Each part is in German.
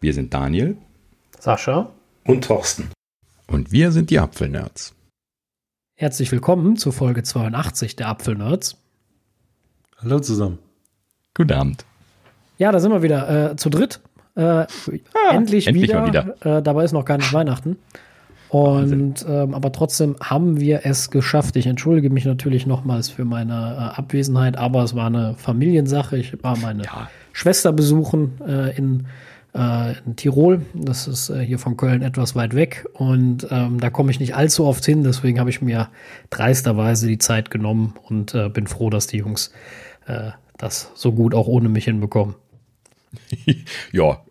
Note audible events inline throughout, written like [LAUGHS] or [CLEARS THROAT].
Wir sind Daniel. Sascha. Und Thorsten. Und wir sind die Apfelnerds. Herzlich willkommen zu Folge 82 der Apfelnerds. Hallo zusammen. Guten Abend. Ja, da sind wir wieder äh, zu dritt. Äh, ah, endlich, endlich, wieder. wieder. Äh, dabei ist noch gar nicht Weihnachten. Und ähm, aber trotzdem haben wir es geschafft. Ich entschuldige mich natürlich nochmals für meine äh, Abwesenheit, aber es war eine Familiensache. Ich war meine ja. Schwester besuchen äh, in, äh, in Tirol. Das ist äh, hier von Köln etwas weit weg. Und ähm, da komme ich nicht allzu oft hin. Deswegen habe ich mir dreisterweise die Zeit genommen und äh, bin froh, dass die Jungs äh, das so gut auch ohne mich hinbekommen. [LAUGHS] ja,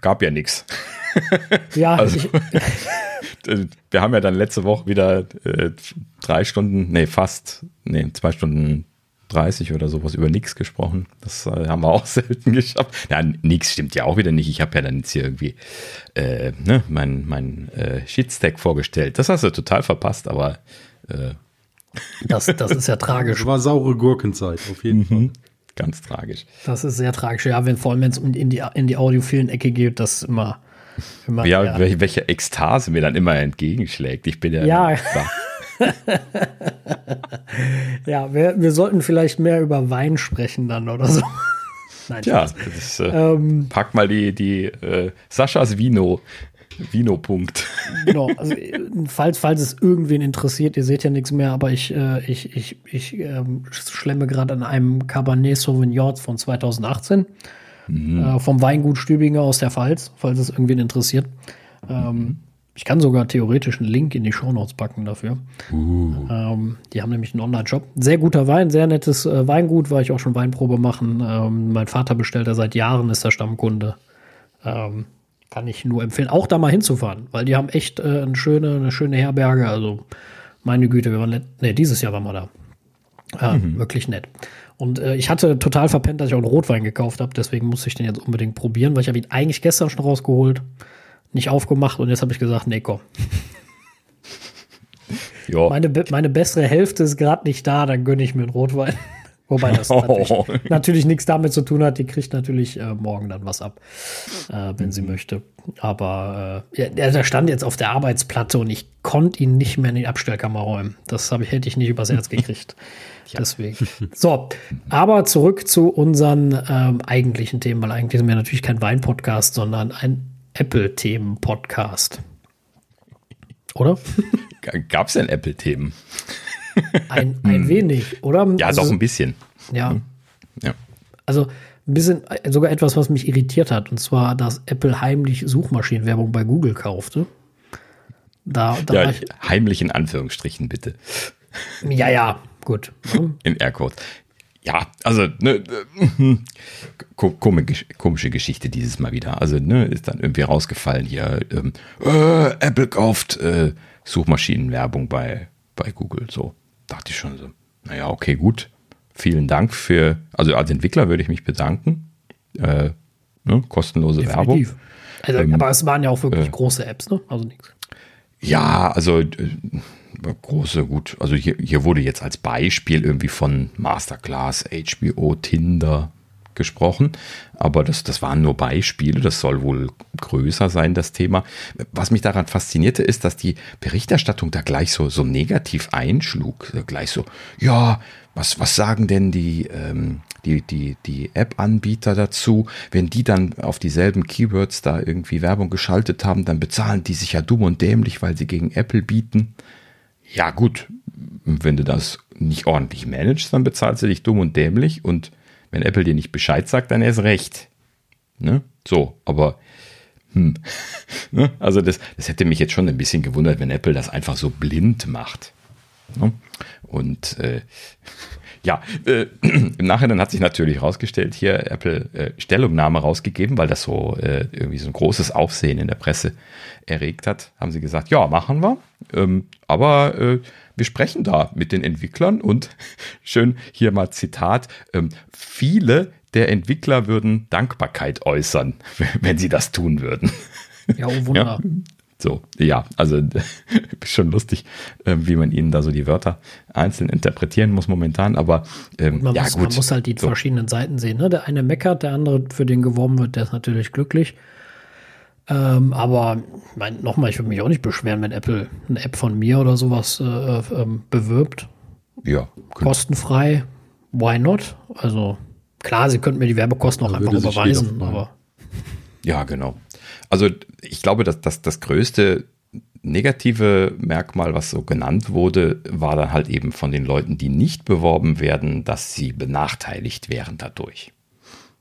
gab ja nichts. Ja, [LAUGHS] also, ich, [LAUGHS] wir haben ja dann letzte Woche wieder äh, drei Stunden, nee, fast, nee, zwei Stunden 30 oder sowas über nichts gesprochen. Das äh, haben wir auch [LAUGHS] selten geschafft. Ja, nix stimmt ja auch wieder nicht. Ich habe ja dann jetzt hier irgendwie äh, ne, mein, mein äh, Shitstack vorgestellt. Das hast du total verpasst, aber äh, das, das ist ja [LAUGHS] tragisch. Es war saure Gurkenzeit, auf jeden mhm. Fall. Ganz tragisch. Das ist sehr tragisch. Ja, wenn, vor allem, wenn es in die, in die audiophilen Ecke geht, das immer Immer, ja, ja. Welche, welche Ekstase mir dann immer entgegenschlägt. Ich bin ja. Ja, [LAUGHS] ja wir, wir sollten vielleicht mehr über Wein sprechen dann oder so. [LAUGHS] Nein, ja, ist, äh, ähm, pack mal die, die äh, Saschas Vino. Vino-Punkt. Genau, also falls, falls es irgendwen interessiert, ihr seht ja nichts mehr, aber ich, äh, ich, ich, ich ähm, schlemme gerade an einem Cabernet Sauvignon von 2018 mhm. äh, vom Weingut Stübinger aus der Pfalz, falls es irgendwen interessiert. Ähm, ich kann sogar theoretisch einen Link in die Shownotes packen dafür. Uh. Ähm, die haben nämlich einen Online-Shop. Sehr guter Wein, sehr nettes äh, Weingut, war ich auch schon Weinprobe machen. Ähm, mein Vater bestellt da seit Jahren, ist der Stammkunde. Ähm, kann ich nur empfehlen, auch da mal hinzufahren, weil die haben echt äh, eine, schöne, eine schöne Herberge. Also, meine Güte, wir waren, ne, dieses Jahr waren wir da. Äh, mhm. Wirklich nett. Und äh, ich hatte total verpennt, dass ich auch einen Rotwein gekauft habe. Deswegen musste ich den jetzt unbedingt probieren, weil ich habe ihn eigentlich gestern schon rausgeholt, nicht aufgemacht und jetzt habe ich gesagt, nee, komm. [LAUGHS] meine, meine bessere Hälfte ist gerade nicht da, dann gönne ich mir einen Rotwein. [LAUGHS] Wobei das [LAUGHS] natürlich, oh. natürlich, nichts damit zu tun hat. Die kriegt natürlich äh, morgen dann was ab, äh, wenn mhm. sie möchte. Aber äh, ja, der stand jetzt auf der Arbeitsplatte und ich konnte ihn nicht mehr in die Abstellkammer räumen. Das ich, hätte ich nicht übers Herz gekriegt. Ja. Deswegen. So, aber zurück zu unseren ähm, eigentlichen Themen, weil eigentlich sind wir natürlich kein Wein-Podcast, sondern ein Apple-Themen-Podcast. Oder? Gab es denn Apple-Themen? Ein, ein hm. wenig, oder? Ja, also, doch ein bisschen. Ja. Hm. ja. Also ein bisschen, sogar etwas, was mich irritiert hat, und zwar, dass Apple heimlich Suchmaschinenwerbung bei Google kaufte. Da, da ja, heimlich in Anführungsstrichen, bitte. Ja, ja, gut. In Airquotes. Ja, also ne, komische, komische Geschichte dieses Mal wieder. Also ne, ist dann irgendwie rausgefallen hier, ähm, äh, Apple kauft äh, Suchmaschinenwerbung bei, bei Google. So dachte ich schon so, naja, okay, gut. Vielen Dank für, also als Entwickler würde ich mich bedanken. Äh, ne, kostenlose Definitiv. Werbung. Also, ähm, aber es waren ja auch wirklich äh, große Apps, ne? Also nichts. Ja, also große, gut. Also hier, hier wurde jetzt als Beispiel irgendwie von Masterclass, HBO, Tinder gesprochen. Aber das, das waren nur Beispiele. Das soll wohl größer sein, das Thema. Was mich daran faszinierte, ist, dass die Berichterstattung da gleich so, so negativ einschlug. Gleich so, ja, was, was sagen denn die, ähm, die, die, die App-Anbieter dazu? Wenn die dann auf dieselben Keywords da irgendwie Werbung geschaltet haben, dann bezahlen die sich ja dumm und dämlich, weil sie gegen Apple bieten. Ja, gut, wenn du das nicht ordentlich managst, dann bezahlst du dich dumm und dämlich und wenn Apple dir nicht Bescheid sagt, dann erst recht. Ne? So, aber hm. [LAUGHS] ne? also das, das hätte mich jetzt schon ein bisschen gewundert, wenn Apple das einfach so blind macht. Ne? Und äh, ja, äh, [CLEARS THROAT] im Nachhinein hat sich natürlich herausgestellt, hier Apple äh, Stellungnahme rausgegeben, weil das so äh, irgendwie so ein großes Aufsehen in der Presse erregt hat. Haben sie gesagt, ja, machen wir. Ähm, aber äh, wir sprechen da mit den Entwicklern und [LAUGHS] schön hier mal Zitat, ähm, viele der Entwickler würden Dankbarkeit äußern, [LAUGHS] wenn sie das tun würden. Ja, oh Wunder. Ja. So, ja, also [LAUGHS] schon lustig, äh, wie man ihnen da so die Wörter einzeln interpretieren muss momentan, aber ähm, man ja muss, gut. Man muss halt die so. verschiedenen Seiten sehen. Ne? Der eine meckert, der andere, für den geworben wird, der ist natürlich glücklich. Ähm, aber mein, nochmal, ich würde mich auch nicht beschweren, wenn Apple eine App von mir oder sowas äh, ähm, bewirbt. Ja. Kostenfrei. Why not? Also klar, sie könnten mir die Werbekosten auch einfach überweisen, aber Ja, genau. Also ich glaube, dass, dass das größte negative Merkmal, was so genannt wurde, war dann halt eben von den Leuten, die nicht beworben werden, dass sie benachteiligt wären dadurch.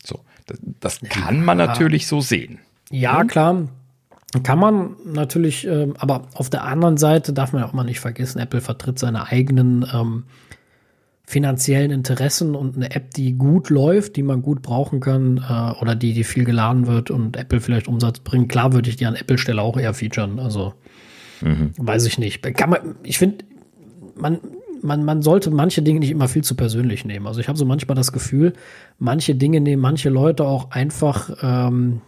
So, das, das kann man natürlich so sehen. Ja, klar. Kann man natürlich, ähm, aber auf der anderen Seite darf man ja auch mal nicht vergessen, Apple vertritt seine eigenen ähm, finanziellen Interessen und eine App, die gut läuft, die man gut brauchen kann äh, oder die, die viel geladen wird und Apple vielleicht Umsatz bringt. Klar würde ich die an Apple-Stelle auch eher featuren. Also weiß ich nicht. Kann man, ich finde, man, man, man sollte manche Dinge nicht immer viel zu persönlich nehmen. Also ich habe so manchmal das Gefühl, manche Dinge nehmen manche Leute auch einfach ähm,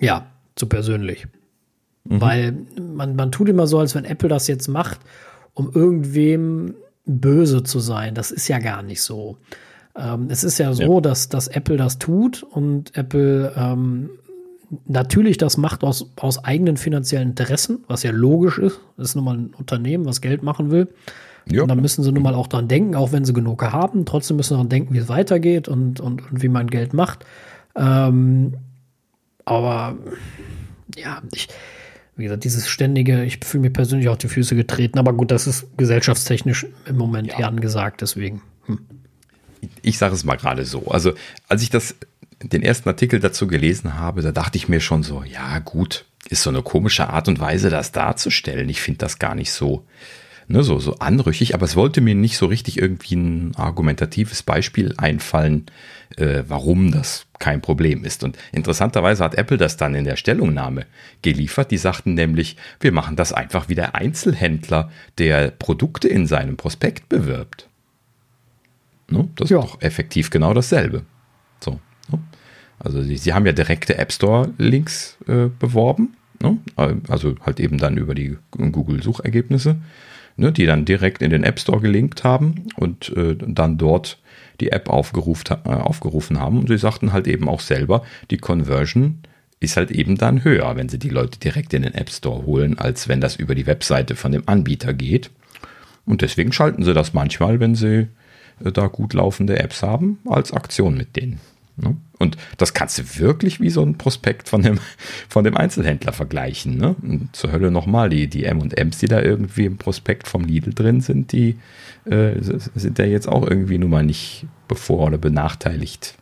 ja, zu persönlich. Weil man, man tut immer so, als wenn Apple das jetzt macht, um irgendwem böse zu sein. Das ist ja gar nicht so. Ähm, es ist ja so, Dass, dass Apple das tut und Apple ähm, natürlich das macht aus, aus eigenen finanziellen Interessen, was ja logisch ist. Das ist nun mal ein Unternehmen, was Geld machen will. Ja. Und dann müssen sie nun mal auch dran denken, auch wenn sie genug haben. Trotzdem müssen sie dran denken, wie es weitergeht und, und, und wie man Geld macht. Ähm, aber ja, ich, wie gesagt, dieses ständige, ich fühle mir persönlich auf die Füße getreten, aber gut, das ist gesellschaftstechnisch im Moment eher angesagt, deswegen. Hm. ich sage es mal gerade so. Also, als ich das, den ersten Artikel dazu gelesen habe, da dachte ich mir schon so, ja, gut, ist so eine komische Art und Weise, das darzustellen. Ich finde das gar nicht so, ne, so, so anrüchig, aber es wollte mir nicht so richtig irgendwie ein argumentatives Beispiel einfallen, äh, warum das kein Problem ist. Und interessanterweise hat Apple das dann in der Stellungnahme geliefert. Die sagten nämlich, wir machen das einfach wie der Einzelhändler, der Produkte in seinem Prospekt bewirbt. Ne? Das Ja. ist doch effektiv genau dasselbe. So, ne? Also sie, sie haben ja direkte App Store-Links äh, beworben, ne? also halt eben dann über die Google-Suchergebnisse, ne? die dann direkt in den App Store gelinkt haben und äh, dann dort die App aufgerufen, äh, aufgerufen haben. Und sie sagten halt eben auch selber, die Conversion ist halt eben dann höher, wenn sie die Leute direkt in den App Store holen, als wenn das über die Webseite von dem Anbieter geht. Und deswegen schalten sie das manchmal, wenn sie äh, da gut laufende Apps haben, als Aktion mit denen. Ne? Und das kannst du wirklich wie so ein Prospekt von dem, [LAUGHS] von dem Einzelhändler vergleichen. Ne? Und zur Hölle nochmal, die, die M&M's, die da irgendwie im Prospekt vom Lidl drin sind, die äh, sind ja jetzt auch irgendwie nun mal nicht bevor oder benachteiligt.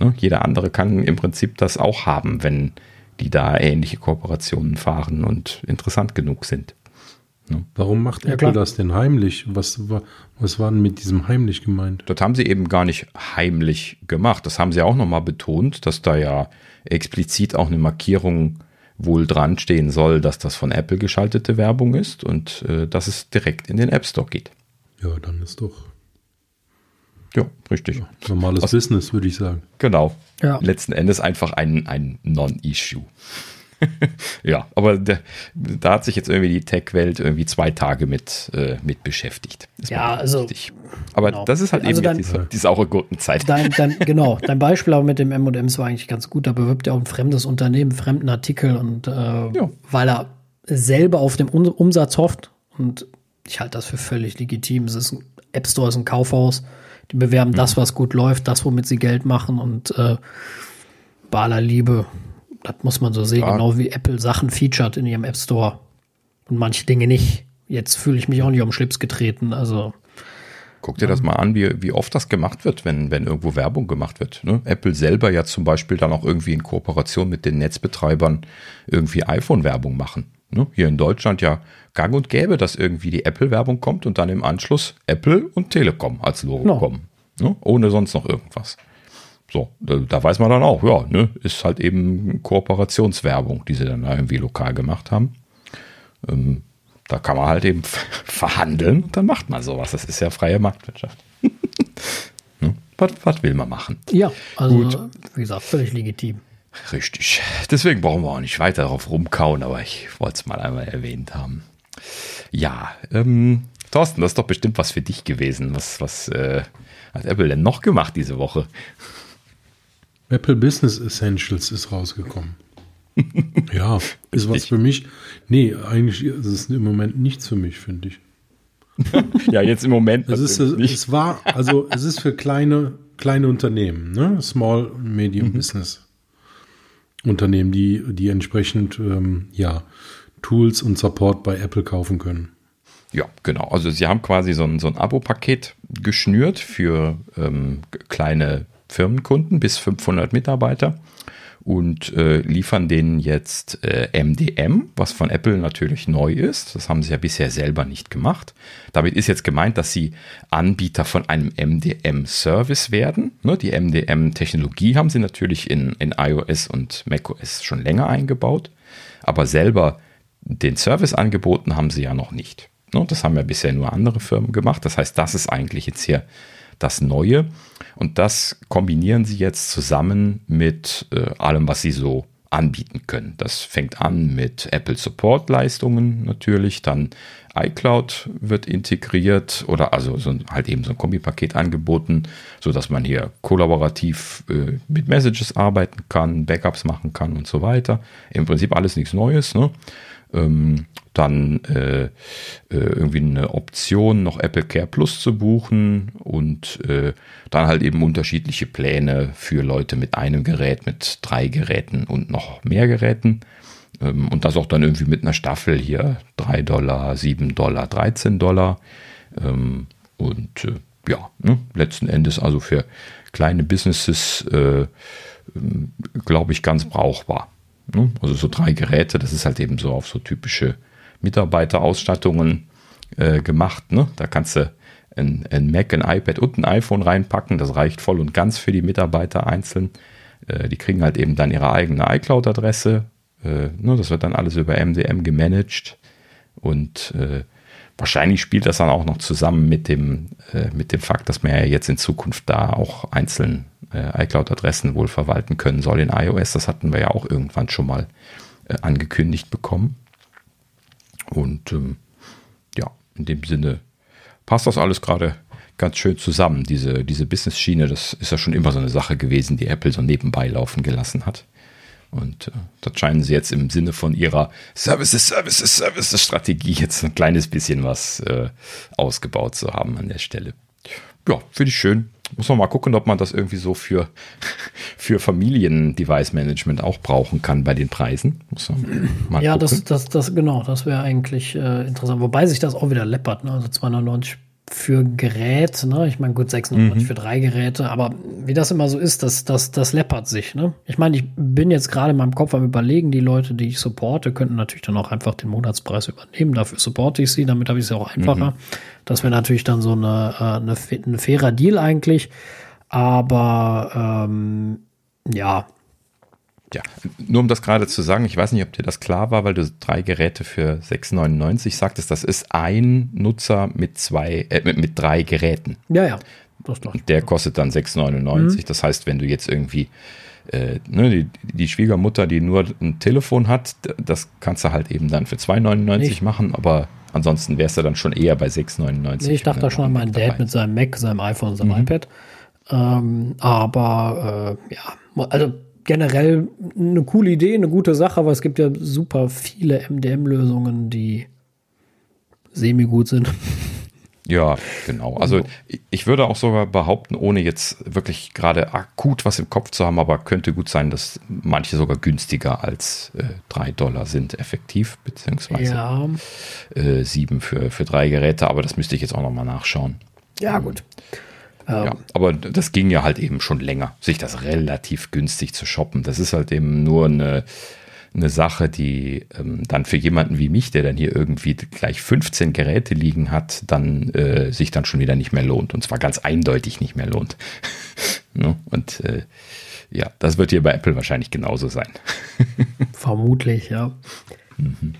Ne? Jeder andere kann im Prinzip das auch haben, wenn die da ähnliche Kooperationen fahren und interessant genug sind. Warum macht Ja, Apple klar. das denn heimlich? Was war, was war denn mit diesem heimlich gemeint? Das haben sie eben gar nicht heimlich gemacht. Das haben sie auch nochmal betont, dass da ja explizit auch eine Markierung wohl dran stehen soll, dass das von Apple geschaltete Werbung ist und äh, dass es direkt in den App Store geht. Ja, dann ist doch Ja, richtig. normales Was- Business, würde ich sagen. Genau. Ja. Letzten Endes einfach ein, ein Non-Issue. [LAUGHS] ja, aber der, da hat sich jetzt irgendwie die Tech-Welt irgendwie zwei Tage mit, äh, mit beschäftigt. Ist Ja, also, richtig. Aber genau. das ist halt Also eben jetzt diese, die saure Gurkenzeit. Dein, dein, [LAUGHS] genau, dein Beispiel aber mit dem M&M's war eigentlich ganz gut. Da bewirbt er auch ein fremdes Unternehmen, einen fremden Artikel und äh, weil er selber auf den Um- Umsatz hofft und ich halte das für völlig legitim. Es ist ein App Store, ist ein Kaufhaus. Die bewerben das, was gut läuft, das, womit sie Geld machen und äh, bei aller Liebe, das muss man so sehen, Ja. genau wie Apple Sachen featured in ihrem App Store und manche Dinge nicht. Jetzt fühle ich mich auch nicht um Schlips getreten, also Guck dir das mal an, wie, wie oft das gemacht wird, wenn, wenn irgendwo Werbung gemacht wird. Ne? Apple selber ja zum Beispiel dann auch irgendwie in Kooperation mit den Netzbetreibern irgendwie iPhone-Werbung machen. Ne? Hier in Deutschland ja gang und gäbe, dass irgendwie die Apple-Werbung kommt und dann im Anschluss Apple und Telekom als Logo Genau. kommen. Ne? Ohne sonst noch irgendwas. So, da, da weiß man dann auch, ja, ne, ist halt eben Kooperationswerbung, die sie dann da irgendwie lokal gemacht haben. Ähm, da kann man halt eben [LAUGHS] verhandeln und dann macht man sowas. Das ist ja freie Marktwirtschaft. [LAUGHS] ne? was, was will man machen? ja, also Gut. wie gesagt, völlig legitim. Richtig. Deswegen brauchen wir auch nicht weiter darauf rumkauen, aber ich wollte es mal einmal erwähnt haben. Ja, ähm, Thorsten, das ist doch bestimmt was für dich gewesen. Was, was äh, hat Apple denn noch gemacht diese Woche? Apple Business Essentials ist rausgekommen. [LAUGHS] Ja, ist was für mich. Nee, eigentlich ist es im Moment nichts für mich, finde ich. [LAUGHS] ja, jetzt im Moment. Es ist, es, es war, also es ist für kleine, kleine Unternehmen, ne? Small, Medium Business Unternehmen, die, die entsprechend, ähm, ja, Tools und Support bei Apple kaufen können. Ja, genau. Also sie haben quasi so ein, so ein Abo-Paket geschnürt für ähm, kleine Firmenkunden bis 500 Mitarbeiter und äh, liefern denen jetzt äh, MDM, was von Apple natürlich neu ist. Das haben sie ja bisher selber nicht gemacht. Damit ist jetzt gemeint, dass sie Anbieter von einem MDM-Service werden. Ne, die MDM-Technologie haben sie natürlich in, in iOS und macOS schon länger eingebaut, aber selber den Service angeboten haben sie ja noch nicht. Ne, das haben ja bisher nur andere Firmen gemacht. Das heißt, das ist eigentlich jetzt hier das Neue. Und das kombinieren sie jetzt zusammen mit äh, allem, was sie so anbieten können. Das fängt an mit Apple Support Leistungen natürlich, dann iCloud wird integriert oder also so halt eben so ein Kombipaket angeboten, so dass man hier kollaborativ äh, mit Messages arbeiten kann, Backups machen kann und so weiter. Im Prinzip alles nichts Neues. Ne? ähm, dann äh, äh, irgendwie eine Option, noch Apple Care Plus zu buchen und äh, dann halt eben unterschiedliche Pläne für Leute mit einem Gerät, mit drei Geräten und noch mehr Geräten. Ähm, und das auch dann irgendwie mit einer Staffel hier 3 Dollar, 7 Dollar, 13 Dollar. Ähm, und äh, ja, ne, letzten Endes also für kleine Businesses, äh, ähm, glaube ich, ganz brauchbar. Ne? Also so drei Geräte, das ist halt eben so auf so typische Mitarbeiterausstattungen äh, gemacht. Ne? Da kannst du ein, ein, Mac, ein iPad und ein iPhone reinpacken. Das reicht voll und ganz für die Mitarbeiter einzeln. Äh, die kriegen halt eben dann ihre eigene iCloud-Adresse. Äh, ne? Das wird dann alles über MDM gemanagt. Und äh, wahrscheinlich spielt das dann auch noch zusammen mit dem, äh, mit dem Fakt, dass man ja jetzt in Zukunft da auch einzeln äh, iCloud-Adressen wohl verwalten können soll in iOS. Das hatten wir ja auch irgendwann schon mal angekündigt bekommen. Und ähm, ja, in dem Sinne passt das alles gerade ganz schön zusammen. Diese, diese Business-Schiene, das ist ja schon immer so eine Sache gewesen, die Apple so nebenbei laufen gelassen hat. Und äh, das scheinen sie jetzt im Sinne von ihrer Services, Services, Services Strategie jetzt ein kleines bisschen was äh, ausgebaut zu haben an der Stelle. Ja, finde ich schön. Muss man mal gucken, ob man das irgendwie so für, [LAUGHS] für Familien-Device-Management auch brauchen kann bei den Preisen. Muss man mal ja, gucken. das, das, das, genau, das wäre eigentlich äh, interessant. Wobei sich das auch wieder läppert. Ne? Also 299 für Gerät, ne? Ich meine, gut, 690 mhm. für drei Geräte, aber wie das immer so ist, das, das, das läppert sich, ne? Ich meine, ich bin jetzt gerade in meinem Kopf am überlegen, die Leute, die ich supporte, könnten natürlich dann auch einfach den Monatspreis übernehmen. Dafür supporte ich sie, damit habe ich es ja auch einfacher. Mhm. Das wäre natürlich dann so eine, äh, eine, ein fairer Deal eigentlich. Aber ähm, ja, ja, nur um das gerade zu sagen, ich weiß nicht, ob dir das klar war, weil du drei Geräte für 6,99 sagtest, das ist ein Nutzer mit zwei, äh, mit, mit drei Geräten. Ja, ja. Und der kostet dann 6,99. Mhm. Das heißt, wenn du jetzt irgendwie äh, ne, die, die, Schwiegermutter, die nur ein Telefon hat, das kannst du halt eben dann für 2,99 machen, aber ansonsten wärst du dann schon eher bei 6,99. Nee, ich dachte da schon an meinen Dad dabei. mit seinem Mac, seinem iPhone, seinem mhm. iPad. Ähm, aber äh, ja, also generell eine coole Idee, eine gute Sache, aber es gibt ja super viele MDM-Lösungen, die semi-gut sind. Ja, genau. Also ich würde auch sogar behaupten, ohne jetzt wirklich gerade akut was im Kopf zu haben, aber könnte gut sein, dass manche sogar günstiger als äh, 3 Dollar sind, effektiv, beziehungsweise ja. äh, 7 für, für drei Geräte, aber das müsste ich jetzt auch nochmal nachschauen. Ja, gut. Ja, ähm. aber das ging ja halt eben schon länger, sich das relativ günstig zu shoppen. Das ist halt eben nur eine, eine Sache, die ähm, dann für jemanden wie mich, der dann hier irgendwie gleich 15 Geräte liegen hat, dann äh, sich dann schon wieder nicht mehr lohnt. Und zwar ganz eindeutig nicht mehr lohnt. [LAUGHS] ne? Und äh, ja, das wird hier bei Apple wahrscheinlich genauso sein. [LAUGHS] Vermutlich, ja. Mhm.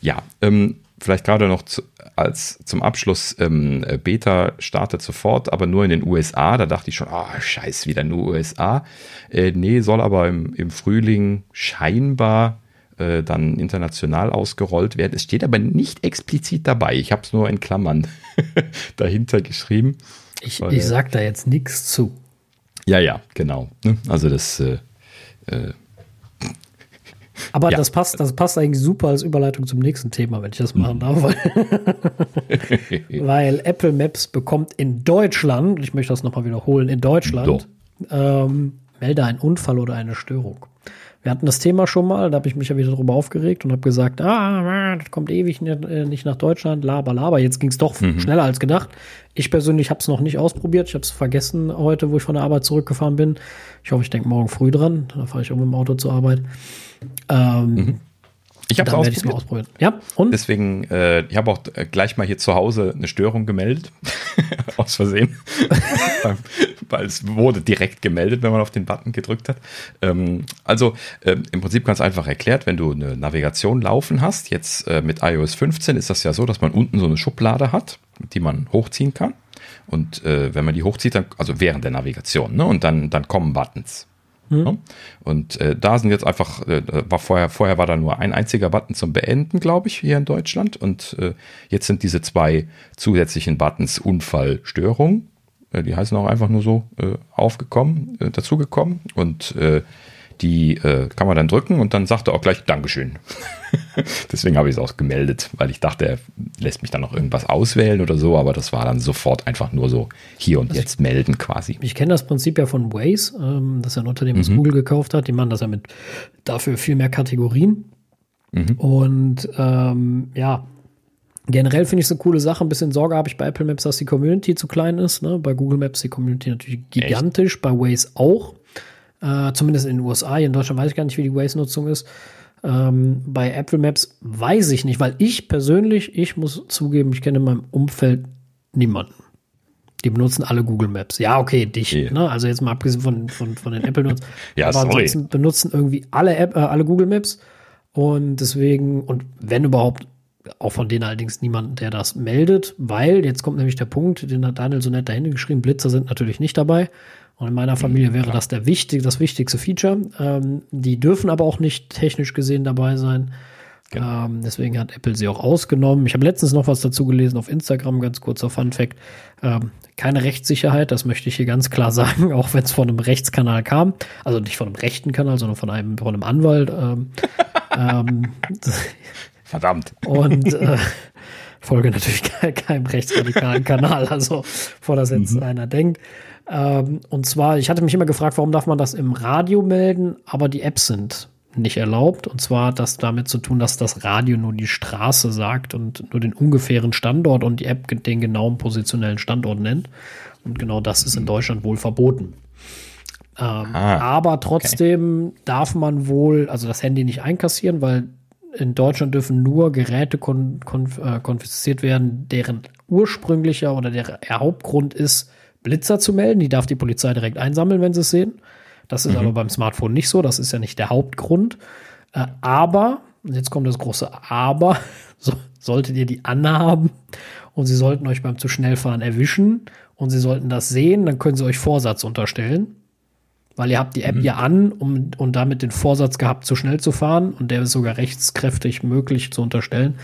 Ja, ähm, vielleicht gerade noch zu, als zum Abschluss ähm, Beta startet sofort, aber nur in den USA. Da dachte ich schon, ah, oh, scheiß, wieder nur USA. Äh, nee, soll aber im, im Frühling scheinbar äh, dann international ausgerollt werden. Es steht aber nicht explizit dabei. Ich habe es nur in Klammern [LAUGHS] dahinter geschrieben. Ich, ich sag da jetzt nichts zu. Ja, ja, genau. Ne? Also das äh, äh Aber ja. das passt, das passt eigentlich super als Überleitung zum nächsten Thema, wenn ich das machen darf. [LAUGHS] [LAUGHS] Weil Apple Maps bekommt in Deutschland, ich möchte das nochmal wiederholen, in Deutschland ähm, melde einen Unfall oder eine Störung. Wir hatten das Thema schon mal, da habe ich mich ja wieder darüber aufgeregt und habe gesagt, ah, das kommt ewig äh, nicht nach Deutschland, laber, laber. Jetzt ging es doch mhm. schneller als gedacht. Ich persönlich habe es noch nicht ausprobiert. Ich habe es vergessen heute, wo ich von der Arbeit zurückgefahren bin. Ich hoffe, ich denke morgen früh dran. Da fahre ich auch mit dem Auto zur Arbeit. Ähm, mhm. Ich habe es ausprobiert. ausprobiert. Ja, und? Deswegen, äh, ich habe auch äh, gleich mal hier zu Hause eine Störung gemeldet. [LAUGHS] Aus Versehen. [LAUGHS] Weil es wurde direkt gemeldet, wenn man auf den Button gedrückt hat. Ähm, also äh, im Prinzip ganz einfach erklärt, wenn du eine Navigation laufen hast, jetzt äh, mit iOS 15 ist das ja so, dass man unten so eine Schublade hat, die man hochziehen kann. Und äh, wenn man die hochzieht, dann, also während der Navigation, ne? und dann, dann kommen Buttons. Mhm. Und äh, da sind jetzt einfach, äh, war vorher, vorher war da nur ein einziger Button zum Beenden, glaube ich, hier in Deutschland. Und äh, jetzt sind diese zwei zusätzlichen Buttons Unfall. Äh, die heißen auch einfach nur so äh, aufgekommen, äh, dazugekommen. Und äh, die äh, kann man dann drücken und dann sagt er auch gleich Dankeschön. [LAUGHS] Deswegen habe ich es auch gemeldet, weil ich dachte, er lässt mich dann noch irgendwas auswählen oder so, aber das war dann sofort einfach nur so hier und also jetzt melden quasi. Ich kenne das Prinzip ja von Waze, ähm, das ist ein Unternehmen, das mhm. Google gekauft hat. Die machen das ja mit dafür viel mehr Kategorien. Mhm. Und ähm, ja, Generell finde ich es eine coole Sache. Ein bisschen Sorge habe ich bei Apple Maps, dass die Community zu klein ist. Ne? Bei Google Maps die Community natürlich gigantisch, Echt? bei Waze auch. Äh, zumindest in den USA. Hier in Deutschland weiß ich gar nicht, wie die Waze-Nutzung ist. Ähm, bei Apple Maps weiß ich nicht, weil ich persönlich, ich muss zugeben, ich kenne in meinem Umfeld niemanden. Die benutzen alle Google Maps. Ja, okay, dich. Yeah. Ne? Also jetzt mal abgesehen von, von, von den Apple-Nutzern. [LAUGHS] ja, aber sorry. ansonsten benutzen irgendwie alle, App, äh, alle Google Maps. Und deswegen, und wenn überhaupt, auch von denen allerdings niemanden, der das meldet, weil jetzt kommt nämlich der Punkt, den hat Daniel so nett dahin geschrieben, Blitzer sind natürlich nicht dabei. Und in meiner Familie wäre das der wichtig, das wichtigste Feature. Ähm, die dürfen aber auch nicht technisch gesehen dabei sein. Genau. Ähm, deswegen hat Apple sie auch ausgenommen. Ich habe letztens noch was dazu gelesen auf Instagram, ganz kurzer Fun Fact. Ähm, keine Rechtssicherheit, das möchte ich hier ganz klar [LAUGHS] sagen, auch wenn es von einem Rechtskanal kam. Also nicht von einem rechten Kanal, sondern von einem, von einem Anwalt. Ähm, [LAUGHS] ähm, Verdammt. Und äh, [LAUGHS] folge natürlich keinem rechtsradikalen Kanal, also vor das jetzt mhm. einer denkt. Ähm, und zwar, ich hatte mich immer gefragt, warum darf man das im Radio melden, aber die Apps sind nicht erlaubt. Und zwar hat das damit zu tun, dass das Radio nur die Straße sagt und nur den ungefähren Standort und die App den genauen positionellen Standort nennt. Und genau das ist in mhm. Deutschland wohl verboten. Ähm, ah, aber trotzdem okay. darf man wohl, also das Handy nicht einkassieren, weil in Deutschland dürfen nur Geräte kon konf äh, konfisziert werden, deren ursprünglicher oder der Hauptgrund ist, Blitzer zu melden. Die darf die Polizei direkt einsammeln, wenn sie es sehen. Das ist mhm. aber beim Smartphone nicht so. Das ist ja nicht der Hauptgrund. Äh, aber, jetzt kommt das große Aber, [LAUGHS] so, solltet ihr die anhaben und sie sollten euch beim zu schnell fahren erwischen und sie sollten das sehen, dann können sie euch Vorsatz unterstellen. Weil ihr habt die App mhm. ja an um, und damit den Vorsatz gehabt, zu schnell zu fahren und der ist sogar rechtskräftig möglich zu unterstellen.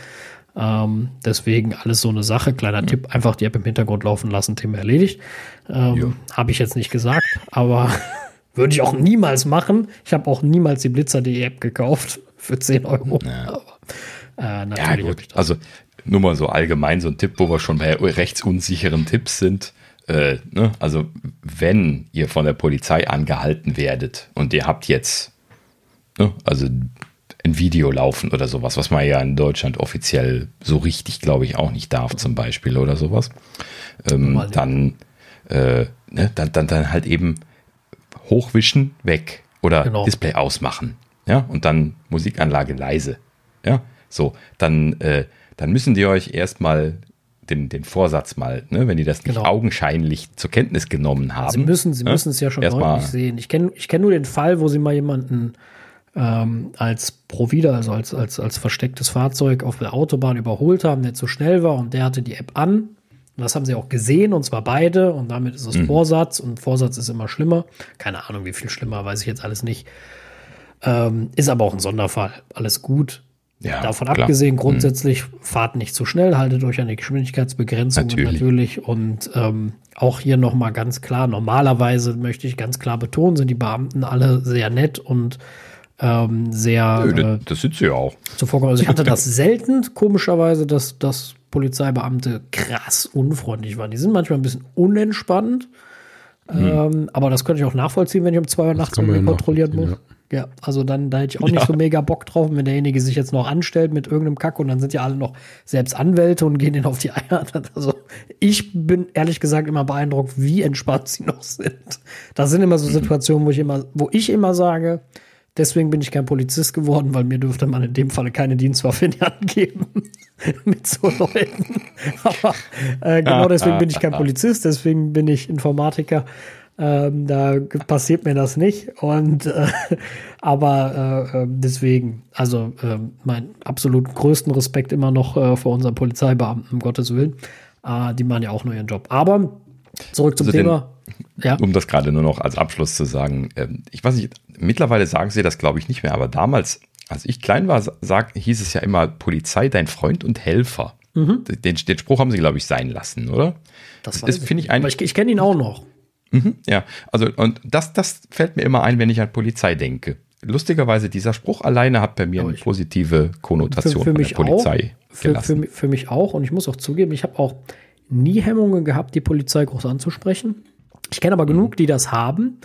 Ähm, deswegen alles so eine Sache. Kleiner mhm. Tipp, einfach die App im Hintergrund laufen lassen, Thema erledigt. Ähm, Habe ich jetzt nicht gesagt, aber [LAUGHS] würde ich auch niemals machen. Ich habe auch niemals die Blitzer.de App gekauft [LAUGHS] für 10 Euro. Ja, aber, äh, natürlich ja, gut. Also nur mal so allgemein so ein Tipp, wo wir schon bei rechtsunsicheren Tipps sind. Äh, ne? Also wenn ihr von der Polizei angehalten werdet und ihr habt jetzt, ne? also ein Video laufen oder sowas, was man ja in Deutschland offiziell so richtig, glaube ich, auch nicht darf, zum Beispiel oder sowas. Ähm, dann, äh, ne, dann, dann, dann halt eben hochwischen, weg oder genau. Display ausmachen. Ja, und dann Musikanlage leise. Ja, so, dann, äh, dann müssen die euch erstmal den, den Vorsatz mal, ne, wenn die das nicht genau. augenscheinlich zur Kenntnis genommen haben. Sie müssen, sie ne, müssen es ja schon deutlich sehen. Ich kenne ich kenn nur den Fall, wo sie mal jemanden ähm, als Provider, also als, als, als verstecktes Fahrzeug auf der Autobahn überholt haben, der zu schnell war und der hatte die App an. Und das haben sie auch gesehen, und zwar beide, und damit ist es mhm. Vorsatz, und Vorsatz ist immer schlimmer. Keine Ahnung, wie viel schlimmer, weiß ich jetzt alles nicht. Ähm, ist aber auch ein Sonderfall. Alles gut. Ja, Davon klar. abgesehen, mhm. grundsätzlich mhm. fahrt nicht zu schnell, haltet euch an die Geschwindigkeitsbegrenzung natürlich. natürlich. Und ähm, auch hier nochmal ganz klar, normalerweise möchte ich ganz klar betonen, sind die Beamten alle sehr nett und ähm, sehr. Nö, das sind sie ja auch. Also ich hatte das [LAUGHS] selten, komischerweise, dass, dass Polizeibeamte krass unfreundlich waren. Die sind manchmal ein bisschen unentspannt. Ähm, aber das könnte ich auch nachvollziehen, wenn ich um zwei Uhr nachts irgendwie ja kontrollieren muss. nachvollziehen, Ja. also dann da hätte ich auch nicht Ja. so mega Bock drauf, wenn derjenige sich jetzt noch anstellt mit irgendeinem Kack und dann sind ja alle noch selbst Anwälte und gehen denen auf die Eier. Also ich bin ehrlich gesagt immer beeindruckt, wie entspannt sie noch sind. Das sind immer so Situationen, wo ich immer, wo ich immer sage, deswegen bin ich kein Polizist geworden, weil mir dürfte man in dem Falle keine Dienstwaffe in die Hand geben [LAUGHS] mit so Leuten. [LAUGHS] Aber äh, genau deswegen bin ich kein Polizist, deswegen bin ich Informatiker. Ähm, da passiert mir das nicht. Und äh, [LAUGHS] aber äh, äh, deswegen, also äh, mein absolut größten Respekt immer noch äh, vor unseren Polizeibeamten, um Gottes Willen. Äh, die machen ja auch nur ihren Job. Aber zurück zum Also Thema. Ja. Um das gerade nur noch als Abschluss zu sagen, ähm, ich weiß nicht, mittlerweile sagen sie das glaube ich nicht mehr, aber damals, als ich klein war, sag, hieß es ja immer Polizei, dein Freund und Helfer. Den, den Spruch haben sie, glaube ich, sein lassen, oder? Das, Das finde ich, Aber ich, ich kenne ihn auch noch. Ja, also und das, das fällt mir immer ein, wenn ich an Polizei denke. Lustigerweise, dieser Spruch alleine hat bei mir eine positive Konnotation für, für mich der Polizei auch. Für, für, gelassen. mi- für mich auch. Und ich muss auch zugeben, ich habe auch nie Hemmungen gehabt, die Polizei groß anzusprechen. Ich kenne Mhm. aber genug, die das haben.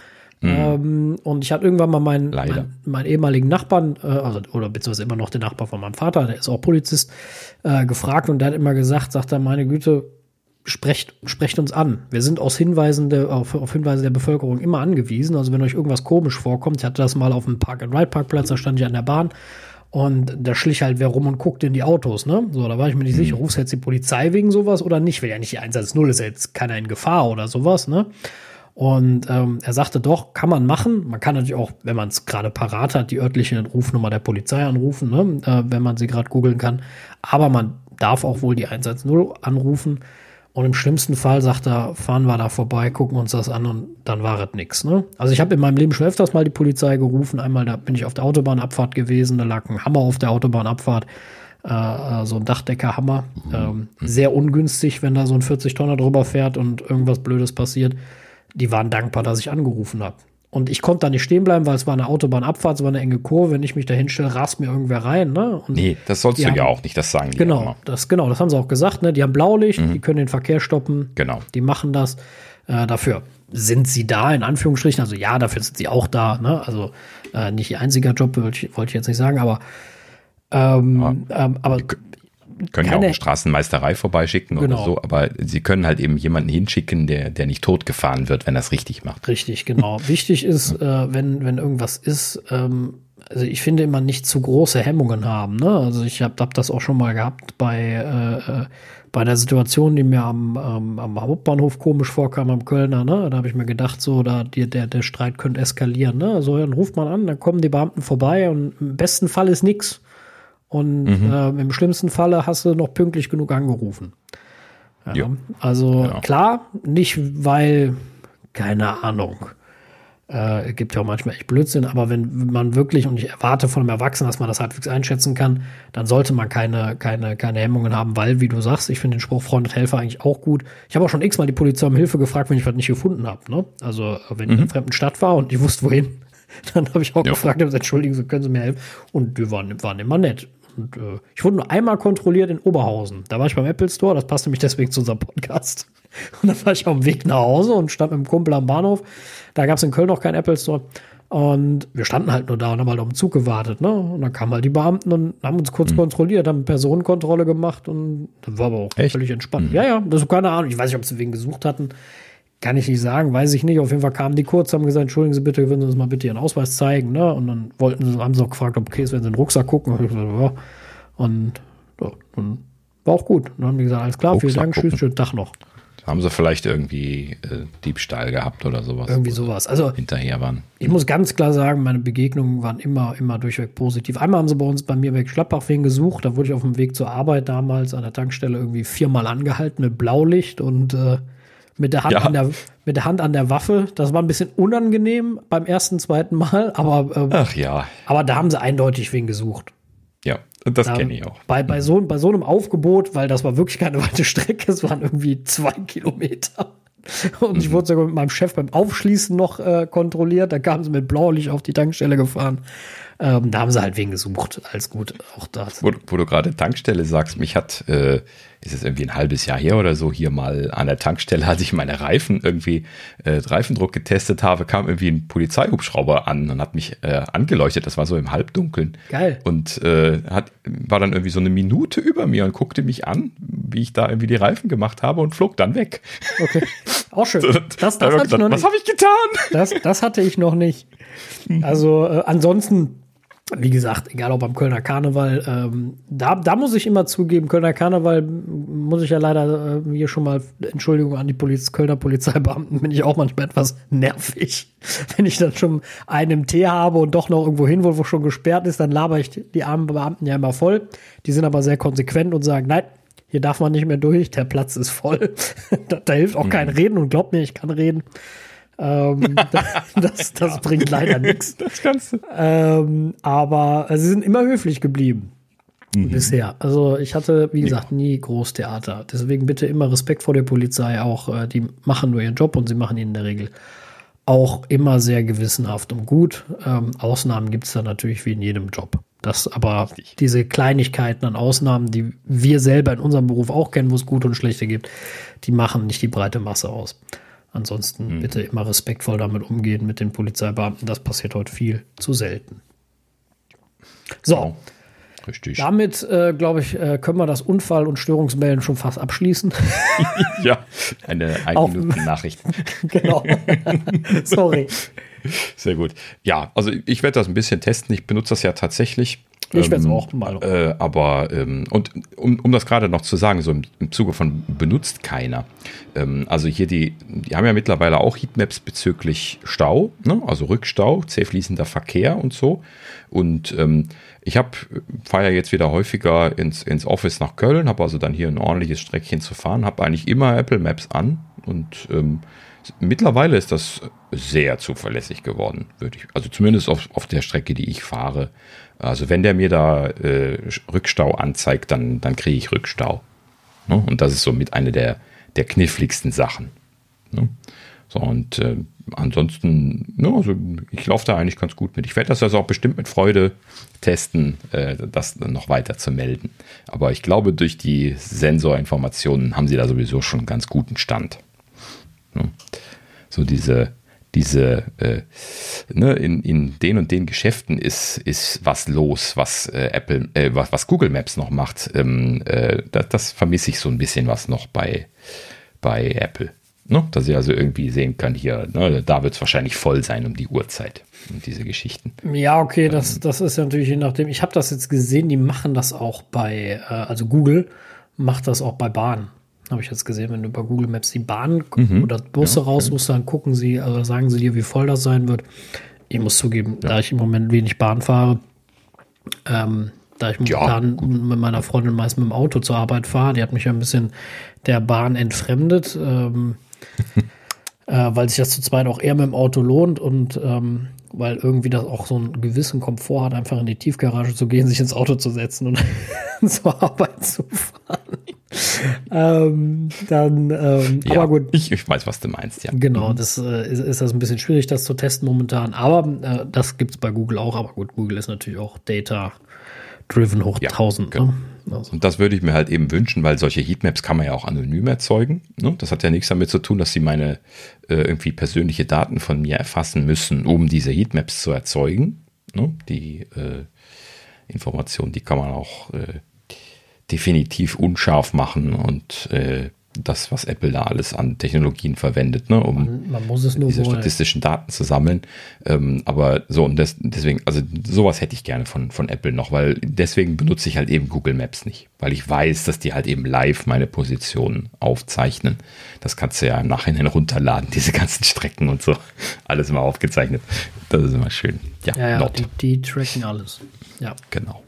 Ähm, und ich hatte irgendwann mal meinen, meinen, meinen ehemaligen Nachbarn, äh, also, oder beziehungsweise immer noch den Nachbar von meinem Vater, der ist auch Polizist, äh, gefragt und der hat immer gesagt, sagt er, meine Güte, sprecht, sprecht uns an. Wir sind aus Hinweisen der, auf, auf Hinweise der Bevölkerung immer angewiesen. Also wenn euch irgendwas komisch vorkommt, ich hatte das mal auf dem Park-and-Ride-Parkplatz, da stand ich an der Bahn und da schlich halt wer rum und guckte in die Autos, ne? So, da war ich mir nicht sicher, rufst du jetzt die Polizei wegen sowas oder nicht? Will ja nicht die 110, ist ja jetzt keiner in Gefahr oder sowas, ne? Und ähm, er sagte doch, kann man machen. Man kann natürlich auch, wenn man es gerade parat hat, die örtliche Rufnummer der Polizei anrufen, ne? äh, wenn man sie gerade googeln kann. Aber man darf auch wohl die 110 anrufen. Und im schlimmsten Fall sagt er, fahren wir da vorbei, gucken uns das an und dann war es nix. Ne? Also ich habe in meinem Leben schon öfters mal die Polizei gerufen. Einmal da bin ich auf der Autobahnabfahrt gewesen, da lag ein Hammer auf der Autobahnabfahrt. Äh, so ein Dachdeckerhammer. Ähm, sehr ungünstig, wenn da so ein 40-Tonner drüber fährt und irgendwas Blödes passiert. Die waren dankbar, dass ich angerufen habe. Und ich konnte da nicht stehen bleiben, weil es war eine Autobahnabfahrt, es war eine enge Kurve. Wenn ich mich da hinstelle, rast mir irgendwer rein. Ne? Und Nee, das sollst du ja haben- auch nicht, das sagen die Genau, immer. das, genau, das haben sie auch gesagt. Ne? Die haben Blaulicht, die können den Verkehr stoppen. Genau. Die machen das. Äh, dafür sind sie da, in Anführungsstrichen. Also ja, dafür sind sie auch da. Ne? Also äh, nicht ihr einziger Job, wollte ich, wollte ich jetzt nicht sagen, aber, ähm, ähm, aber Können ja auch keine- eine Straßenmeisterei vorbeischicken Genau. oder so, aber sie können halt eben jemanden hinschicken, der, der nicht totgefahren wird, wenn er es richtig macht. Richtig, genau. [LAUGHS] Wichtig ist, äh, wenn, wenn irgendwas ist, ähm, also ich finde immer nicht zu große Hemmungen haben. Ne? Also ich habe hab das auch schon mal gehabt bei, äh, äh, bei einer Situation, die mir am, ähm, am Hauptbahnhof komisch vorkam, am Kölner. Ne? Da habe ich mir gedacht, so, da, die, der, der Streit könnte eskalieren. Ne? Also dann ruft man an, dann kommen die Beamten vorbei und im besten Fall ist nix. Und ähm, im schlimmsten Falle hast du noch pünktlich genug angerufen. Ja, Ja. Also Genau. klar, nicht weil, keine Ahnung, äh, gibt ja auch manchmal echt Blödsinn, aber wenn man wirklich, und ich erwarte von einem Erwachsenen, dass man das halbwegs einschätzen kann, dann sollte man keine, keine, keine Hemmungen haben, weil, wie du sagst, ich finde den Spruch Freund und Helfer eigentlich auch gut. Ich habe auch schon x-mal die Polizei um Hilfe gefragt, wenn ich was nicht gefunden habe. Ne? Also, wenn ich in einer fremden Stadt war und ich wusste, wohin, [LAUGHS] dann habe ich auch Ja. gefragt, entschuldigen Sie, können Sie mir helfen? Und die waren, waren immer nett. Und äh, ich wurde nur einmal kontrolliert in Oberhausen. Da war ich beim Apple Store, das passte mich deswegen zu unserem Podcast. [LAUGHS] Und dann war ich auf dem Weg nach Hause und stand mit dem Kumpel am Bahnhof. Da gab es in Köln noch keinen Apple Store. Und wir standen halt nur da und haben halt auf den Zug gewartet. Ne? Und dann kamen halt die Beamten und haben uns kurz kontrolliert, haben Personenkontrolle gemacht und das war aber auch Echt? völlig entspannt. Ja, ja, das ist keine Ahnung. Ich weiß nicht, ob sie wen gesucht hatten. Kann ich nicht sagen, weiß ich nicht. Auf jeden Fall kamen die kurz, haben gesagt, entschuldigen Sie bitte, würden Sie uns mal bitte Ihren Ausweis zeigen. Ne? Und dann wollten sie, haben sie auch gefragt, ob okay ist, wenn sie in den Rucksack gucken. Und, ja. dann war auch gut. Dann haben die gesagt, alles klar, vielen Rucksack Dank, tschüss, schönen Tag noch. Haben sie vielleicht irgendwie äh, Diebstahl gehabt oder sowas? Irgendwie sowas. Also Hinterher waren. ich muss ganz klar sagen, meine Begegnungen waren immer, immer durchweg positiv. Einmal haben sie bei uns bei mir bei Schlappbach wen gesucht. Da wurde ich auf dem Weg zur Arbeit damals an der Tankstelle irgendwie viermal angehalten mit Blaulicht und äh, mit, der Hand Ja. an der, mit der Hand an der Waffe. Das war ein bisschen unangenehm beim ersten, zweiten Mal, aber, ähm, Ach ja, aber da haben sie eindeutig wen gesucht. ja, das Da- kenne ich auch. Bei, bei, so, bei so einem Aufgebot, weil das war wirklich keine weite Strecke, es waren irgendwie zwei Kilometer. Und ich wurde sogar mit meinem Chef beim Aufschließen noch äh, kontrolliert. Da kamen sie mit Blaulicht auf die Tankstelle gefahren. Ähm, da haben sie halt wen gesucht. Alles gut, auch das. Wo, wo du gerade Tankstelle sagst, mich hat, äh, ist es irgendwie ein halbes Jahr her oder so, hier mal an der Tankstelle, als ich meine Reifen irgendwie, äh, Reifendruck getestet habe, kam irgendwie ein Polizeihubschrauber an und hat mich äh, angeleuchtet. Das war so im Halbdunkeln. Geil. Und äh, hat, war dann irgendwie so eine Minute über mir und guckte mich an, wie ich da irgendwie die Reifen gemacht habe und flog dann weg. Okay. Auch schön. [LAUGHS] Das, das hatte ich noch nicht. Was habe ich getan? Das, das hatte ich noch nicht. [LAUGHS] Also äh, ansonsten wie gesagt, egal ob am Kölner Karneval, ähm, da, da muss ich immer zugeben, Kölner Karneval muss ich ja leider äh, hier schon mal Entschuldigung an die Poliz Kölner Polizeibeamten, bin ich auch manchmal etwas nervig. [LAUGHS] Wenn ich dann schon einen Tee habe und doch noch irgendwo hin, wo, wo schon gesperrt ist, dann laber ich die armen Beamten ja immer voll. Die sind aber sehr konsequent und sagen, nein, hier darf man nicht mehr durch, der Platz ist voll. [LAUGHS] da, da, hilft auch kein mhm. Reden und glaubt mir, ich kann reden. Ähm, [LAUGHS] das, das ja. bringt leider nichts. [LAUGHS] Das kannst du. Ähm, aber sie sind immer höflich geblieben. Mhm. Bisher. Also ich hatte, wie gesagt, nie Großtheater. Deswegen bitte immer Respekt vor der Polizei. Auch äh, die machen nur ihren Job und sie machen ihn in der Regel auch immer sehr gewissenhaft und gut. Ähm, Ausnahmen gibt es da natürlich wie in jedem Job. Das aber diese Kleinigkeiten an Ausnahmen, die wir selber in unserem Beruf auch kennen, wo es gute und schlechte gibt, die machen nicht die breite Masse aus. Ansonsten mhm. bitte immer respektvoll damit umgehen mit den Polizeibeamten. Das passiert heute viel zu selten. So. Genau. Richtig. Damit, äh, glaube ich, äh, können wir das Unfall- und Störungsmelden schon fast abschließen. [LAUGHS] ja, eine eine Nachricht. [LAUGHS] genau. Sorry. Sehr gut. Ja, also ich werde das ein bisschen testen. Ich benutze das ja tatsächlich ich werde es ähm, auch mal. Äh, aber, ähm, und um, um das gerade noch zu sagen, so im, im Zuge von benutzt keiner. Ähm, also hier die, die haben ja mittlerweile auch Heatmaps bezüglich Stau, ne? also Rückstau, zähfließender Verkehr und so. Und ähm, ich habe, fahre ja jetzt wieder häufiger ins, ins Office nach Köln, habe also dann hier ein ordentliches Streckchen zu fahren, habe eigentlich immer Apple Maps an und ähm, mittlerweile ist das sehr zuverlässig geworden, würde ich. Also zumindest auf, auf der Strecke, die ich fahre. Also wenn der mir da äh, Rückstau anzeigt, dann, dann kriege ich Rückstau. Ne? Und das ist so mit einer der, der kniffligsten Sachen. Ne? So, und äh, ansonsten, ne, also ich laufe da eigentlich ganz gut mit. Ich werde das also auch bestimmt mit Freude testen, äh, das noch weiter zu melden. Aber ich glaube, durch die Sensorinformationen haben sie da sowieso schon einen ganz guten Stand. Ne? So diese diese, äh, ne, in, in den und den Geschäften ist, ist was los, was äh, Apple, äh, was, was Google Maps noch macht. Ähm, äh, das, das vermisse ich so ein bisschen was noch bei, bei Apple. Ne? Dass ich also irgendwie sehen kann, hier, ne, da wird es wahrscheinlich voll sein um die Uhrzeit und diese Geschichten. Ja, okay, das, ähm. das ist ja natürlich je nachdem. Ich habe das jetzt gesehen, die machen das auch bei, äh, also Google macht das auch bei Bahn. Habe ich jetzt gesehen, wenn du über Google Maps die Bahn mhm. oder Busse ja, raussuchst, dann gucken sie, also sagen sie dir, wie voll das sein wird. Ich muss zugeben, ja. da ich im Moment wenig Bahn fahre, ähm, da ich momentan ja, mit meiner Freundin meist mit dem Auto zur Arbeit fahre, die hat mich ja ein bisschen der Bahn entfremdet, ähm, [LAUGHS] äh, weil sich das zu zweit auch eher mit dem Auto lohnt und ähm, weil irgendwie das auch so einen gewissen Komfort hat, einfach in die Tiefgarage zu gehen, sich ins Auto zu setzen und [LAUGHS] zur Arbeit zu fahren. ähm, dann, ähm, ja, aber gut. Ich, ich, weiß, was du meinst, ja. Genau, mhm. das äh, ist, ist das ein bisschen schwierig, das zu testen momentan. Aber äh, das gibt es bei Google auch. Aber gut, Google ist natürlich auch Data driven hoch ja, 1000. Genau. Ne? Also. Und das würde ich mir halt eben wünschen, weil solche Heatmaps kann man ja auch anonym erzeugen. Ne? Das hat ja nichts damit zu tun, dass sie meine äh, irgendwie persönliche Daten von mir erfassen müssen, um diese Heatmaps zu erzeugen. Ne? Die äh, Information, die kann man auch äh, definitiv unscharf machen und äh, das, was Apple da alles an Technologien verwendet, ne, um diese wohl. statistischen Daten zu sammeln. Ähm, aber so, und das, deswegen, also sowas hätte ich gerne von, von Apple noch, weil deswegen benutze ich halt eben Google Maps nicht, weil ich weiß, dass die halt eben live meine Position aufzeichnen. Das kannst du ja im Nachhinein [LAUGHS] runterladen, diese ganzen Strecken und so. Alles immer aufgezeichnet. Das ist immer schön. Ja, ja, ja die, die tracken alles. Ja. Genau.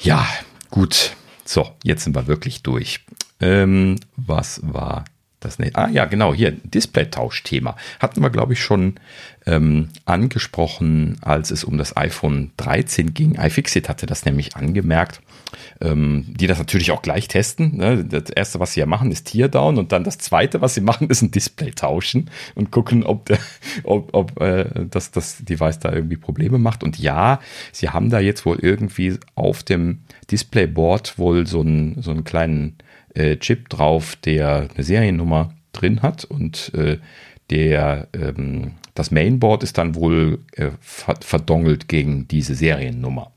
Ja, gut. So, jetzt sind wir wirklich durch. Ähm, was war das? Ne ah ja, genau, hier, Display-Tausch-Thema. Hatten wir, glaube ich, schon ähm, angesprochen, als es um das iPhone 13 ging. iFixit hatte das nämlich angemerkt, ähm, die das natürlich auch gleich testen. Ne? Das erste, was sie ja machen, ist Teardown und dann das zweite, was sie machen, [LAUGHS] ist ein Display tauschen und gucken, ob, der, ob, ob äh, das, das Device da irgendwie Probleme macht. Und ja, sie haben da jetzt wohl irgendwie auf dem Displayboard wohl so einen, so einen kleinen äh, Chip drauf, der eine Seriennummer drin hat und äh, der ähm, das Mainboard ist dann wohl äh, verdongelt gegen diese Seriennummer.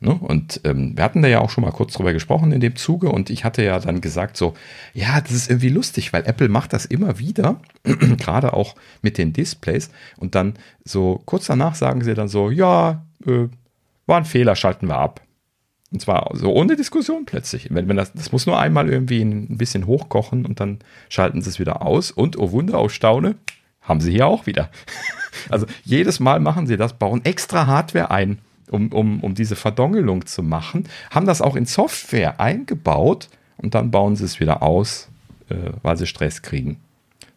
Ne? Und ähm, wir hatten da ja auch schon mal kurz drüber gesprochen in dem Zuge und ich hatte ja dann gesagt so, ja, das ist irgendwie lustig, weil Apple macht das immer wieder, [CLEARS THROAT] gerade auch mit den Displays und dann so kurz danach sagen sie dann so, ja, äh, war ein Fehler, schalten wir ab. Und zwar so ohne Diskussion plötzlich. Wenn, wenn das, das muss nur einmal irgendwie ein bisschen hochkochen und dann schalten sie es wieder aus. Und, oh Wunder, oh Staune, haben sie hier auch wieder. [LAUGHS] Also jedes Mal machen sie das, bauen extra Hardware ein, um, um, um diese Verdongelung zu machen, haben das auch in Software eingebaut und dann bauen sie es wieder aus, äh, weil sie Stress kriegen.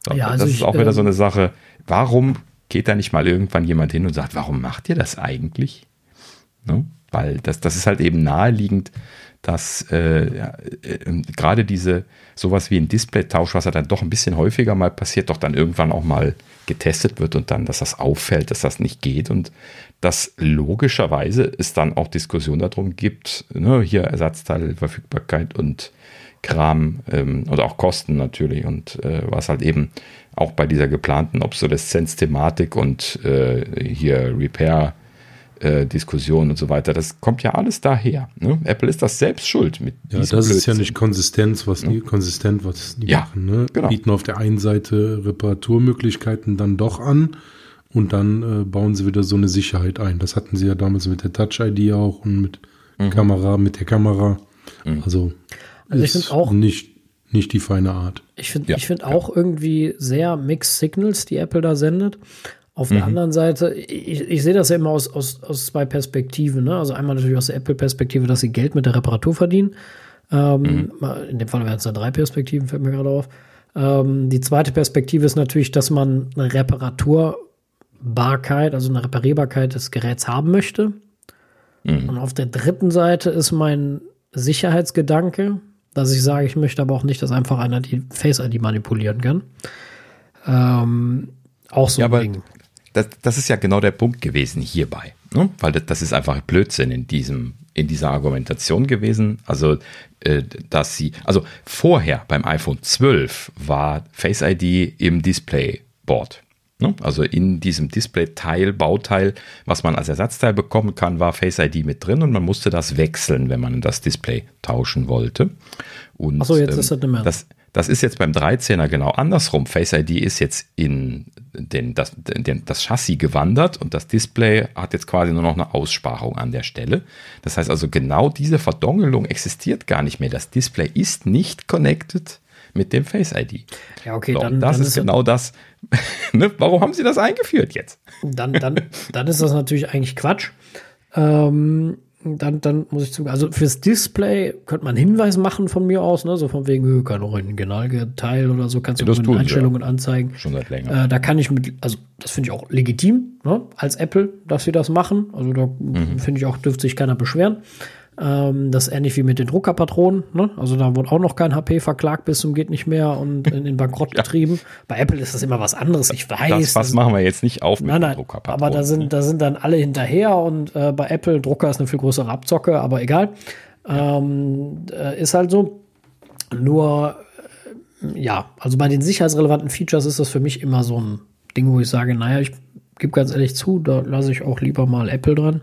So, ja, also das ich, ist auch wieder so ähm, eine Sache. Warum geht da nicht mal irgendwann jemand hin und sagt, warum macht ihr das eigentlich? Ne? Weil das, das ist halt eben naheliegend, dass äh, äh, gerade diese sowas wie ein Display-Tausch, was ja dann doch ein bisschen häufiger mal passiert, doch dann irgendwann auch mal getestet wird und dann, dass das auffällt, dass das nicht geht und dass logischerweise es dann auch Diskussionen darum gibt, ne, hier Ersatzteilverfügbarkeit und Kram ähm, oder auch Kosten natürlich und äh, was halt eben auch bei dieser geplanten Obsoleszenz-Thematik und äh, hier Repair- äh, Diskussion und so weiter. Das kommt ja alles daher. Ne? Apple ist das selbst schuld mit Ja, das Blödsinn. ist ja nicht Konsistenz, was die, konsistent, was die ja, machen. Ne? Genau. Bieten auf der einen Seite Reparaturmöglichkeiten dann doch an und dann äh, bauen sie wieder so eine Sicherheit ein. Das hatten sie ja damals mit der Touch-ID auch und mit mhm. Kamera, mit der Kamera. Mhm. Also, also ich finde auch nicht nicht die feine Art. Ich finde ja, ich finde ja. auch irgendwie sehr Mixed Signals, die Apple da sendet. Auf der mhm. anderen Seite, ich, ich sehe das ja immer aus, aus, aus zwei Perspektiven. Ne? Also einmal natürlich aus der Apple-Perspektive, dass sie Geld mit der Reparatur verdienen. Ähm, mhm. In dem Fall wären es da drei Perspektiven, fällt mir gerade auf. Ähm, die zweite Perspektive ist natürlich, dass man eine Reparaturbarkeit, also eine Reparierbarkeit des Geräts haben möchte. Mhm. Und auf der dritten Seite ist mein Sicherheitsgedanke, dass ich sage, ich möchte aber auch nicht, dass einfach einer die Face-ID manipulieren kann. Ähm, auch so ja, ein Ding das, das ist ja genau der Punkt gewesen hierbei. Ne? Weil das, das ist einfach Blödsinn in diesem, in dieser Argumentation gewesen. Also, äh, dass sie, also vorher beim iPhone 12 war Face ID im Displayboard. Ne? Also in diesem Display-Teil, Bauteil, was man als Ersatzteil bekommen kann, war Face ID mit drin und man musste das wechseln, wenn man das Display tauschen wollte. Und, Achso, jetzt ähm, ist das nicht mehr. Das, das ist jetzt beim 13er genau andersrum. Face ID ist jetzt in den, das, den, das Chassis gewandert und das Display hat jetzt quasi nur noch eine Aussparung an der Stelle. Das heißt also, genau diese Verdongelung existiert gar nicht mehr. Das Display ist nicht connected mit dem Face ID. Ja, okay, so, dann. Das dann ist, genau das. [LAUGHS] ne? Warum haben sie das eingeführt jetzt? Dann, dann, dann ist das natürlich eigentlich Quatsch. Ähm, dann, dann muss ich zugeben, also fürs Display könnte man Hinweis machen von mir aus, ne? so von wegen, kein Originalteil oder so, kannst du ja, mit Einstellungen ja. anzeigen. Schon seit länger. Äh, da kann ich mit, also das finde ich auch legitim, ne? als Apple, dass sie das machen. Also da mhm. finde ich auch, dürfte sich keiner beschweren. Ähm, das ist ähnlich wie mit den Druckerpatronen. Ne? Also da wurde auch noch kein HP verklagt bis zum geht nicht mehr und in den Bankrott [LAUGHS] ja. getrieben. Bei Apple ist das immer was anderes. Ich weiß. Das, was machen wir jetzt nicht auf mit nein, nein, Druckerpatronen. Aber da sind, da sind dann alle hinterher und äh, bei Apple Drucker ist eine viel größere Abzocke, aber egal. Ähm, äh, ist halt so. Nur äh, ja, also bei den sicherheitsrelevanten Features ist das für mich immer so ein Ding, wo ich sage, naja, ich gebe ganz ehrlich zu, da lasse ich auch lieber mal Apple dran.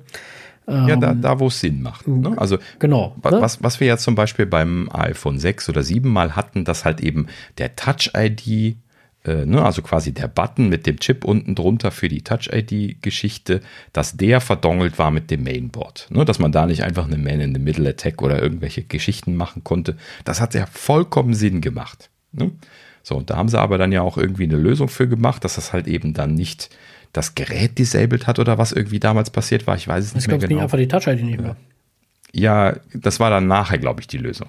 Ja, da, ähm, da wo es Sinn macht. Ne? Also genau. Ne? Was, was wir ja zum Beispiel beim iPhone 6 oder 7 mal hatten, dass halt eben der Touch-ID, äh, ne, also quasi der Button mit dem Chip unten drunter für die Touch-ID-Geschichte, dass der verdongelt war mit dem Mainboard. Ne? Dass man da nicht einfach eine Man-in-the-Middle-Attack oder irgendwelche Geschichten machen konnte. Das hat ja vollkommen Sinn gemacht. Ne? So, und da haben sie aber dann ja auch irgendwie eine Lösung für gemacht, dass das halt eben dann nicht das Gerät disabled hat oder was irgendwie damals passiert war. Ich weiß es nicht mehr genau. Es ging einfach die Touch-ID nicht mehr. Ja, das war dann nachher, glaube ich, die Lösung.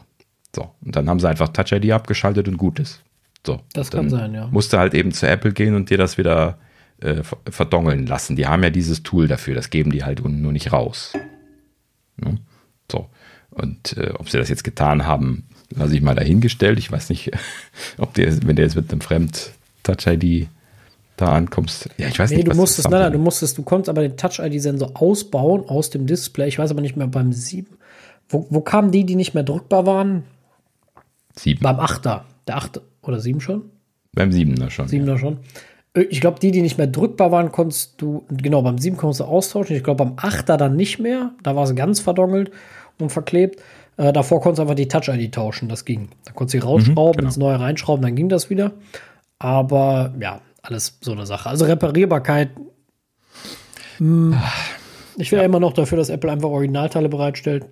So, und dann haben sie einfach Touch-ID abgeschaltet und gut ist. So, das kann sein, ja. Musste halt eben zu Apple gehen und dir das wieder äh, verdongeln lassen. Die haben ja dieses Tool dafür, das geben die halt nur nicht raus. Ne? So. Und äh, ob sie das jetzt getan haben, lasse ich mal dahingestellt. Ich weiß nicht, [LAUGHS] ob der, wenn der jetzt mit einem Fremd-Touch-ID da ankommst. Ja, ich weiß nee, nicht. Du musstest, nein, nein, du musstest, du konntest aber den Touch-ID-Sensor ausbauen aus dem Display. Ich weiß aber nicht mehr beim 7. Wo, wo kamen die, die nicht mehr drückbar waren? 7. Beim 8er. Der 8 oder 7 schon? Beim 7er schon. 7er ja. schon. Äh, ich glaube, die, die nicht mehr drückbar waren, konntest du, genau, beim 7 konntest du austauschen. Ich glaube, beim 8er dann nicht mehr. Da war es ganz verdongelt und verklebt. Äh, davor konntest du einfach die Touch-ID tauschen. Das ging. Da konntest du sie rausschrauben, mhm, genau. ins neue reinschrauben, dann ging das wieder. Aber ja, alles so eine Sache. Also Reparierbarkeit. Mh, hm, ich wäre ja. immer noch dafür, dass Apple einfach Originalteile bereitstellt.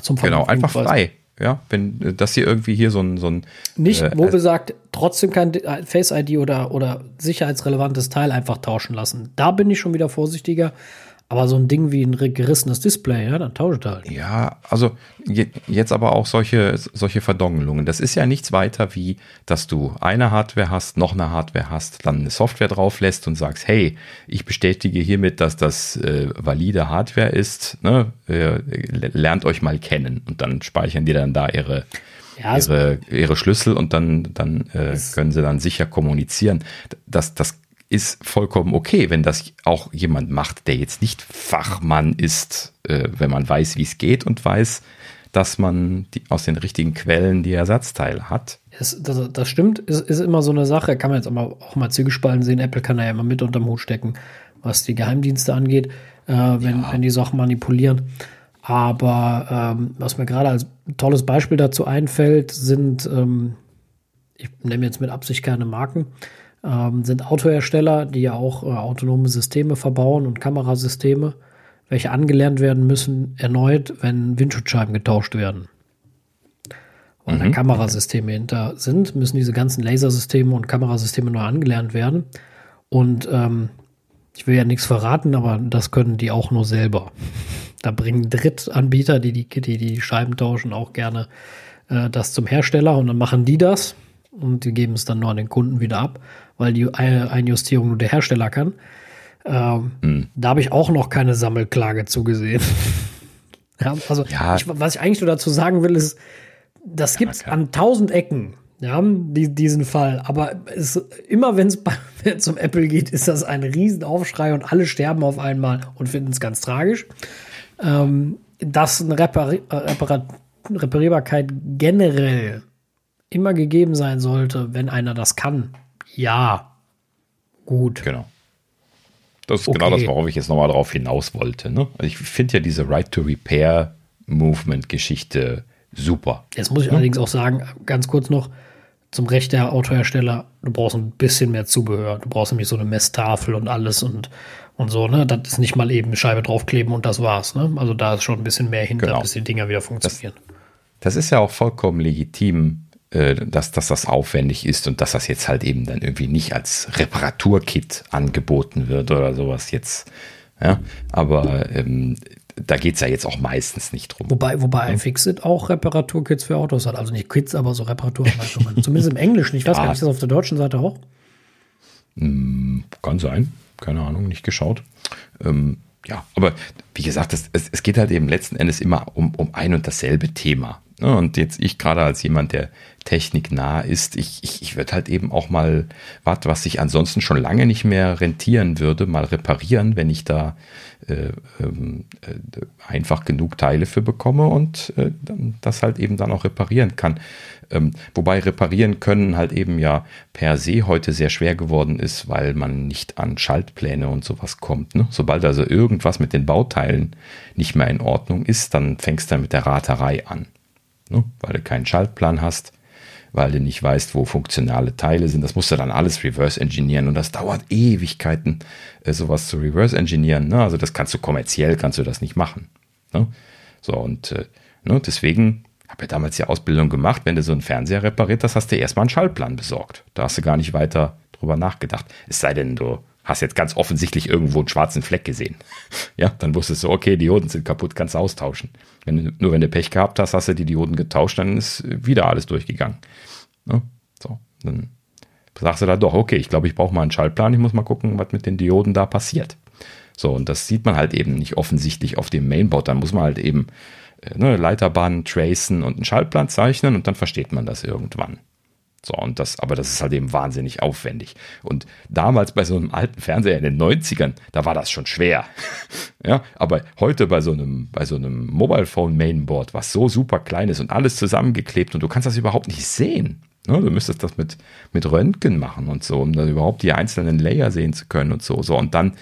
Zum genau, einfach frei. Ja, wenn äh, das hier irgendwie hier so ein. So ein Nicht, äh, wo gesagt, trotzdem kein Face ID oder, oder sicherheitsrelevantes Teil einfach tauschen lassen. Da bin ich schon wieder vorsichtiger. Aber so ein Ding wie ein gerissenes Display, ja, dann tauscht halt. Ja, also jetzt aber auch solche, solche Verdongelungen. Das ist ja nichts weiter wie, dass du eine Hardware hast, noch eine Hardware hast, dann eine Software drauf lässt und sagst, hey, ich bestätige hiermit, dass das äh, valide Hardware ist. Ne? Äh, lernt euch mal kennen. Und dann speichern die dann da ihre, ja, ihre, ihre Schlüssel und dann, dann äh, können sie dann sicher kommunizieren. Das, das ist vollkommen okay, wenn das auch jemand macht, der jetzt nicht Fachmann ist, äh, wenn man weiß, wie es geht und weiß, dass man die, aus den richtigen Quellen die Ersatzteile hat. Das, das, das stimmt, ist, ist, immer so eine Sache, kann man jetzt aber auch mal zwiegespalten sehen. Apple kann da ja immer mit unterm Hut stecken, was die Geheimdienste angeht, äh, wenn, ja. wenn die Sachen manipulieren. Aber ähm, was mir gerade als tolles Beispiel dazu einfällt, sind, ähm, ich nehme jetzt mit Absicht keine Marken, ähm, sind Autohersteller, die ja auch äh, autonome Systeme verbauen und Kamerasysteme, welche angelernt werden müssen, erneut, wenn Windschutzscheiben getauscht werden. Und mhm. wenn Kamerasysteme hinter sind, müssen diese ganzen Lasersysteme und Kamerasysteme neu angelernt werden. Und ähm, ich will ja nichts verraten, aber das können die auch nur selber. Da bringen Drittanbieter, die die, die, die Scheiben tauschen, auch gerne äh, das zum Hersteller und dann machen die das und die geben es dann nur an den Kunden wieder ab weil die Einjustierung nur der Hersteller kann. Ähm, hm. Da habe ich auch noch keine Sammelklage zugesehen. [LAUGHS] ja, also, ja. Ich, was ich eigentlich nur dazu sagen will, ist, das gibt es an tausend Ecken, ja, die, diesen Fall. Aber es, immer [LAUGHS] wenn es zum Apple geht, ist das ein Riesenaufschrei und alle sterben auf einmal und finden es ganz tragisch. Ähm, dass eine Repari Repar Reparierbarkeit generell immer gegeben sein sollte, wenn einer das kann, ja, gut. Genau. Das ist okay. genau das, worauf ich jetzt nochmal drauf hinaus wollte. Ne? Also ich finde ja diese Right to Repair Movement-Geschichte super. Jetzt muss ich hm? allerdings auch sagen, ganz kurz noch zum Recht der Autohersteller, du brauchst ein bisschen mehr Zubehör. Du brauchst nämlich so eine Messtafel und alles und, und so, ne? Das ist nicht mal eben Scheibe draufkleben und das war's, ne? Also da ist schon ein bisschen mehr hinter, genau. bis die Dinger wieder funktionieren. Das, das ist ja auch vollkommen legitim, dass, dass das aufwendig ist und dass das jetzt halt eben dann irgendwie nicht als Reparaturkit angeboten wird oder sowas jetzt. Ja, aber ähm, da geht es ja jetzt auch meistens nicht drum. Wobei, wobei ja. Fixit auch Reparaturkits für Autos hat. Also nicht Kits, aber so Reparaturanleitungen. [LAUGHS] Zumindest im Englischen. Ich weiß gar nicht, ist das auf der deutschen Seite auch? Hm, kann sein. Keine Ahnung, nicht geschaut. Ähm, ja, aber wie gesagt, es, es, es, geht halt eben letzten Endes immer um, um ein und dasselbe Thema. Ne? Und jetzt ich gerade als jemand, der techniknah ist, ich, ich, ich würde halt eben auch mal, warte, was sich ansonsten schon lange nicht mehr rentieren würde, mal reparieren, wenn ich da äh, ähm, äh, einfach genug Teile für bekomme und äh, das halt eben dann auch reparieren kann. Ähm, wobei reparieren können halt eben ja per se heute sehr schwer geworden ist, weil man nicht an Schaltpläne und sowas kommt. Ne? Sobald also irgendwas mit den Bauteilen nicht mehr in Ordnung ist, dann fängst du mit der Raterei an ne? weil du keinen Schaltplan hast, weil du nicht weißt, wo funktionale Teile sind. Das musst du dann alles reverse engineeren und das dauert Ewigkeiten, äh, sowas zu reverse engineeren. Ne? Also das kannst du kommerziell, kannst du das nicht machen. Ne? So und äh, ne? deswegen habe ja damals die Ausbildung gemacht, wenn du so einen Fernseher repariert hast, hast du erstmal einen Schaltplan besorgt. Da hast du gar nicht weiter drüber nachgedacht. Es sei denn, du hast jetzt ganz offensichtlich irgendwo einen schwarzen Fleck gesehen. [LAUGHS] Ja, dann wusstest du, okay, Dioden sind kaputt, kannst du austauschen. Wenn, nur wenn du Pech gehabt hast, hast du die Dioden getauscht, dann ist wieder alles durchgegangen. Ja, so, dann sagst du da doch, okay, ich glaube, ich brauche mal einen Schaltplan, ich muss mal gucken, was mit den Dioden da passiert. So, und das sieht man halt eben nicht offensichtlich auf dem Mainboard. Dann muss man halt eben äh, ne, Leiterbahn tracen und einen Schaltplan zeichnen und dann versteht man das irgendwann. So, und das, aber das ist halt eben wahnsinnig aufwendig. Und damals bei so einem alten Fernseher in den 90ern, da war das schon schwer. [LAUGHS] ja, aber heute bei so einem, bei so einem Mobile Phone Mainboard, was so super klein ist und alles zusammengeklebt und du kannst das überhaupt nicht sehen. Ne, du müsstest das mit, mit Röntgen machen und so, um dann überhaupt die einzelnen Layer sehen zu können und so. So, und dann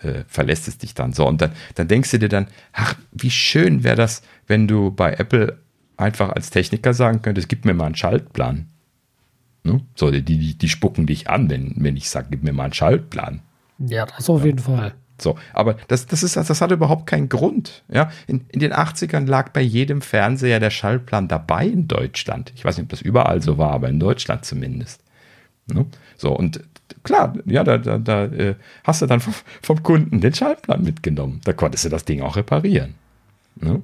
äh, verlässt es dich dann so. Und dann, dann denkst du dir dann, ach, wie schön wäre das, wenn du bei Apple einfach als Techniker sagen könntest, gib mir mal einen Schaltplan. Ne? So, die, die, die spucken dich an, wenn, wenn ich sage, gib mir mal einen Schaltplan. Ja, das auf jeden Fall. So, aber das, das, ist, das hat überhaupt keinen Grund. Ja? In, in den 80ern lag bei jedem Fernseher der Schaltplan dabei in Deutschland. Ich weiß nicht, ob das überall so war, aber in Deutschland zumindest. Ne? So, und klar, ja, da, da, da äh, hast du dann vom, vom, Kunden den Schaltplan mitgenommen. Da konntest du das Ding auch reparieren. Ne?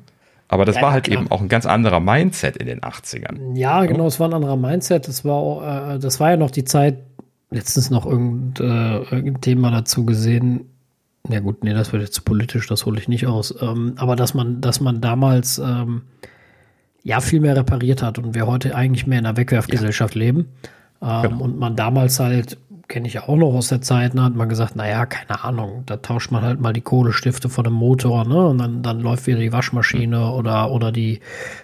Aber das ja, war halt klar. eben auch ein ganz anderer Mindset in den 80ern. Ja, genau, es war ein anderer Mindset. Das war, äh, das war ja noch die Zeit, letztens noch irgend, äh, irgendein Thema dazu gesehen. Ja gut, nee, das wird jetzt zu politisch, das hole ich nicht aus. Ähm, aber dass man, dass man damals ähm, ja viel mehr repariert hat und wir heute eigentlich mehr in einer Wegwerfgesellschaft ja. leben. Ähm, genau. Und man damals halt kenne ich ja auch noch aus der Zeit, ne, hat man gesagt, naja, keine Ahnung, da tauscht man halt mal die Kohlestifte von dem Motor, ne, und dann, dann läuft wieder die Waschmaschine mhm. oder, oder die,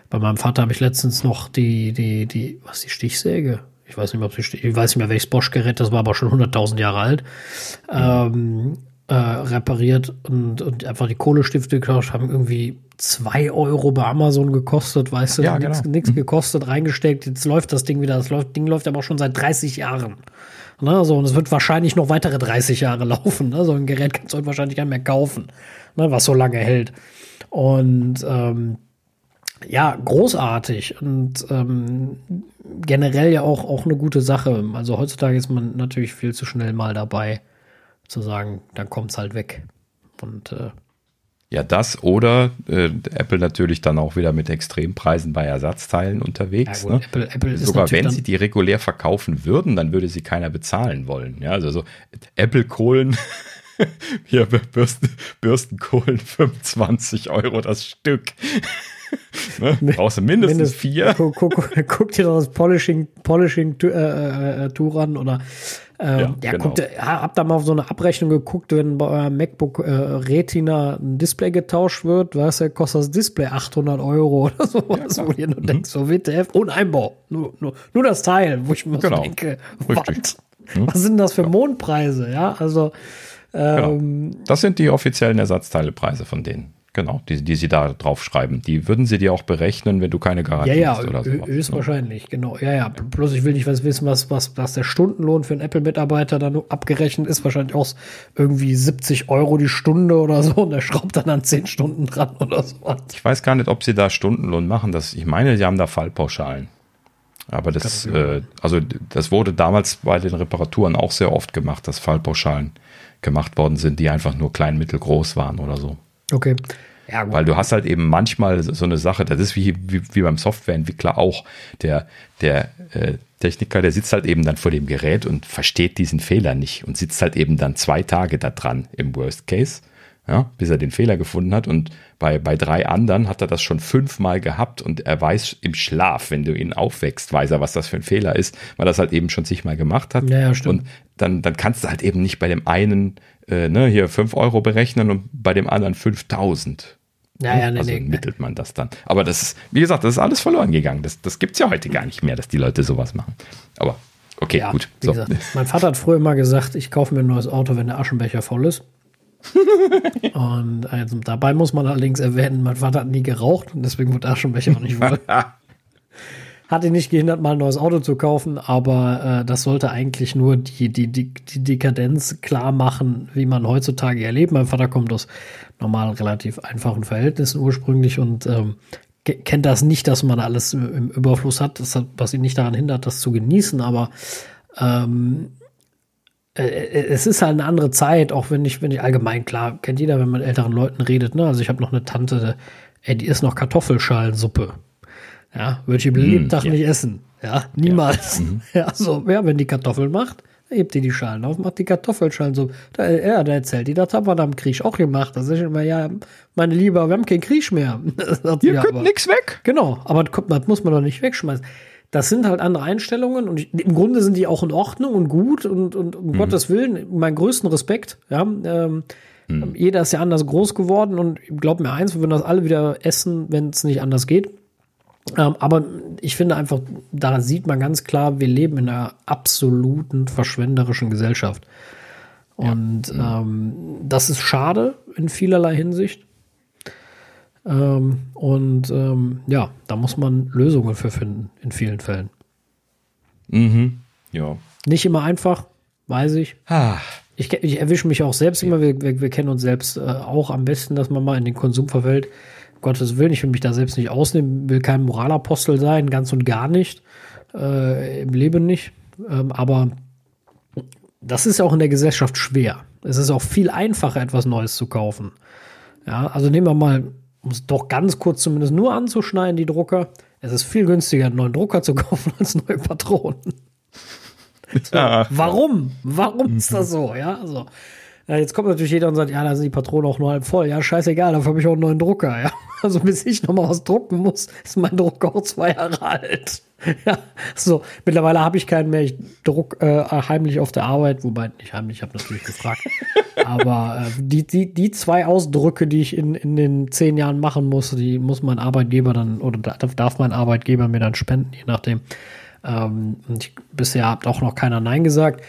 bei meinem Vater habe ich letztens noch die, die, die, was, die Stichsäge? Ich weiß nicht mehr, ob sie, ich weiß nicht mehr, welches Bosch-Gerät, das war aber schon 100.000 Jahre alt, mhm. ähm, äh, repariert und, und einfach die Kohlestifte getauscht, haben irgendwie zwei Euro bei Amazon gekostet, weißt du, ja, nichts genau. Mhm. gekostet, reingesteckt, jetzt läuft das Ding wieder, das läuft, Ding läuft aber auch schon seit 30 Jahren. Ne, so, und es wird wahrscheinlich noch weitere 30 Jahre [LAUGHS] laufen. Ne? So ein Gerät kannst du heute wahrscheinlich gar nicht mehr kaufen, ne, was so lange hält. Und ähm, ja, großartig und ähm, generell ja auch, auch eine gute Sache. Also heutzutage ist man natürlich viel zu schnell mal dabei zu sagen, dann kommt es halt weg. Und äh, ja, das oder äh, Apple natürlich dann auch wieder mit Extrempreisen bei Ersatzteilen unterwegs. Ja, gut, ne? Apple, Apple Sogar wenn sie die regulär verkaufen würden, dann würde sie keiner bezahlen wollen. Ja, also so Apple-Kohlen, [LAUGHS] hier Bürsten, Bürstenkohlen 25 Euro das Stück. Ne? [LAUGHS] Brauchst du mindestens, mindestens vier. [LAUGHS] Guck, guck, guck, dir das Polishing, Polishing äh, äh, Tour an oder ähm, ja, ja genau. guckt, habt da mal auf so eine Abrechnung geguckt, wenn bei eurem MacBook äh, Retina ein Display getauscht wird, weißt du, kostet das Display 800 Euro [LAUGHS] oder sowas, ja, wo ihr nur mhm. denkt, so WTF und Einbau, nur, nur, nur das Teil, wo ich mir genau. so denke, was, hm? was sind das für Mondpreise, ja, also genau. ähm, genau. Das sind die offiziellen Ersatzteilepreise von denen. Genau, die, die sie da drauf schreiben. Die würden sie dir auch berechnen, wenn du keine Garantie ja, ja, hast oder so. Ja, höchstwahrscheinlich, genau. Ja, ja. Bloß ich will nicht was wissen, was, was, was der Stundenlohn für einen Apple-Mitarbeiter dann abgerechnet ist. Wahrscheinlich auch irgendwie 70 Euro die Stunde oder so. Und der schraubt dann an 10 Stunden dran oder so. Ich weiß gar nicht, ob sie da Stundenlohn machen. Das, ich meine, sie haben da Fallpauschalen. Aber das, äh, also das wurde damals bei den Reparaturen auch sehr oft gemacht, dass Fallpauschalen gemacht worden sind, die einfach nur klein, mittel, groß waren oder so. Okay. Ja, Weil du hast halt eben manchmal so eine Sache, das ist wie, wie, wie beim Softwareentwickler auch. Der, der äh, Techniker, der sitzt halt eben dann vor dem Gerät und versteht diesen Fehler nicht und sitzt halt eben dann zwei Tage da dran im Worst Case, ja, bis er den Fehler gefunden hat. Und bei, bei drei anderen hat er das schon fünfmal gehabt und er weiß im Schlaf, wenn du ihn aufwächst, weiß er, was das für ein Fehler ist, weil er das halt eben schon zigmal gemacht hat. Ja, ja, stimmt. Und dann, dann kannst du halt eben nicht bei dem einen äh, ne, hier 5 Euro berechnen und bei dem anderen 5000. Ja, ja, nee, also nee, mittelt man das dann. Aber das ist, wie gesagt, das ist alles verloren gegangen. Das, das gibt es ja heute gar nicht mehr, dass die Leute sowas machen. Aber okay, ja, gut. So. Gesagt, [LAUGHS] mein Vater hat früher immer gesagt, ich kaufe mir ein neues Auto, wenn der Aschenbecher voll ist. [LAUGHS] und also, dabei muss man allerdings erwähnen, mein Vater hat nie geraucht und deswegen wird Aschenbecher auch nicht voll. [LAUGHS] hat ihn nicht gehindert, mal ein neues Auto zu kaufen, aber äh, das sollte eigentlich nur die, die, die, die Dekadenz klar machen, wie man heutzutage erlebt. Mein Vater kommt aus normal relativ einfachen Verhältnissen ursprünglich und ähm, kennt das nicht, dass man alles im Überfluss hat, das, was ihn nicht daran hindert, das zu genießen, aber ähm, äh, äh, es ist halt eine andere Zeit, auch wenn ich, wenn ich allgemein, klar, kennt jeder, wenn man mit älteren Leuten redet, ne? Also ich habe noch eine Tante, ey, die ist noch Kartoffelschalen-Suppe. Ja, würde ich im Lebtag ja. nicht essen. Ja, niemals. Ja. Mhm. [LAUGHS] ja, so, ja, wenn die Kartoffeln macht, hebt die die Schalen auf, macht die Kartoffelschalen so. Da, ja, da erzählt die, das haben wir da im Krieg auch gemacht. Das ist immer, ja, meine Liebe, wir haben keinen Krieg mehr. [LAUGHS] Ihr ja, könnt nichts weg. Genau, aber das muss man doch nicht wegschmeißen. Das sind halt andere Einstellungen und ich, im Grunde sind die auch in Ordnung und gut und, und um mhm. Gottes Willen, meinen größten Respekt. Ja, ähm, mhm. Jeder ist ja anders groß geworden und glaub mir eins, wir würden das alle wieder essen, wenn es nicht anders geht. Ähm, aber ich finde einfach, da sieht man ganz klar, wir leben in einer absoluten verschwenderischen Gesellschaft. Und ja. ähm, das ist schade in vielerlei Hinsicht. Ähm, und ähm, ja, da muss man Lösungen für finden, in vielen Fällen. Mhm. Ja. Nicht immer einfach, weiß ich. Ah. Ich, ich erwische mich auch selbst immer, wir, wir, wir kennen uns selbst äh, auch am besten, dass man mal in den Konsum verfällt. Gottes Willen, ich will mich da selbst nicht ausnehmen, will kein Moralapostel sein, ganz und gar nicht. Äh, Im Leben nicht. Ähm, aber das ist ja auch in der Gesellschaft schwer. Es ist auch viel einfacher, etwas Neues zu kaufen. Ja, also nehmen wir mal, um es doch ganz kurz zumindest nur anzuschneiden, die Drucker. Es ist viel günstiger, einen neuen Drucker zu [LAUGHS] kaufen als neue Patronen. So, warum? Warum ist das so? Ja, also ja, jetzt kommt natürlich jeder und sagt, ja, da sind die Patronen auch nur halb voll. Ja, scheißegal, dafür habe ich auch einen neuen Drucker. Ja, [LAUGHS] also bis ich noch mal was drucken muss, ist mein Drucker auch zwei Jahre alt. [LAUGHS] Ja, so mittlerweile habe ich keinen mehr. Ich druck äh, heimlich auf der Arbeit, wobei nicht heimlich, ich habe natürlich gefragt. [LAUGHS] Aber äh, die, die, die zwei Ausdrücke, die ich in, in den zehn Jahren machen muss, die muss mein Arbeitgeber dann oder darf mein Arbeitgeber mir dann spenden, je nachdem. Ähm, und ich, bisher hat auch noch keiner Nein gesagt.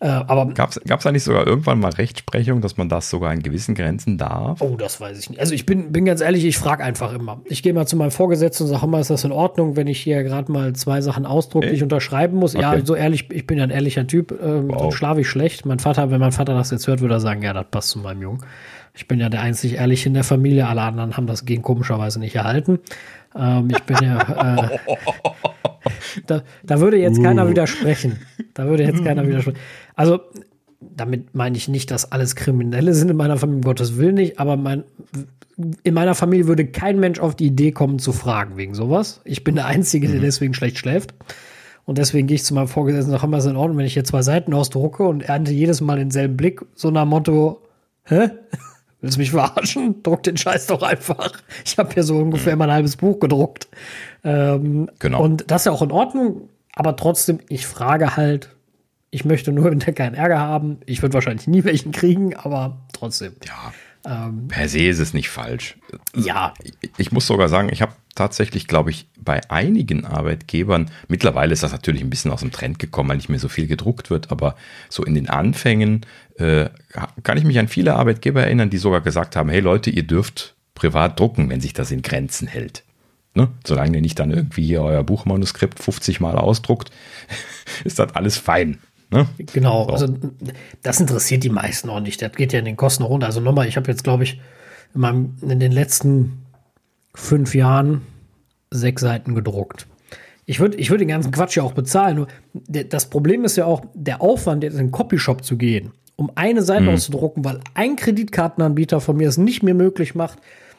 Äh, aber gab es da nicht sogar irgendwann mal Rechtsprechung, dass man das sogar in gewissen Grenzen darf? Oh, das weiß ich nicht. Also ich bin, bin ganz ehrlich, ich frage einfach immer. Ich gehe mal zu meinem Vorgesetzten und sage, mal, ist das in Ordnung, wenn ich hier gerade mal zwei Sachen ausdrücklich unterschreiben muss? Okay. Ja, so ehrlich, ich bin ja ein ehrlicher Typ, ähm, wow. schlafe ich schlecht. Mein Vater, wenn mein Vater das jetzt hört, würde er sagen, ja, das passt zu meinem Jungen. Ich bin ja der einzig Ehrliche in der Familie, alle anderen haben das Gen komischerweise nicht erhalten. Ähm, ich bin ja. Äh, [LAUGHS] da, da würde jetzt keiner uh. widersprechen. Da würde jetzt keiner widersprechen. Also, damit meine ich nicht, dass alles Kriminelle sind in meiner Familie, um Gottes Willen nicht, aber mein, in meiner Familie würde kein Mensch auf die Idee kommen zu fragen wegen sowas. Ich bin der Einzige, der mhm. deswegen schlecht schläft. Und deswegen gehe ich zu meinem Vorgesetzten und sage, ist in Ordnung, wenn ich hier zwei Seiten ausdrucke und ernte jedes Mal denselben Blick, so nach Motto, hä? Willst du mich verarschen? Druck den Scheiß doch einfach. Ich habe hier so ungefähr mhm. mal ein halbes Buch gedruckt. Ähm, genau. Und das ist ja auch in Ordnung, aber trotzdem, ich frage halt, ich möchte nur [LAUGHS] hinter keinen Ärger haben. Ich würde wahrscheinlich nie welchen kriegen, aber trotzdem. Ja. Ähm, per se ist es nicht falsch. Ja. Ich, ich muss sogar sagen, ich habe tatsächlich, glaube ich, bei einigen Arbeitgebern, mittlerweile ist das natürlich ein bisschen aus dem Trend gekommen, weil nicht mehr so viel gedruckt wird, aber so in den Anfängen äh, kann ich mich an viele Arbeitgeber erinnern, die sogar gesagt haben, hey Leute, ihr dürft privat drucken, wenn sich das in Grenzen hält. Ne? Solange ihr nicht dann irgendwie hier euer Buchmanuskript 50 Mal ausdruckt, [LAUGHS] ist das alles fein. Ne? Genau, so. also das interessiert die meisten auch nicht. Das geht ja in den Kosten runter. Also nochmal, ich habe jetzt, glaube ich, in, meinem, in den letzten fünf Jahren sechs Seiten gedruckt. Ich würde ich würd den ganzen Quatsch ja auch bezahlen. Nur das Problem ist ja auch, der Aufwand, jetzt in den Copyshop zu gehen, um eine Seite mhm. auszudrucken, weil ein Kreditkartenanbieter von mir es nicht mehr möglich macht,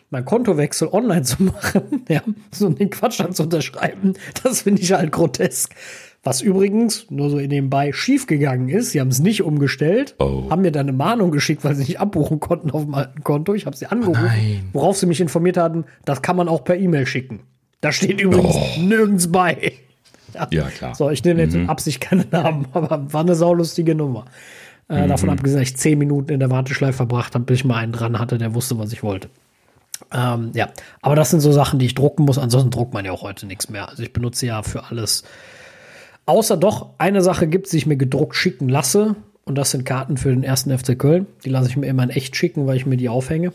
mein Kontowechsel online zu [LAUGHS] machen, ja, so den Quatsch dann zu unterschreiben, das finde ich halt grotesk. Was übrigens, nur so nebenbei, schiefgegangen ist. Sie haben es nicht umgestellt, oh. haben mir dann eine Mahnung geschickt, weil sie nicht abbuchen konnten auf dem alten Konto. Ich habe sie angerufen, oh worauf sie mich informiert hatten, das kann man auch per E-Mail schicken. Da steht übrigens oh. nirgends bei. Ja. ja, klar. So, ich nehme jetzt mhm. in Absicht keine Namen, [LAUGHS] aber war eine saulustige Nummer. Äh, mhm. Davon abgesehen, dass ich zehn Minuten in der Warteschleife verbracht habe, bis ich mal einen dran hatte, der wusste, was ich wollte. Ähm, ja, aber das sind so Sachen, die ich drucken muss. Ansonsten druckt man ja auch heute nichts mehr. Also ich benutze ja für alles Außer doch eine Sache gibt es, die ich mir gedruckt schicken lasse. Und das sind Karten für den ersten FC Köln. Die lasse ich mir immer in echt schicken, weil ich mir die aufhänge.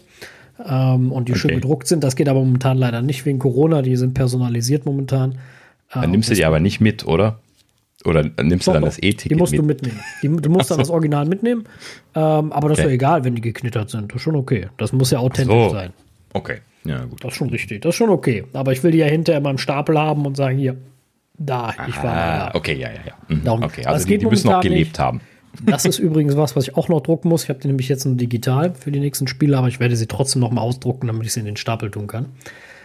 Ähm, und die okay. schön gedruckt sind. Das geht aber momentan leider nicht wegen Corona. Die sind personalisiert momentan. Dann nimmst du die aber nicht mit, oder? Oder nimmst doch, du dann das E-Ticket Die musst mit? du mitnehmen. Die, du musst so. dann das Original mitnehmen. Ähm, aber das okay. ist ja egal, wenn die geknittert sind. Das ist schon okay. Das muss ja authentisch so. sein. Okay. Ja, gut. Das ist schon richtig. Das ist schon okay. Aber ich will die ja hinterher in meinem Stapel haben und sagen, hier, da, ich war. Ah, okay, ja, ja, ja. Mhm. Darum, okay, also die, die müssen noch gelebt nicht. haben. Das ist übrigens was, was ich auch noch drucken muss. Ich habe die nämlich jetzt nur digital für die nächsten Spiele, aber ich werde sie trotzdem noch mal ausdrucken, damit ich sie in den Stapel tun kann.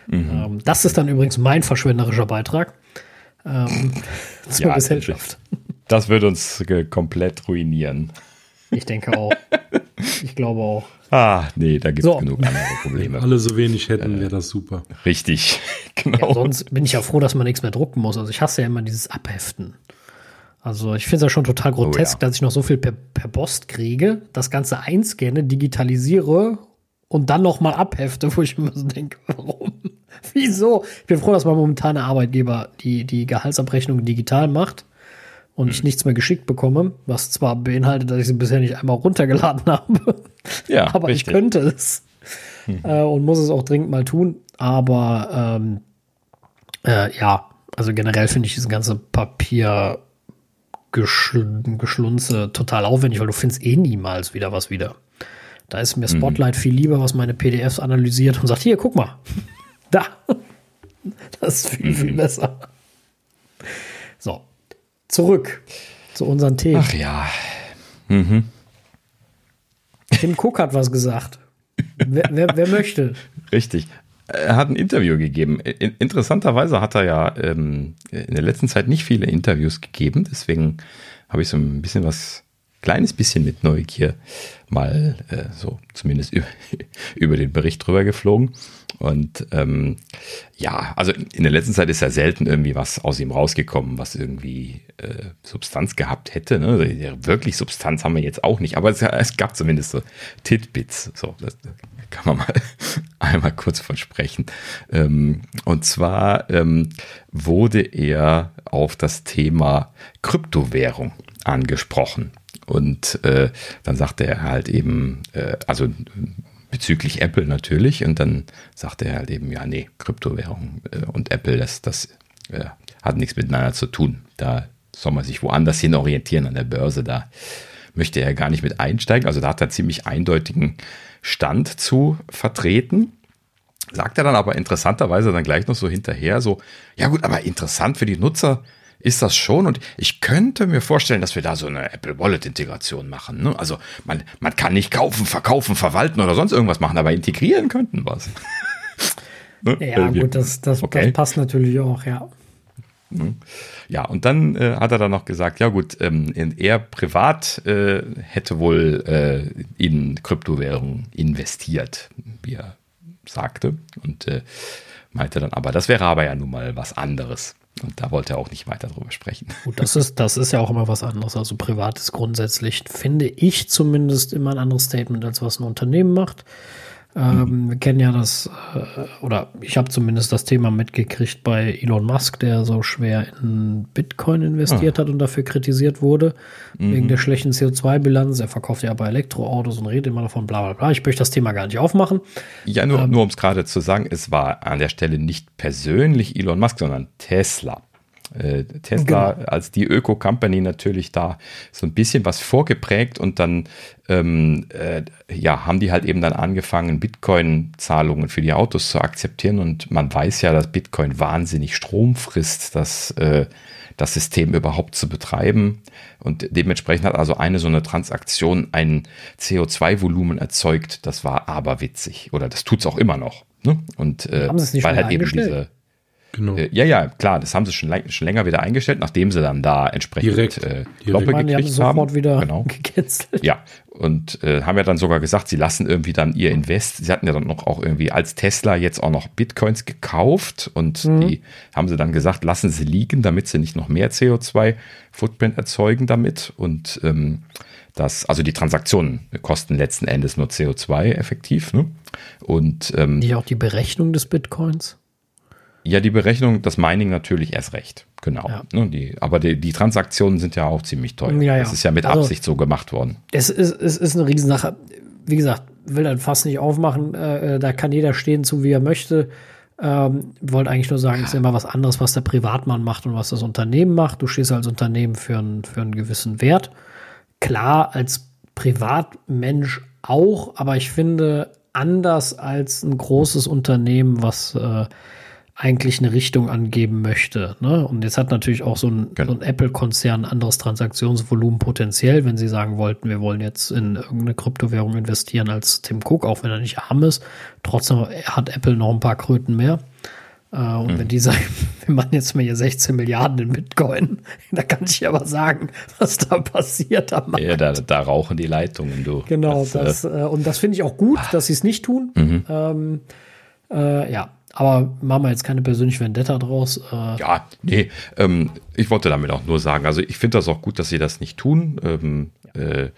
Mhm. Ähm, das ist dann übrigens mein verschwenderischer Beitrag ähm, [LAUGHS] zur ja, Gesellschaft. Das wird uns komplett ruinieren. Ich denke auch. Ich glaube auch. Ah, nee, da gibt es so. genug andere Probleme. Wenn alle so wenig hätten, wäre das super. Richtig, [LAUGHS] genau. Ja, sonst bin ich ja froh, dass man nichts mehr drucken muss. Also ich hasse ja immer dieses Abheften. Also ich finde es ja schon total grotesk, oh, ja. dass ich noch so viel per, per Post kriege, das Ganze einscanne, digitalisiere und dann noch mal abhefte, wo ich mir so denke, [LAUGHS] warum? Wieso? Ich bin froh, dass mein momentaner Arbeitgeber die, die Gehaltsabrechnung digital macht und ich nichts mehr geschickt bekomme, was zwar beinhaltet, dass ich sie bisher nicht einmal runtergeladen [LAUGHS] habe, ja, aber richtig. ich könnte es hm. äh, und muss es auch dringend mal tun. Aber ähm, äh, ja, also generell finde ich dieses ganze Papier Geschlunze total aufwendig, weil du findest eh niemals wieder was wieder. Da ist mir mhm. Spotlight mhm. viel lieber, was meine PDFs analysiert und sagt, hier, guck mal. [LAUGHS] Da. Das ist viel, viel mhm. besser. Zurück zu unseren Themen. Ach ja. Mhm. Tim Cook hat was gesagt. wer, wer, wer, möchte? Richtig. Er hat ein Interview gegeben. Interessanterweise hat er ja ähm, in der letzten Zeit nicht viele Interviews gegeben. Deswegen habe ich so ein bisschen was kleines bisschen mit Neugier mal äh, so zumindest über, [LAUGHS] über den Bericht drüber geflogen. Und ähm, ja, also in der letzten Zeit ist ja selten irgendwie was aus ihm rausgekommen, was irgendwie äh, Substanz gehabt hätte. Ne? Also, wirklich Substanz haben wir jetzt auch nicht, aber es, es gab zumindest so Titbits. So, das kann man mal [LAUGHS] einmal kurz versprechen. Ähm, und zwar ähm, wurde er auf das Thema Kryptowährung angesprochen. Und äh, dann sagte er halt eben, äh, also bezüglich Apple natürlich, und dann sagte er halt eben, ja, nee, Kryptowährung äh, und Apple, das, das äh, hat nichts miteinander zu tun. Da soll man sich woanders hin orientieren an der Börse. Da möchte er gar nicht mit einsteigen. Also da hat er ziemlich eindeutigen Stand zu vertreten. Sagt er dann aber interessanterweise dann gleich noch so hinterher, so, ja gut, aber interessant für die Nutzer ist das schon. Und ich könnte mir vorstellen, dass wir da so eine Apple Wallet-Integration machen. Ne? Also man, man kann nicht kaufen, verkaufen, verwalten oder sonst irgendwas machen, aber integrieren könnten was. [LAUGHS] ne? Ja, gut, das, das, okay. das passt natürlich auch, ja. Ne? Ja, und dann äh, hat er dann noch gesagt, ja gut, ähm, er privat äh, hätte wohl äh, in Kryptowährungen investiert, wie er sagte. Und äh, meinte dann, aber das wäre aber ja nun mal was anderes. Und da wollte er auch nicht weiter drüber sprechen. Gut, das ist, das ist ja auch immer was anderes. Also privat ist grundsätzlich, finde ich zumindest immer ein anderes Statement, als was ein Unternehmen macht. Ähm. Wir kennen ja das, äh, oder ich habe zumindest das Thema mitgekriegt bei Elon Musk, der so schwer in Bitcoin investiert ah. hat und dafür kritisiert wurde, mhm. wegen der schlechten CO2-Bilanz. Er verkauft ja aber Elektroautos und redet immer davon, bla bla bla. Ich möchte das Thema gar nicht aufmachen. Ja, nur, ähm, nur um es gerade zu sagen, es war an der Stelle nicht persönlich Elon Musk, sondern Tesla. Äh, Tesla genau. als die Öko-Company natürlich da so ein bisschen was vorgeprägt und dann ähm, äh, ja, haben die halt eben dann angefangen, Bitcoin-Zahlungen für die Autos zu akzeptieren und man weiß ja, dass Bitcoin wahnsinnig Strom frisst, das, äh, das System überhaupt zu betreiben und dementsprechend hat also eine so eine Transaktion ein CO2-Volumen erzeugt, das war aberwitzig oder das tut es auch immer noch. Ne? Und äh, weil halt eben diese Genau. Äh, ja, ja, klar, das haben sie schon, schon, länger wieder eingestellt, nachdem sie dann da entsprechend direkt, äh, Loppe gekriegt haben. sofort wieder genau. [LAUGHS] gecancelt. Ja, und äh, haben ja dann sogar gesagt, sie lassen irgendwie dann ihr Invest. Sie hatten ja dann noch auch irgendwie als Tesla jetzt auch noch Bitcoins gekauft und mhm. die haben sie dann gesagt, lassen sie liegen, damit sie nicht noch mehr CO2-Footprint erzeugen damit. Und ähm, das, also die Transaktionen kosten letzten Endes nur CO2 effektiv. Ne? Und ähm, nicht auch die Berechnung des Bitcoins? Ja, die Berechnung, das Mining natürlich erst recht. Genau. Ja. Ne, die, aber die, die, Transaktionen sind ja auch ziemlich teuer. Ja, ja. Das ist ja mit also, Absicht so gemacht worden. Es ist, es ist eine Riesensache. Wie gesagt, will dann fast nicht aufmachen. Äh, äh, da kann jeder stehen zu, wie er möchte. Ähm, wollte eigentlich nur sagen, es ist immer was anderes, was der Privatmann macht und was das Unternehmen macht. Du stehst als Unternehmen für, ein, für einen gewissen Wert. Klar, als Privatmensch auch, aber ich finde, anders als ein großes Unternehmen, was äh, eigentlich eine Richtung angeben möchte. Ne? Und jetzt hat natürlich auch so ein, genau. so ein Apple-Konzern anderes Transaktionsvolumen potenziell, wenn sie sagen wollten, wir wollen jetzt in irgendeine Kryptowährung investieren als Tim Cook, auch wenn er nicht arm ist. Trotzdem hat Apple noch ein paar Kröten mehr. Äh, und mhm. wenn die sagen, [LAUGHS] wir machen jetzt mal hier 16 Milliarden in Bitcoin, [LAUGHS] da kann ich aber sagen, was da passiert am Markt. Ja, da, da rauchen die Leitungen, du. Genau, das, das äh, und das finde ich auch gut, dass sie es nicht tun. Mhm. Ähm, äh, ja, aber machen wir jetzt keine persönliche Vendetta draus. Äh. Ja, nee, ähm, ich wollte damit auch nur sagen, also ich finde das auch gut, dass sie das nicht tun. Ähm, äh,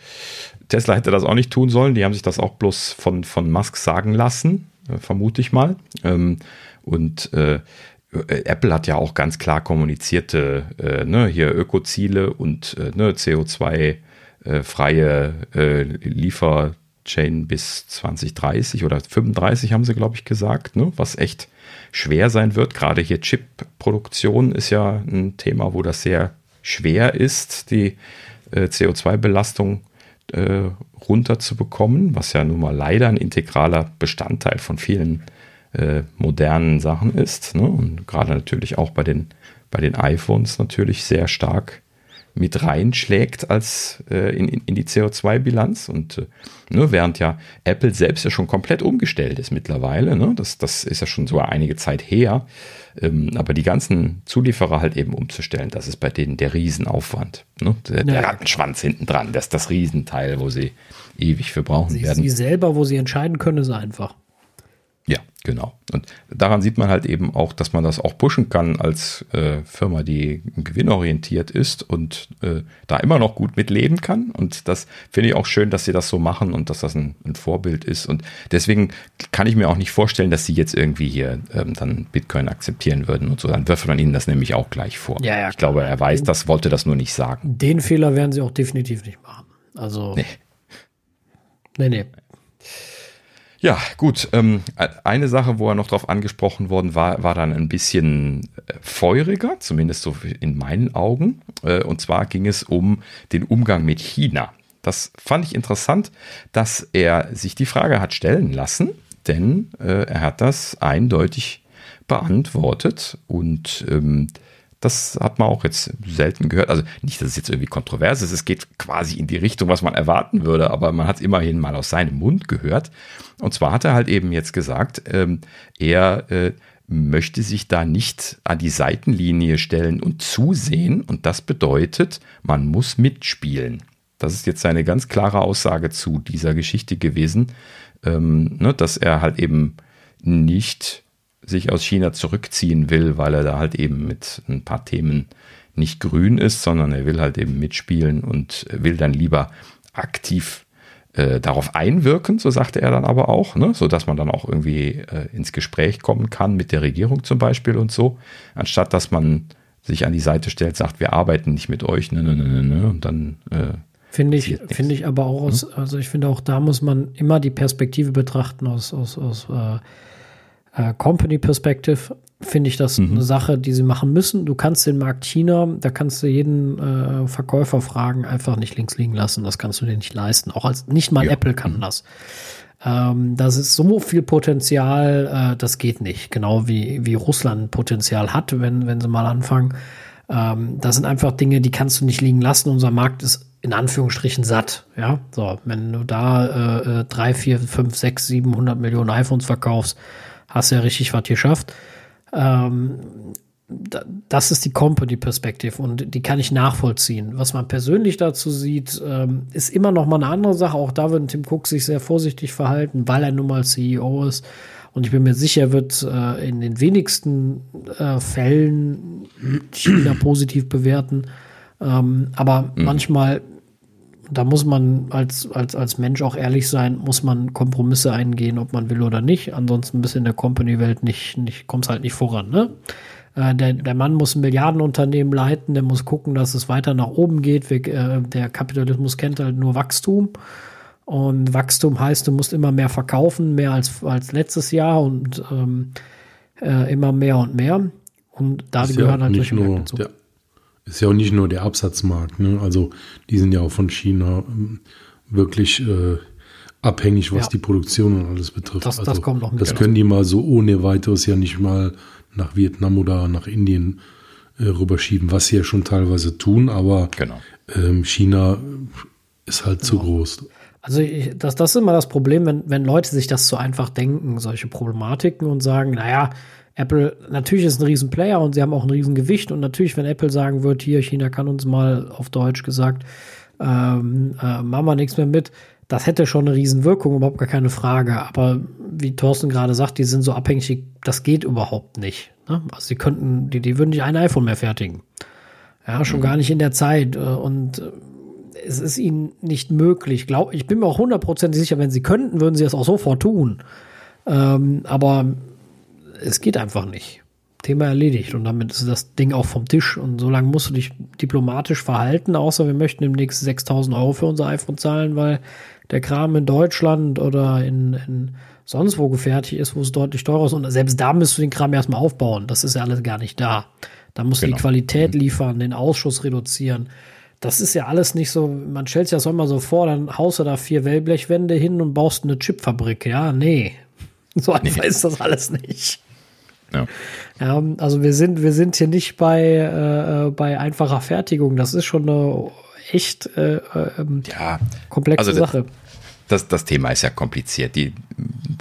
Tesla hätte das auch nicht tun sollen. Die haben sich das auch bloß von, von Musk sagen lassen, äh, vermute ich mal. Ähm, und äh, Apple hat ja auch ganz klar kommunizierte, äh, ne, hier Ökoziele und äh, ne, CO2-freie äh, Liefer Chain bis 2030 oder 35 haben sie, glaube ich, gesagt, ne? was echt schwer sein wird. Gerade hier Chip-Produktion ist ja ein Thema, wo das sehr schwer ist, die äh, CO2-Belastung äh, runterzubekommen, was ja nun mal leider ein integraler Bestandteil von vielen äh, modernen Sachen ist. Ne? Und gerade natürlich auch bei den, bei den iPhones natürlich sehr stark mit reinschlägt als äh, in, in, die CO2-Bilanz. Und äh, ne, während ja Apple selbst ja schon komplett umgestellt ist mittlerweile, ne, das, das ist ja schon so einige Zeit her, ähm, aber die ganzen Zulieferer halt eben umzustellen, das ist bei denen der Riesenaufwand. Ne? Der, der Rattenschwanz hinten dran, das ist das Riesenteil, wo sie ewig für brauchen sie, werden. Sie selber, wo sie entscheiden können, ist einfach. Ja, genau. Und daran sieht man halt eben auch, dass man das auch pushen kann als äh, Firma, die gewinnorientiert ist und äh, da immer noch gut mitleben kann. Und das finde ich auch schön, dass sie das so machen und dass das ein, ein, Vorbild ist. Und deswegen kann ich mir auch nicht vorstellen, dass sie jetzt irgendwie hier ähm, dann Bitcoin akzeptieren würden und so. Dann wirft man ihnen das nämlich auch gleich vor. Ja, ja, ich glaube, er weiß das, wollte das nur nicht sagen. Den Fehler werden sie auch definitiv nicht machen. Also. Nee. Nee, nee. Ja, gut. Ähm, eine Sache, wo er noch drauf angesprochen worden war, war dann ein bisschen äh, feuriger, zumindest so in meinen Augen. Äh, und zwar ging es um den Umgang mit China. Das fand ich interessant, dass er sich die Frage hat stellen lassen, denn äh, er hat das eindeutig beantwortet und ähm, das hat man auch jetzt selten gehört. Also nicht, dass es jetzt irgendwie kontrovers ist, es geht quasi in die Richtung, was man erwarten würde, aber man hat es immerhin mal aus seinem Mund gehört. Und zwar hat er halt eben jetzt gesagt, ähm, er äh, möchte sich da nicht an die Seitenlinie stellen und zusehen. Und das bedeutet, man muss mitspielen. Das ist jetzt seine ganz klare Aussage zu dieser Geschichte gewesen, ähm, ne, dass er halt eben nicht sich aus China zurückziehen will, weil er da halt eben mit ein paar Themen nicht grün ist, sondern er will halt eben mitspielen und will dann lieber aktiv äh, darauf einwirken, so sagte er dann aber auch, ne, so dass man dann auch irgendwie äh, ins Gespräch kommen kann mit der Regierung zum Beispiel und so, anstatt dass man sich an die Seite stellt, sagt, wir arbeiten nicht mit euch, ne, ne, ne, ne, ne und dann äh, Finde ich, finde ich aber auch aus, also ich finde auch da muss man immer die Perspektive betrachten aus, aus, aus äh, äh, Company Perspective finde ich das mhm. eine Sache, die sie machen müssen. Du kannst den Markt China, da kannst du jeden äh, Verkäufer fragen, einfach nicht links liegen lassen. Das kannst du dir nicht leisten. Auch als nicht mal ja. Apple kann mhm. das. Ähm, das ist so viel Potenzial, äh, das geht nicht. Genau wie, wie Russland Potenzial hat, wenn, wenn sie mal anfangen. Ähm, das sind einfach Dinge, die kannst du nicht liegen lassen. Unser Markt ist in Anführungsstrichen satt. Ja, so, wenn du da äh, äh drei, vier, fünf, sechs, siebenhundert Millionen iPhones verkaufst, hast du ja richtig was geschafft. Ähm, das ist die Company Perspective und die kann ich nachvollziehen. Was man persönlich dazu sieht, ähm, ist immer noch mal eine andere Sache. Auch da wird Tim Cook sich sehr vorsichtig verhalten, weil er nun mal CEO ist. Und ich bin mir sicher, er wird äh, in den wenigsten äh, Fällen China positiv bewerten. Ähm, aber mhm. manchmal da muss man als, als, als Mensch auch ehrlich sein, muss man Kompromisse eingehen, ob man will oder nicht. Ansonsten bist du in der Company-Welt nicht, nicht, kommst halt nicht voran, ne? Äh, der, der Mann muss ein Milliardenunternehmen leiten, der muss gucken, dass es weiter nach oben geht. Äh, der Kapitalismus kennt halt nur Wachstum. Und Wachstum heißt, du musst immer mehr verkaufen, mehr als, als letztes Jahr und ähm, äh, immer mehr und mehr. Und da gehören ja halt solche Märkte dazu. Der ist ja auch nicht nur der Absatzmarkt. Ne? Also die sind ja auch von China ähm, wirklich äh, abhängig, was ja. die Produktion und alles betrifft. Das, also, das kommt noch mit. Das können die mal so ohne weiteres ja nicht mal nach Vietnam oder nach Indien äh, rüberschieben, was sie ja schon teilweise tun, aber genau. ähm, China ist halt genau. zu groß. Also ich, das, das ist immer das Problem, wenn, wenn Leute sich das so einfach denken, solche Problematiken und sagen, naja, Apple natürlich ist ein Riesenplayer und sie haben auch ein Riesengewicht und natürlich, wenn Apple sagen wird, hier, China kann uns mal auf Deutsch gesagt, ähm, äh, machen wir nichts mehr mit, das hätte schon eine Riesenwirkung, überhaupt gar keine Frage. Aber wie Thorsten gerade sagt, die sind so abhängig, das geht überhaupt nicht. Ne? Also sie könnten, die, die würden nicht ein iPhone mehr fertigen. Ja, schon mhm. gar nicht in der Zeit. Äh, und äh, es ist ihnen nicht möglich. Glaub, ich bin mir auch hundertprozentig sicher, wenn sie könnten, würden sie das auch sofort tun. Ähm, aber es geht einfach nicht. Thema erledigt und damit ist das Ding auch vom Tisch und so lange musst du dich diplomatisch verhalten, außer wir möchten demnächst 6000 Euro für unser iPhone zahlen, weil der Kram in Deutschland oder in, in sonst wo gefertigt ist, wo es deutlich teurer ist und selbst da müsst du den Kram erstmal aufbauen, das ist ja alles gar nicht da. Da musst du genau. die Qualität mhm. liefern, den Ausschuss reduzieren. Das ist ja alles nicht so, man stellt sich das immer so vor, dann haust du da vier Wellblechwände hin und baust eine Chipfabrik. Ja, nee. [LAUGHS] So einfach nee. ist das alles nicht. Ja. ja. also wir sind, wir sind hier nicht bei, äh, äh, bei einfacher Fertigung. Das ist schon eine echt äh, ähm, ja, komplexe also Sache. Das, das Thema ist ja kompliziert. Die,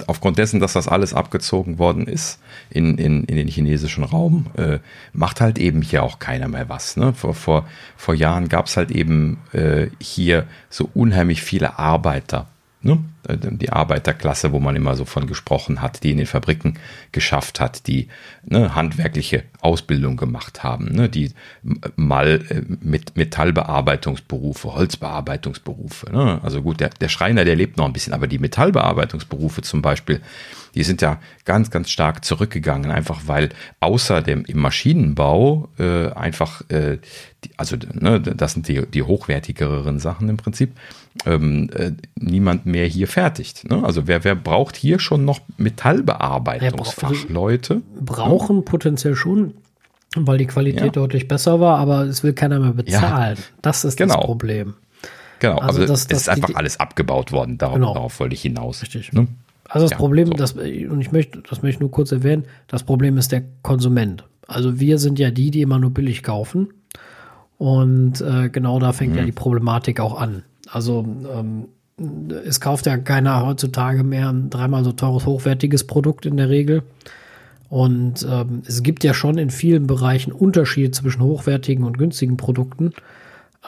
aufgrund dessen, dass das alles abgezogen worden ist in, in, in den chinesischen Raum, äh, macht halt eben hier auch keiner mehr was. Ne? Vor, vor, vor Jahren gab es halt eben äh, hier so unheimlich viele Arbeiter, ne? Die Arbeiterklasse, wo man immer so von gesprochen hat, die in den Fabriken geschafft hat, die ne, handwerkliche Ausbildung gemacht haben, ne, die mal äh, mit Metallbearbeitungsberufe, Holzbearbeitungsberufe. Ne? Also gut, der, der Schreiner, der lebt noch ein bisschen, aber die Metallbearbeitungsberufe zum Beispiel, die sind ja ganz, ganz stark zurückgegangen, einfach weil außer dem im Maschinenbau äh, einfach, äh, die, also ne, das sind die, die hochwertigeren Sachen im Prinzip, ähm, äh, niemand mehr hier fertigt. Ne? Also wer, wer braucht hier schon noch Metallbearbeitungsfachleute? Also brauchen ja. potenziell schon, weil die Qualität ja. deutlich besser war, aber es will keiner mehr bezahlen. Ja. Das ist genau. das Problem. Genau, also, also das, das, ist einfach die, alles abgebaut worden. Darauf, genau. darauf wollte ich hinaus. Richtig. Ne? Also das Problem, so. das, und ich möchte, das möchte ich nur kurz erwähnen, das Problem ist der Konsument. Also wir sind ja die, die immer nur billig kaufen. Und äh, genau da fängt mhm. ja die Problematik auch an. Also ähm, es kauft ja keiner heutzutage mehr ein dreimal so teures, hochwertiges Produkt in der Regel. Und ähm, es gibt ja schon in vielen Bereichen Unterschiede zwischen hochwertigen und günstigen Produkten.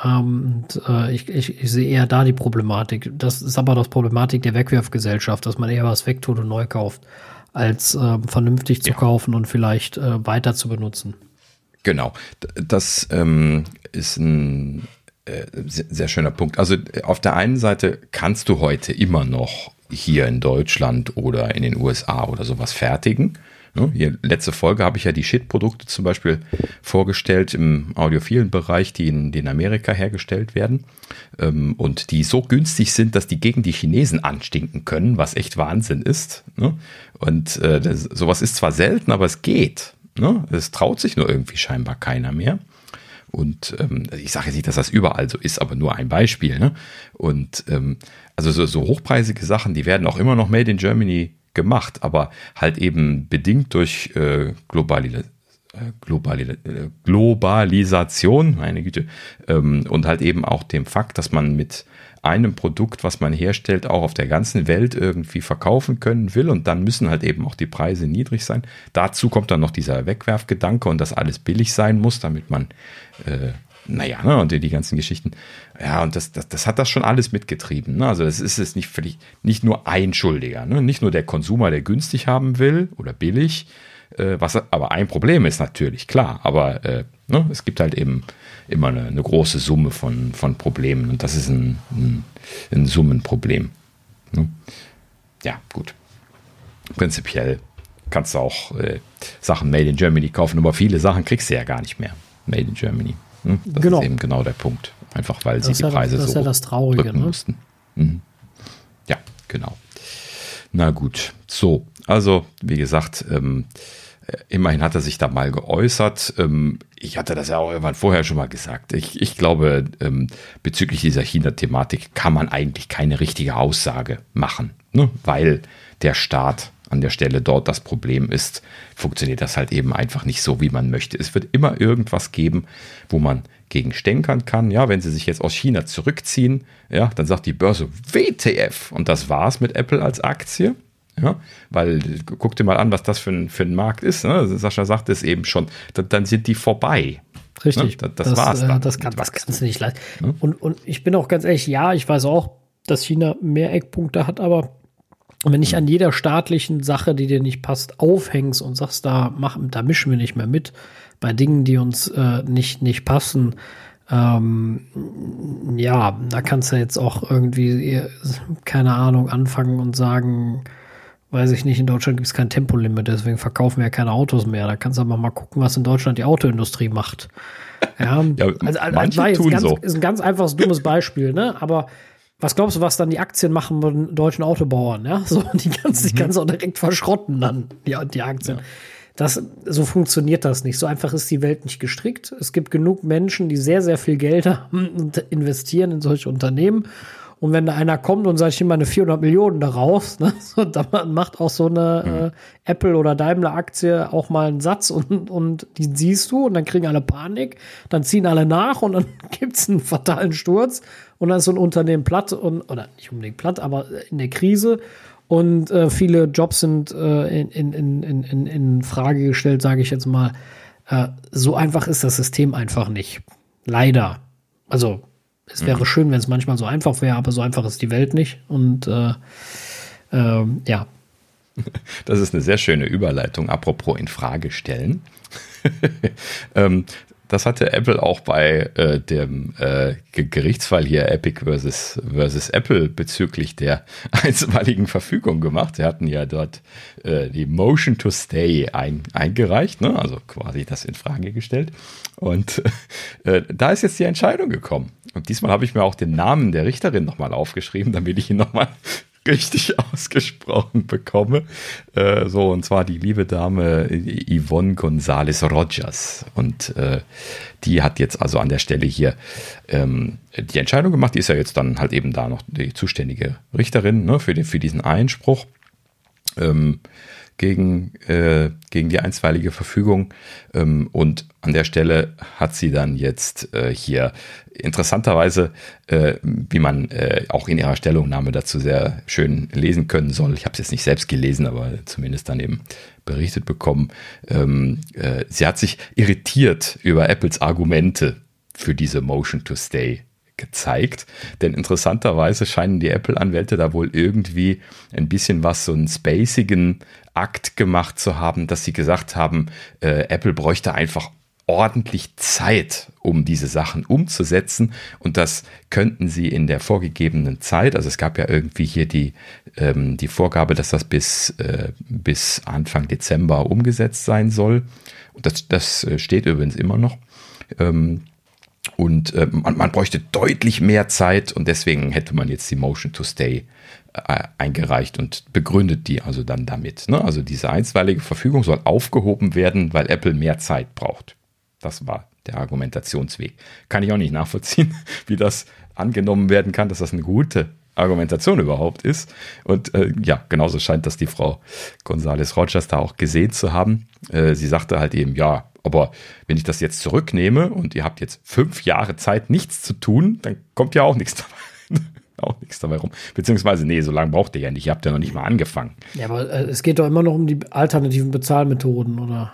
Ähm, und, äh, ich, ich, ich, sehe eher da die Problematik. Das ist aber das Problematik der Wegwerfgesellschaft, dass man eher was wegtut und neu kauft, als äh, vernünftig zu ja. kaufen und vielleicht äh, weiter zu benutzen. Genau. Das ähm, ist ein äh, sehr schöner Punkt. Also auf der einen Seite kannst du heute immer noch hier in Deutschland oder in den USA oder sowas fertigen. Hier, letzte Folge habe ich ja die Shit-Produkte zum Beispiel vorgestellt im audiophilen Bereich, die in, in Amerika hergestellt werden ähm, und die so günstig sind, dass die gegen die Chinesen anstinken können, was echt Wahnsinn ist. Und äh, das, sowas ist zwar selten, aber es geht. Es traut sich nur irgendwie scheinbar keiner mehr. Und ähm, ich sage jetzt nicht, dass das überall so ist, aber nur ein Beispiel. Ne? Und ähm, also so, so hochpreisige Sachen, die werden auch immer noch made in Germany gemacht, aber halt eben bedingt durch äh, Globali äh, Globali äh, Globalisation, meine Güte, ähm, und halt eben auch dem Fakt, dass man mit einem Produkt, was man herstellt, auch auf der ganzen Welt irgendwie verkaufen können will. Und dann müssen halt eben auch die Preise niedrig sein. Dazu kommt dann noch dieser Wegwerfgedanke und dass alles billig sein muss, damit man, äh, naja, ne, und die, ganzen Geschichten. Ja, und das, das, das hat das schon alles mitgetrieben. Ne? Also es ist es nicht nicht nur ein Schuldiger, ne? nicht nur der Konsumer, der günstig haben will oder billig, äh, was aber ein Problem ist natürlich, klar. Aber äh, ne, es gibt halt eben immer eine, eine, große Summe von, von Problemen und das ist ein, ein, ein Summenproblem. Ne? Ja, gut. Prinzipiell kannst du auch äh, Sachen Made in Germany kaufen, aber viele Sachen kriegst du ja gar nicht mehr Made in Germany. Ne? Das genau. ist eben genau der Punkt. Einfach weil das sie die Preise das, das so ja das Traurige, ne? mussten. Mhm. Ja, genau. Na gut, so. Also, wie gesagt, ähm, Immerhin hat er sich da mal geäußert. Ähm, ich hatte das ja auch irgendwann vorher schon mal gesagt. Ich, ich glaube, ähm, bezüglich dieser China-Thematik kann man eigentlich keine richtige Aussage machen, ne? weil der Staat an der Stelle dort das Problem ist, funktioniert das halt eben einfach nicht so, wie man möchte. Es wird immer irgendwas geben, wo man gegen stänkern kann. Ja, wenn sie sich jetzt aus China zurückziehen, ja, dann sagt die Börse WTF und das war's mit Apple als Aktie. Ja, weil guck dir mal an, was das für ein, für ein Markt ist. Ne? Sascha sagt es eben schon. Dann, dann sind die vorbei. Richtig. Ne? Das, das, war's. Äh, dann. Das, kann, das kannst du nicht leisten. Ne? Und, und ich bin auch ganz ehrlich, ja, ich weiß auch, dass China mehr Eckpunkte hat, aber wenn ich an jeder staatlichen Sache, die dir nicht passt, aufhängst und sagst, da, mach, da mischen wir nicht mehr mit, bei Dingen, die uns äh, nicht, nicht passen, ähm, ja, da kannst du jetzt auch irgendwie, keine Ahnung, anfangen und sagen, weiß ich nicht, in Deutschland gibt es kein Tempolimit, deswegen verkaufen wir ja keine Autos mehr. Da kannst du aber mal gucken, was in Deutschland die Autoindustrie macht. Ja, [LAUGHS] ja also, also manche tun ganz, so. ist ein ganz einfaches, dummes Beispiel, ne? Aber was glaubst du, was dann die Aktien machen den deutschen Autobauern? Ja, so die kannst, mhm. die du auch direkt verschrotten dann, die, die Aktien. Ja. Das, so funktioniert das nicht. So einfach ist die Welt nicht gestrickt. Es gibt genug Menschen, die sehr, sehr viel Geld [LAUGHS] haben und investieren in solche Unternehmen. Und wenn da einer kommt und sagt, ich nehme meine 400 Millionen daraus, ne, [LAUGHS] so, dann macht auch so eine mhm. äh, Apple oder Daimler Aktie auch mal einen Satz und, und die siehst du und dann kriegen alle Panik, dann ziehen alle nach und dann [LAUGHS] gibt's einen fatalen Sturz und dann ist so ein Unternehmen platt und, oder nicht unbedingt platt, aber in der Krise und äh, viele Jobs sind äh, in, in, in, in, in Frage gestellt, sage ich jetzt mal. Äh, so einfach ist das System einfach nicht. Leider. Also es wäre mhm. schön, wenn es manchmal so einfach wäre, aber so einfach ist die Welt nicht. Und äh, äh, ja. [LAUGHS] Das ist eine sehr schöne Überleitung, apropos in Frage stellen. [LAUGHS] ähm, das hatte Apple auch bei äh, dem äh, Gerichtsfall hier Epic versus, versus Apple bezüglich der [LAUGHS] einstweiligen Verfügung gemacht. Sie hatten ja dort äh, die Motion to Stay ein, eingereicht, ne? also quasi das in Frage gestellt. Und äh, da ist jetzt die Entscheidung gekommen. Und diesmal habe ich mir auch den Namen der Richterin nochmal aufgeschrieben, damit ich ihn nochmal [LAUGHS] richtig ausgesprochen bekomme. Äh, so, und zwar die liebe Dame Yvonne González Rogers. Und äh, die hat jetzt also an der Stelle hier ähm, die Entscheidung gemacht. Die ist ja jetzt dann halt eben da noch die zuständige Richterin ne, für, den, für diesen Einspruch. Ähm, gegen, äh, gegen die einstweilige Verfügung. Ähm, und an der Stelle hat sie dann jetzt äh, hier interessanterweise, äh, wie man äh, auch in ihrer Stellungnahme dazu sehr schön lesen können soll. Ich habe es jetzt nicht selbst gelesen, aber zumindest dann eben berichtet bekommen. Ähm, äh, sie hat sich irritiert über Apples Argumente für diese Motion to Stay gezeigt. Denn interessanterweise scheinen die Apple-Anwälte da wohl irgendwie ein bisschen was, so einen spacigen Akt gemacht zu haben, dass sie gesagt haben, äh, Apple bräuchte einfach ordentlich Zeit, um diese Sachen umzusetzen. Und das könnten sie in der vorgegebenen Zeit, also es gab ja irgendwie hier die, ähm, die Vorgabe, dass das bis, äh, bis Anfang Dezember umgesetzt sein soll. Und das, das äh, steht übrigens immer noch. Ähm, und äh, man, man, bräuchte deutlich mehr Zeit und deswegen hätte man jetzt die Motion to Stay eingereicht und begründet die also dann damit. Ne? Also diese einstweilige Verfügung soll aufgehoben werden, weil Apple mehr Zeit braucht. Das war der Argumentationsweg. Kann ich auch nicht nachvollziehen, [LAUGHS] wie das angenommen werden kann, dass das eine gute Argumentation überhaupt ist. Und äh, ja, genauso scheint das die Frau González Rogers da auch gesehen zu haben. Äh, sie sagte halt eben, ja, aber wenn ich das jetzt zurücknehme und ihr habt jetzt fünf Jahre Zeit, nichts zu tun, dann kommt ja auch nichts dabei. Auch nichts dabei rum. Beziehungsweise, nee, so lange braucht ihr ja nicht. Ihr habt ja noch nicht mal angefangen. Ja, aber äh, es geht doch immer noch um die alternativen Bezahlmethoden, oder?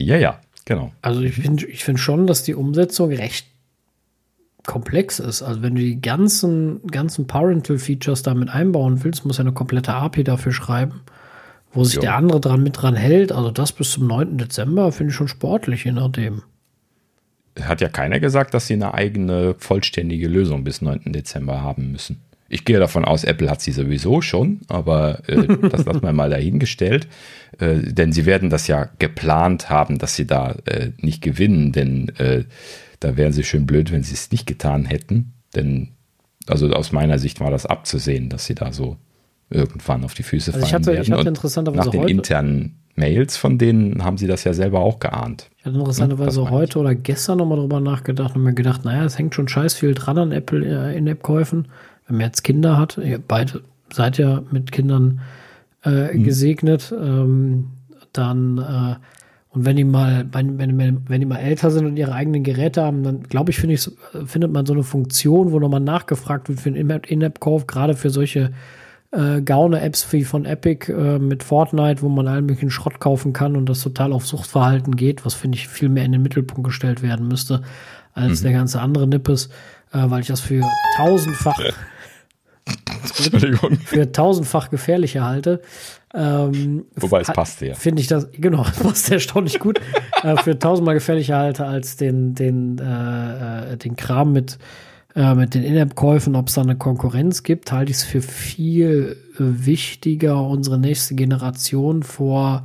Ja, ja, genau. Also ich finde ich find schon, dass die Umsetzung recht komplex ist. Also wenn du die ganzen, ganzen Parental Features damit einbauen willst, muss ja eine komplette API dafür schreiben wo sich jo. der andere dran mit dran hält. Also das bis zum 9. Dezember finde ich schon sportlich, je nachdem. Hat ja keiner gesagt, dass sie eine eigene vollständige Lösung bis 9. Dezember haben müssen. Ich gehe davon aus, Apple hat sie sowieso schon, aber äh, [LAUGHS] das lassen wir mal dahingestellt. Äh, denn sie werden das ja geplant haben, dass sie da äh, nicht gewinnen, denn äh, da wären sie schön blöd, wenn sie es nicht getan hätten. Denn, also aus meiner Sicht war das abzusehen, dass sie da so irgendwann auf die Füße also fallen ich hatte, werden. Ich hatte interessanterweise nach den heute, internen Mails von denen haben sie das ja selber auch geahnt. Ich hatte interessanterweise ja, heute oder gestern nochmal drüber nachgedacht und mir gedacht, naja, es hängt schon scheiß viel dran an Apple äh, In-App-Käufen. Wenn man jetzt Kinder hat, ihr beide seid ja mit Kindern äh, mhm. gesegnet, ähm, dann äh, und wenn die mal, wenn, wenn, wenn die mal älter sind und ihre eigenen Geräte haben, dann glaube ich, finde ich, findet man so eine Funktion, wo nochmal nachgefragt wird für einen In-App-Kauf, gerade für solche äh, Gaune-Apps wie von Epic äh, mit Fortnite, wo man allen möglichen Schrott kaufen kann und das total auf Suchtverhalten geht, was finde ich viel mehr in den Mittelpunkt gestellt werden müsste als mhm. der ganze andere Nippes, äh, weil ich das für tausendfach für tausendfach gefährlicher halte. Ähm, Wobei es passt ja. Finde ich das, genau, [LAUGHS] passt erstaunlich gut. äh, für tausendmal gefährlicher halte als den, den, äh, äh den Kram mit, äh, mit den In-App-Käufen, ob es da eine Konkurrenz gibt, halte ich es für viel wichtiger, unsere nächste Generation vor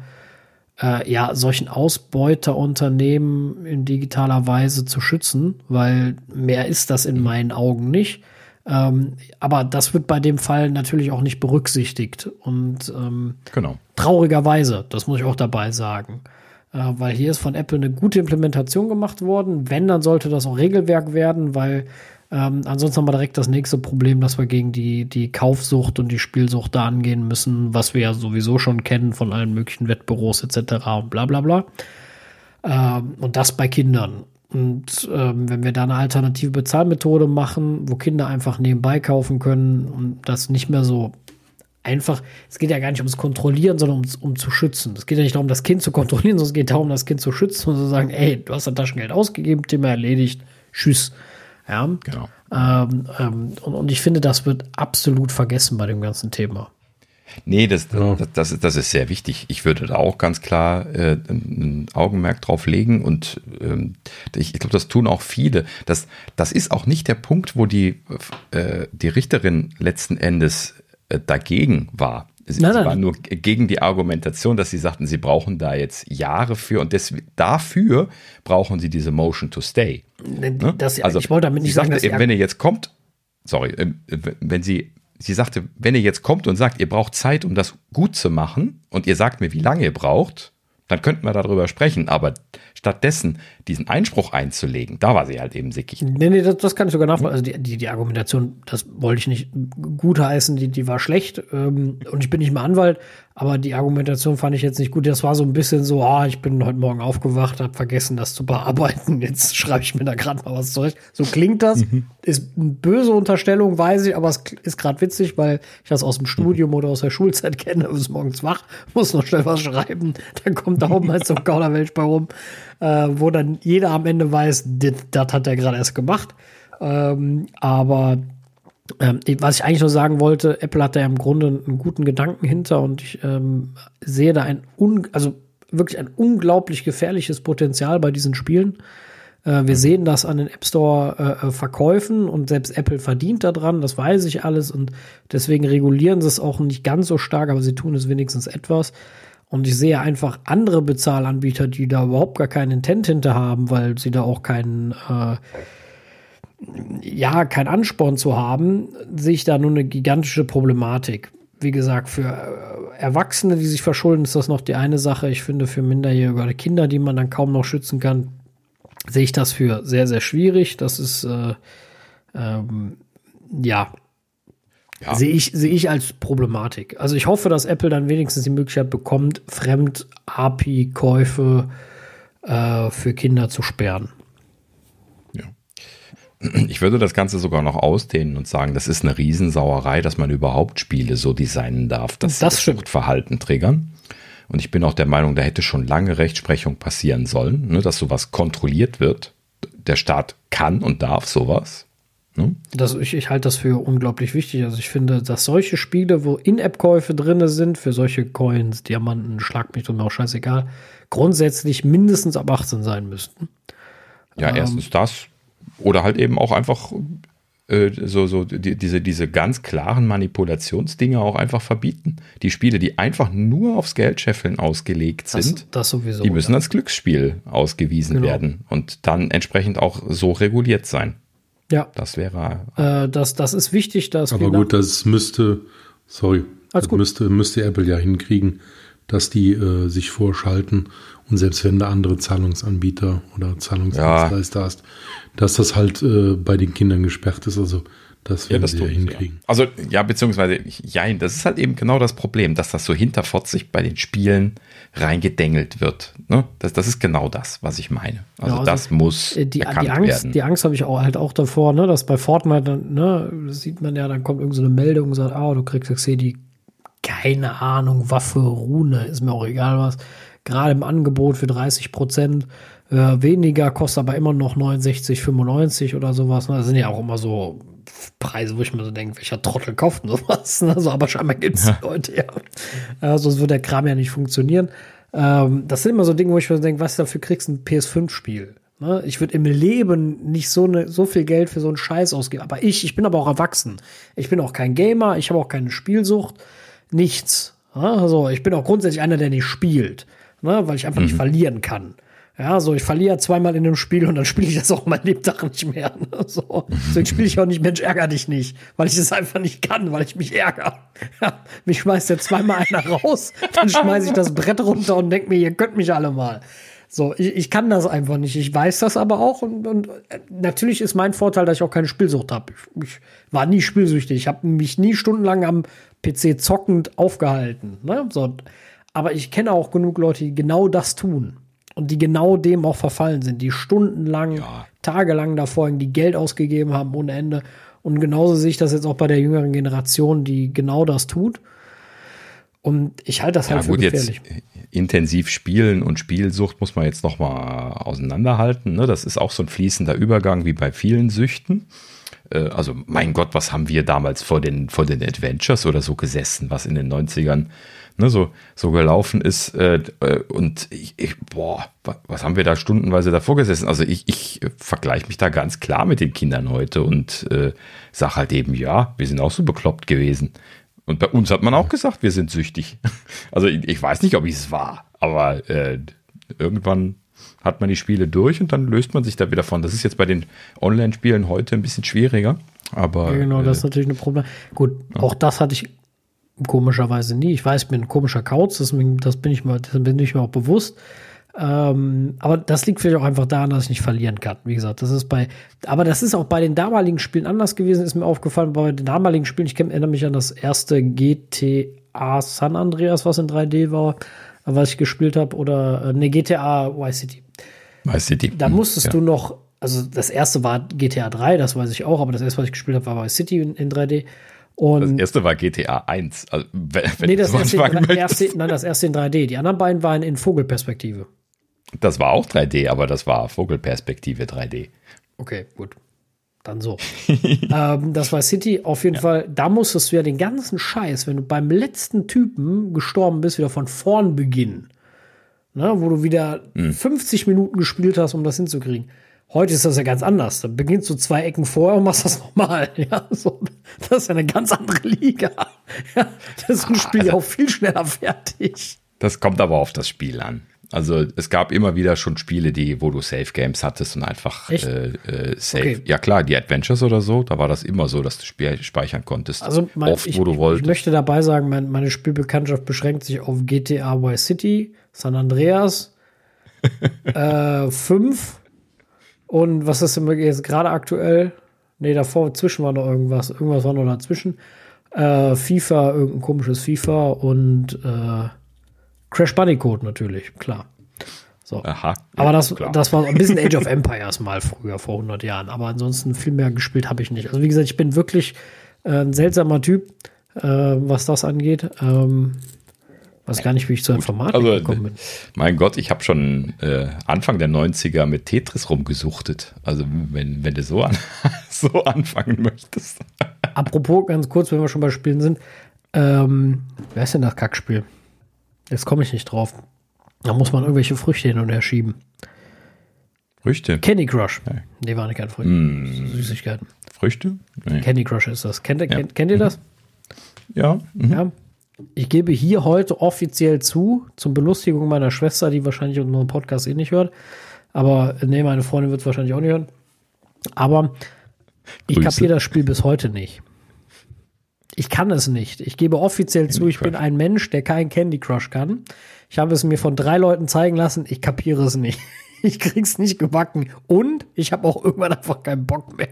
äh, ja, solchen Ausbeuterunternehmen in digitaler Weise zu schützen, weil mehr ist das in meinen Augen nicht. Ähm, aber das wird bei dem Fall natürlich auch nicht berücksichtigt. Und ähm, genau. traurigerweise, das muss ich auch dabei sagen. Äh, weil hier ist von Apple eine gute Implementation gemacht worden. Wenn, dann sollte das auch Regelwerk werden, weil ähm, ansonsten haben wir direkt das nächste Problem, dass wir gegen die, die Kaufsucht und die Spielsucht da angehen müssen, was wir ja sowieso schon kennen von allen möglichen Wettbüros etc. und bla bla bla. Ähm, und das bei Kindern. Und ähm, wenn wir da eine alternative Bezahlmethode machen, wo Kinder einfach nebenbei kaufen können und das nicht mehr so einfach, es geht ja gar nicht ums Kontrollieren, sondern um, um zu schützen. Es geht ja nicht darum, das Kind zu kontrollieren, sondern es geht darum, das Kind zu schützen und zu sagen, ey, du hast dein Taschengeld ausgegeben, Thema erledigt, tschüss. Ja, genau. Ähm, ähm, und, und ich finde, das wird absolut vergessen bei dem ganzen Thema. Nee, das, ja. das, das, ist, das ist sehr wichtig. Ich würde da auch ganz klar äh, ein Augenmerk drauf legen und ähm, ich, ich glaube, das tun auch viele. Das, das ist auch nicht der Punkt, wo die, äh, die Richterin letzten Endes äh, dagegen war. Sie, nein, nein. war nur gegen die Argumentation, dass sie sagten, sie brauchen da jetzt Jahre für und des, dafür brauchen sie diese Motion to Stay. Ne? Das, also, ich wollte damit nicht sagen, sagte, dass wenn ihr jetzt kommt, sorry, äh, wenn sie sie sagte, wenn ihr jetzt kommt und sagt, ihr braucht Zeit, um das gut zu machen, und ihr sagt mir, wie lange ihr braucht, dann könnten wir darüber sprechen. Aber stattdessen diesen Einspruch einzulegen, da war sie halt eben sickig. Nee, nee, das, das kann ich sogar nachvollziehen. Also die, die, die, Argumentation, das wollte ich nicht gutheißen, die, die war schlecht. Ähm, und ich bin nicht mal Anwalt, aber die Argumentation fand ich jetzt nicht gut. Das war so ein bisschen so, ah, ich bin heute Morgen aufgewacht, habe vergessen, das zu bearbeiten. [LAUGHS] Jetzt schreibe ich mir da gerade mal was zurecht. So klingt das. Mhm. Ist eine böse Unterstellung, weiß ich, aber es ist gerade witzig, weil ich das aus dem Studium oder aus der Schulzeit kenne. [LAUGHS] Bis morgens wach, muss noch schnell was schreiben. Dann kommt da oben halt so ein Kauderwelsch bei rum, wo dann jeder am Ende weiß, das hat er gerade erst gemacht. Ähm, aber ähm, was ich eigentlich nur sagen wollte, Apple hat da ja im Grunde einen guten Gedanken hinter und ich ähm, sehe da ein, un also wirklich ein unglaublich gefährliches Potenzial bei diesen Spielen. Äh, wir sehen das an den App Store äh, äh, Verkäufen und selbst Apple verdient daran, das weiß ich alles und deswegen regulieren sie es auch nicht ganz so stark, aber sie tun es wenigstens etwas. Und ich sehe einfach andere Bezahlanbieter, die da überhaupt gar keinen Intent hinter haben, weil sie da auch keinen äh, ja, kein Ansporn zu haben, sehe ich da nur eine gigantische Problematik. Wie gesagt, für äh, Erwachsene, die sich verschulden, ist das noch die eine Sache. Ich finde, für Minderjährige oder Kinder, die man dann kaum noch schützen kann, sehe ich das für sehr, sehr schwierig. Das ist, äh, ähm, ja, ja. Sehe ich, sehe ich als Problematik. Also ich hoffe, dass Apple dann wenigstens die Möglichkeit bekommt, Fremd-API-Käufe äh, für Kinder zu sperren. Ich würde das Ganze sogar noch ausdehnen und sagen, das ist eine Riesensauerei, dass man überhaupt Spiele so designen darf, dass das, das Verhalten triggern. Und ich bin auch der Meinung, da hätte schon lange Rechtsprechung passieren sollen, ne, dass sowas kontrolliert wird. Der Staat kann und darf sowas. Ne? Das, ich, ich halte das für unglaublich wichtig. Also ich finde, dass solche Spiele, wo In-App-Käufe drin sind, für solche Coins, Diamanten, Schlag mich und mir auch scheißegal, grundsätzlich mindestens ab 18 sein müssten. Ja, ähm, erstens das. Oder halt eben auch einfach äh, so, so die, diese, diese ganz klaren Manipulationsdinge auch einfach verbieten. Die Spiele, die einfach nur aufs Geldscheffeln ausgelegt sind, das, das sowieso, die müssen ja. als Glücksspiel ausgewiesen genau. werden und dann entsprechend auch so reguliert sein. Ja. Das wäre. Äh, das, das ist wichtig, dass. Aber gut, das müsste, sorry, das müsste, müsste Apple ja hinkriegen, dass die äh, sich vorschalten und selbst wenn da andere Zahlungsanbieter oder Zahlungsdienstleister ja. hast, dass das halt äh, bei den Kindern gesperrt ist. Also Das werden das sie ja hinkriegen. Ja. Also, ja, beziehungsweise, ja, das ist halt eben genau das Problem, dass das so hinterfotzig bei den Spielen reingedengelt wird. Ne? Das, das ist genau das, was ich meine. Also, Ja, also, das muss Äh, Die, erkannt die Angst, werden. die Angst habe ich auch halt auch davor, ne, dass bei Fortnite, dann, ne, das sieht man ja, dann kommt irgendeine so eine Meldung und sagt, ah, du kriegst jetzt hier die, keine Ahnung, Waffe, Rune, ist mir auch egal was, gerade im Angebot für 30 Prozent äh, weniger, kostet aber immer noch 69,95 oder sowas. Ne? Das sind ja auch immer so Preise, wo ich mir so denke, welcher Trottel kauft denn sowas? Ne? [LAUGHS] So, aber scheinbar gibt es Leute, ja. Äh, sonst würde der Kram ja nicht funktionieren. Ähm, das sind immer so Dinge, wo ich mir so denke, was dafür kriegst du ein PS5-Spiel? Ne? Ich würde im Leben nicht so, ne, so viel Geld für so einen Scheiß ausgeben. Aber ich, ich bin aber auch erwachsen. Ich bin auch kein Gamer, ich habe auch keine Spielsucht, nichts. Ne? Also ich bin auch grundsätzlich einer, der nicht spielt, ne? weil ich einfach nicht verlieren kann. Ja, so ich verliere zweimal in einem Spiel und dann spiele ich das auch mein Lebtag nicht mehr. Ne? So, deswegen spiele ich auch nicht Mensch ärger dich nicht, weil ich es einfach nicht kann, weil ich mich ärgere. Ja, mich schmeißt ja zweimal einer raus, dann schmeiße ich das Brett runter und denke mir, ihr könnt mich alle mal. So, ich, ich kann das einfach nicht. Ich weiß das aber auch und, und äh, natürlich ist mein Vorteil, dass ich auch keine Spielsucht habe. Ich, ich war nie spielsüchtig. Ich habe mich nie stundenlang am PC zockend aufgehalten. Ne? So, aber ich kenne auch genug Leute, die genau das tun und die genau dem auch verfallen sind, die stundenlang, Ja. tagelang davor hängen, die Geld ausgegeben haben ohne Ende. Und genauso sehe ich das jetzt auch bei der jüngeren Generation, die genau das tut. Und ich halte das Ja, halt für gut, jetzt gefährlich. äh, intensiv spielen und Spielsucht muss man jetzt noch mal auseinanderhalten. Ne? Das ist auch so ein fließender Übergang wie bei vielen Süchten. Äh, Also, mein Gott, was haben wir damals vor den, vor den Adventures oder so gesessen, was in den 90ern ne, so, so gelaufen ist. Äh, äh, und ich, ich, boah, wa- was haben wir da stundenweise davor gesessen? Also ich, ich äh, vergleiche mich da ganz klar mit den Kindern heute und äh, sag halt eben, ja, wir sind auch so bekloppt gewesen. Und bei uns hat man auch gesagt, wir sind süchtig. [LAUGHS] Also ich, ich weiß nicht, ob ich es war, aber äh, irgendwann hat man die Spiele durch und dann löst man sich da wieder von. Das ist jetzt bei den Online-Spielen heute ein bisschen schwieriger. Aber Ja, genau, äh, das ist natürlich ein Problem. Gut, auch das hatte ich komischerweise nie. Ich weiß, ich bin ein komischer Kauz, das, das bin ich das bin ich mir auch bewusst. Ähm, aber das liegt vielleicht auch einfach daran, dass ich nicht verlieren kann. Wie gesagt, das ist bei, aber das ist auch bei den damaligen Spielen anders gewesen, ist mir aufgefallen. Bei den damaligen Spielen, ich erinnere mich an das erste GTA San Andreas, was in 3D war, was ich gespielt habe, oder äh, ne, GTA Vice City. du, die, Da musstest ja. du noch, also das erste war GTA 3, das weiß ich auch, aber das erste, was ich gespielt habe, war Vice City in, in 3D. Das Und erste war GTA 1. Also, nee, das erste, das erste, nein, das erste in 3D. Die anderen beiden waren in Vogelperspektive. Das war auch 3D, aber das war Vogelperspektive 3D. Okay, gut. Dann so. [LAUGHS] ähm, das war City. Auf jeden Fall, da musstest du ja den ganzen Scheiß, wenn du beim letzten Typen gestorben bist, wieder von vorn beginnen. Ne, wo du wieder 50 Minuten gespielt hast, um das hinzukriegen. Heute ist das ja ganz anders. Da beginnst du zwei Ecken vorher und machst das [LAUGHS] nochmal. Ja, so, das ist ja eine ganz andere Liga. [LAUGHS] Ja, das ist ein Spiel ja auch viel schneller fertig. Das kommt aber auf das Spiel an. Also es gab immer wieder schon Spiele, die, wo du Safe Games hattest und einfach äh, äh, Safe. Okay. Ja klar, die Adventures oder so, da war das immer so, dass du Spiel speichern konntest. Also mein, oft, ich, wo du ich, ich wolltest. möchte dabei sagen, mein, meine Spielbekanntschaft beschränkt sich auf GTA Vice City, San Andreas, [LAUGHS] äh, 5 und was ist denn jetzt gerade aktuell? Nee, davor, zwischen war noch irgendwas. Irgendwas war noch dazwischen. Äh, FIFA, irgendein komisches FIFA und äh, Crash Bandicoot natürlich, klar. So. Aha. Aber ja, das, klar. das war ein bisschen [LAUGHS] Age of Empires mal früher, vor 100 Jahren. Aber ansonsten viel mehr gespielt habe ich nicht. Also wie gesagt, ich bin wirklich äh, ein seltsamer Typ, äh, was das angeht. Ähm, weiß gar nicht, wie ich zur Informatik Also, gekommen bin. mein Gott, ich habe schon äh, Anfang der 90er mit Tetris rumgesuchtet. Also wenn, wenn du so, an, [LAUGHS] so anfangen möchtest. Apropos, ganz kurz, wenn wir schon bei Spielen sind. Ähm, wer ist denn das Kackspiel? Jetzt komme ich nicht drauf. Da muss man irgendwelche Früchte hin und her schieben. Früchte. Candy Crush. Ja. Nee, war nicht keine Früchte. Mm. Süßigkeiten. Früchte? Nee. Candy Crush ist das. Kennt, ihr- kennt, kennt ihr das? Ja. mhm. Ja. Ich gebe hier heute offiziell zu, zum Belustigung meiner Schwester, die wahrscheinlich unseren Podcast eh nicht hört. Aber nee, meine Freundin wird es wahrscheinlich auch nicht hören. Aber ich kapiere das Spiel bis heute nicht. Ich kann es nicht. Ich gebe offiziell zu, ich bin Crush. ein Mensch, der kein Candy Crush kann. Ich habe es mir von drei Leuten zeigen lassen. Ich kapiere es nicht. [LAUGHS] Ich krieg's nicht gebacken. Und ich habe auch irgendwann einfach keinen Bock mehr.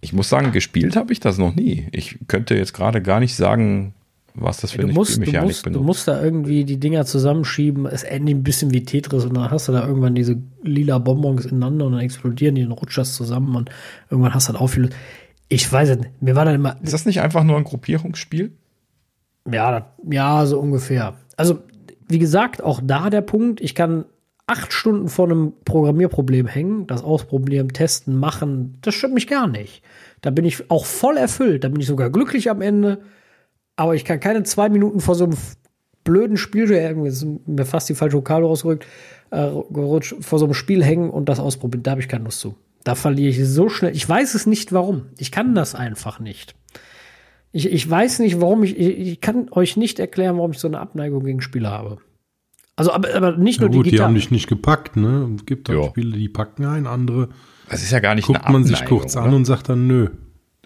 Ich muss sagen, gespielt habe ich das noch nie. Ich könnte jetzt gerade gar nicht sagen, was das für du eine musst, du, Spielmechanik musst, du musst da irgendwie die Dinger zusammenschieben. Es endet ein bisschen wie Tetris und dann hast du da irgendwann diese lila Bonbons ineinander und dann explodieren die und rutscht das zusammen und irgendwann hast du dann aufgelöst. Ich weiß es nicht. Mir war dann immer. Ist das nicht einfach nur ein Gruppierungsspiel? Ja, das, ja, so ungefähr. Also, wie gesagt, auch da der Punkt, ich kann acht Stunden vor einem Programmierproblem hängen, das ausprobieren, testen, machen, das stört mich gar nicht. Da bin ich auch voll erfüllt, da bin ich sogar glücklich am Ende, aber ich kann keine zwei Minuten vor so einem blöden Spiel, irgendwie ist mir fast die falsche Vokabel rausgerückt, äh, gerutscht, vor so einem Spiel hängen und das ausprobieren, da habe ich keine Lust zu. Da verliere ich so schnell. Ich weiß es nicht warum. Ich kann das einfach nicht. Ich, ich weiß nicht, warum ich, ich, ich kann euch nicht erklären, warum ich so eine Abneigung gegen Spiele habe. Also, aber, aber nicht Ja nur gut, die digital. haben dich nicht gepackt, ne? Es gibt auch. Spiele, die packen ein, andere Das ist ja gar nicht guckt eine man sich Abneigung, kurz oder? an und sagt dann, nö,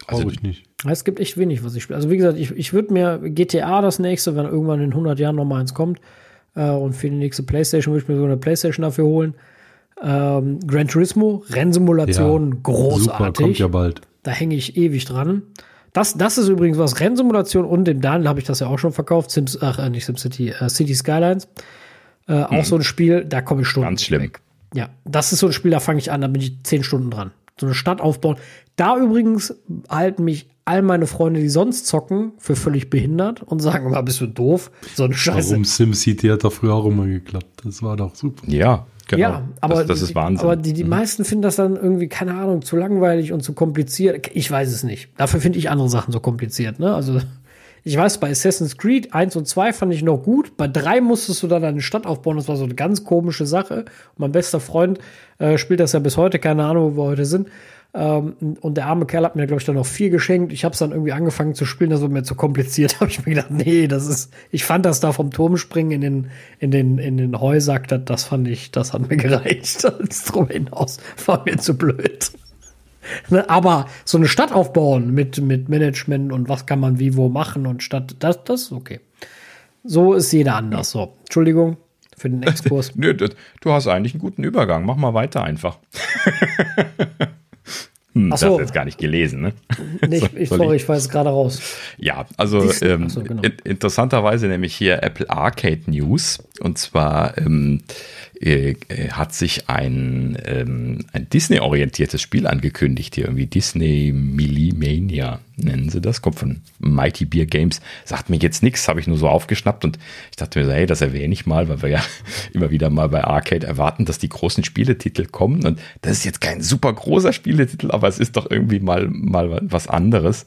Also ich nicht. Es gibt echt wenig, was ich spiele. Also wie gesagt, ich, ich würde mir GTA das nächste, wenn irgendwann in 100 Jahren noch mal eins kommt, äh, und für die nächste Playstation würde ich mir so eine Playstation dafür holen. Ähm, Gran Turismo, Rennsimulation, Super, großartig. kommt ja bald. Da hänge ich ewig dran. Das, das ist übrigens was, Rennsimulation und dem Daniel habe ich das ja auch schon verkauft, Sims, ach, äh, nicht SimCity, äh, City Skylines. Äh, auch so ein Spiel, da komme ich Stunden Ganz schlimm. weg. Ja, das ist so ein Spiel, da fange ich an, da bin ich zehn Stunden dran. So eine Stadt aufbauen. Da übrigens halten mich all meine Freunde, die sonst zocken, für völlig behindert und sagen immer, bist du doof? So eine Scheiße. Warum SimCity hat doch früher auch immer geklappt. Das war doch super. Ja, genau. Ja, aber, das, das ist die- Wahnsinn. Aber die, die meisten finden das dann irgendwie, keine Ahnung, zu langweilig und zu kompliziert. Ich weiß es nicht. Dafür finde ich andere Sachen so kompliziert. Ne? Also, ich weiß, bei Assassin's Creed 1 und 2 fand ich noch gut. Bei 3 musstest du dann eine Stadt aufbauen. Das war so eine ganz komische Sache. Und mein bester Freund äh, spielt das ja bis heute. Keine Ahnung, wo wir heute sind. Ähm, und der arme Kerl hat mir, glaube ich, dann noch vier geschenkt. Ich habe es dann irgendwie angefangen zu spielen, das war mir zu kompliziert. [LAUGHS] habe ich mir gedacht, nee, das ist. Ich fand das da vom Turm springen in den, in den, in den Heusack, das, das fand ich, das hat mir [LAUGHS] gereicht. Das drüber hinaus war mir zu blöd. Ne, Aber so eine Stadt aufbauen mit, mit Management und was kann man wie wo machen und Stadt, das, das ist okay. So ist jeder anders. So, Entschuldigung für den Exkurs. [LAUGHS] Nö, du hast eigentlich einen guten Übergang. Mach mal weiter einfach. [LAUGHS] hm, Ach das so. hast du jetzt gar nicht gelesen, ne? Nee, ich, [LAUGHS] ich, sorry, ich- ich weiß gerade raus. Ja, also Dies- ähm, so, genau. in, interessanterweise nämlich hier Apple Arcade News. Und zwar ähm, äh, hat sich ein, ähm, ein Disney-orientiertes Spiel angekündigt. Hier irgendwie Disney Millimania nennen sie das. Kommt von Mighty Beer Games. Sagt mir jetzt nichts, habe ich nur so aufgeschnappt. Und ich dachte mir so, hey, das erwähne ich mal, weil wir ja [LAUGHS] immer wieder mal bei Arcade erwarten, dass die großen Spieletitel kommen. Und das ist jetzt kein super großer Spieletitel, aber es ist doch irgendwie mal, mal was anderes.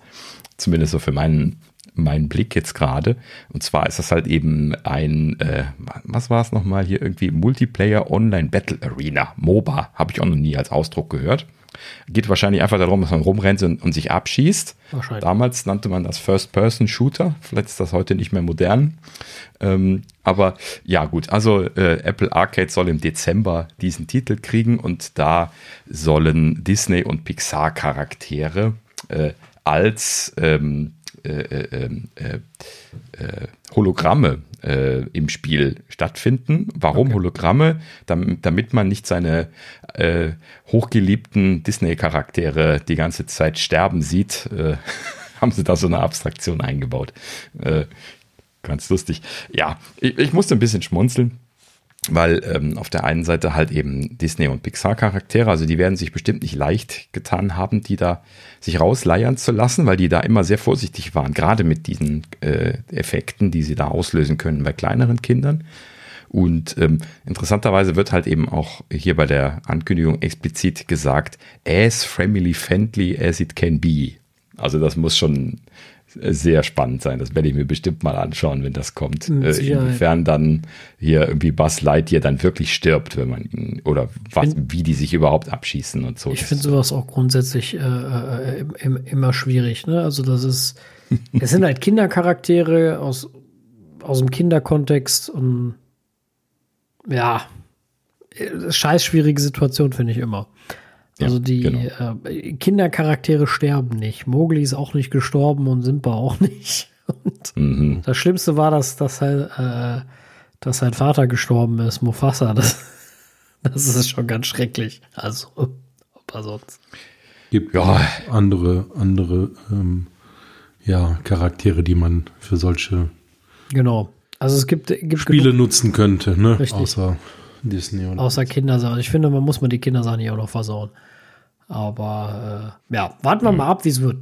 Zumindest so für meinen, meinen Blick jetzt gerade. Und zwar ist das halt eben ein, äh, was war es nochmal hier irgendwie, Multiplayer Online Battle Arena, MOBA, habe ich auch noch nie als Ausdruck gehört. Geht wahrscheinlich einfach darum, dass man rumrennt und, und sich abschießt. Wahrscheinlich. Damals nannte man das First-Person-Shooter. Vielleicht ist das heute nicht mehr modern. Ähm, aber ja, gut. Also äh, Apple Arcade soll im Dezember diesen Titel kriegen und da sollen Disney- und Pixar-Charaktere äh, als ähm, äh, äh, äh, äh, Hologramme äh, im Spiel stattfinden. Warum Hologramme? Damit, damit man nicht seine hochgeliebten Disney-Charaktere die ganze Zeit sterben sieht, [LAUGHS] haben sie da so eine Abstraktion eingebaut. Ganz lustig. Ja, ich, ich musste ein bisschen schmunzeln. Weil ähm, auf der einen Seite halt eben Disney- und Pixar-Charaktere, also die werden sich bestimmt nicht leicht getan haben, die da sich rausleiern zu lassen, weil die da immer sehr vorsichtig waren, gerade mit diesen äh, Effekten, die sie da auslösen können bei kleineren Kindern. Und ähm, interessanterweise wird halt eben auch hier bei der Ankündigung explizit gesagt, as family friendly as it can be. Also das muss schon sehr spannend sein. Das werde ich mir bestimmt mal anschauen, wenn das kommt. Äh, inwiefern dann hier irgendwie Buzz Lightyear dann wirklich stirbt, wenn man oder was, find- wie die sich überhaupt abschießen und so. Ich finde sowas auch grundsätzlich äh, äh, im, im, immer schwierig. Ne? Also das ist, [LAUGHS] es sind halt Kindercharaktere aus, aus dem Kinderkontext und ja, äh, scheiß schwierige Situation finde ich immer. Also die genau. äh, Kindercharaktere sterben nicht. Mowgli ist auch nicht gestorben und Simba auch nicht. [LAUGHS] Und Mhm. das Schlimmste war, dass, dass, sein, äh, dass sein Vater gestorben ist, Mufasa. Das, [LAUGHS] das ist schon ganz schrecklich. Also, aber sonst. Gibt ja. andere, andere ähm, ja, Charaktere, die man für solche genau. Also es gibt, gibt Spiele genug, nutzen könnte, ne? Richtig. Außer Disney oder Außer Kindersachen. Ich finde, man muss mal die Kindersachen hier auch noch versauen. Aber äh, ja, warten wir hm. mal ab, wie es wird.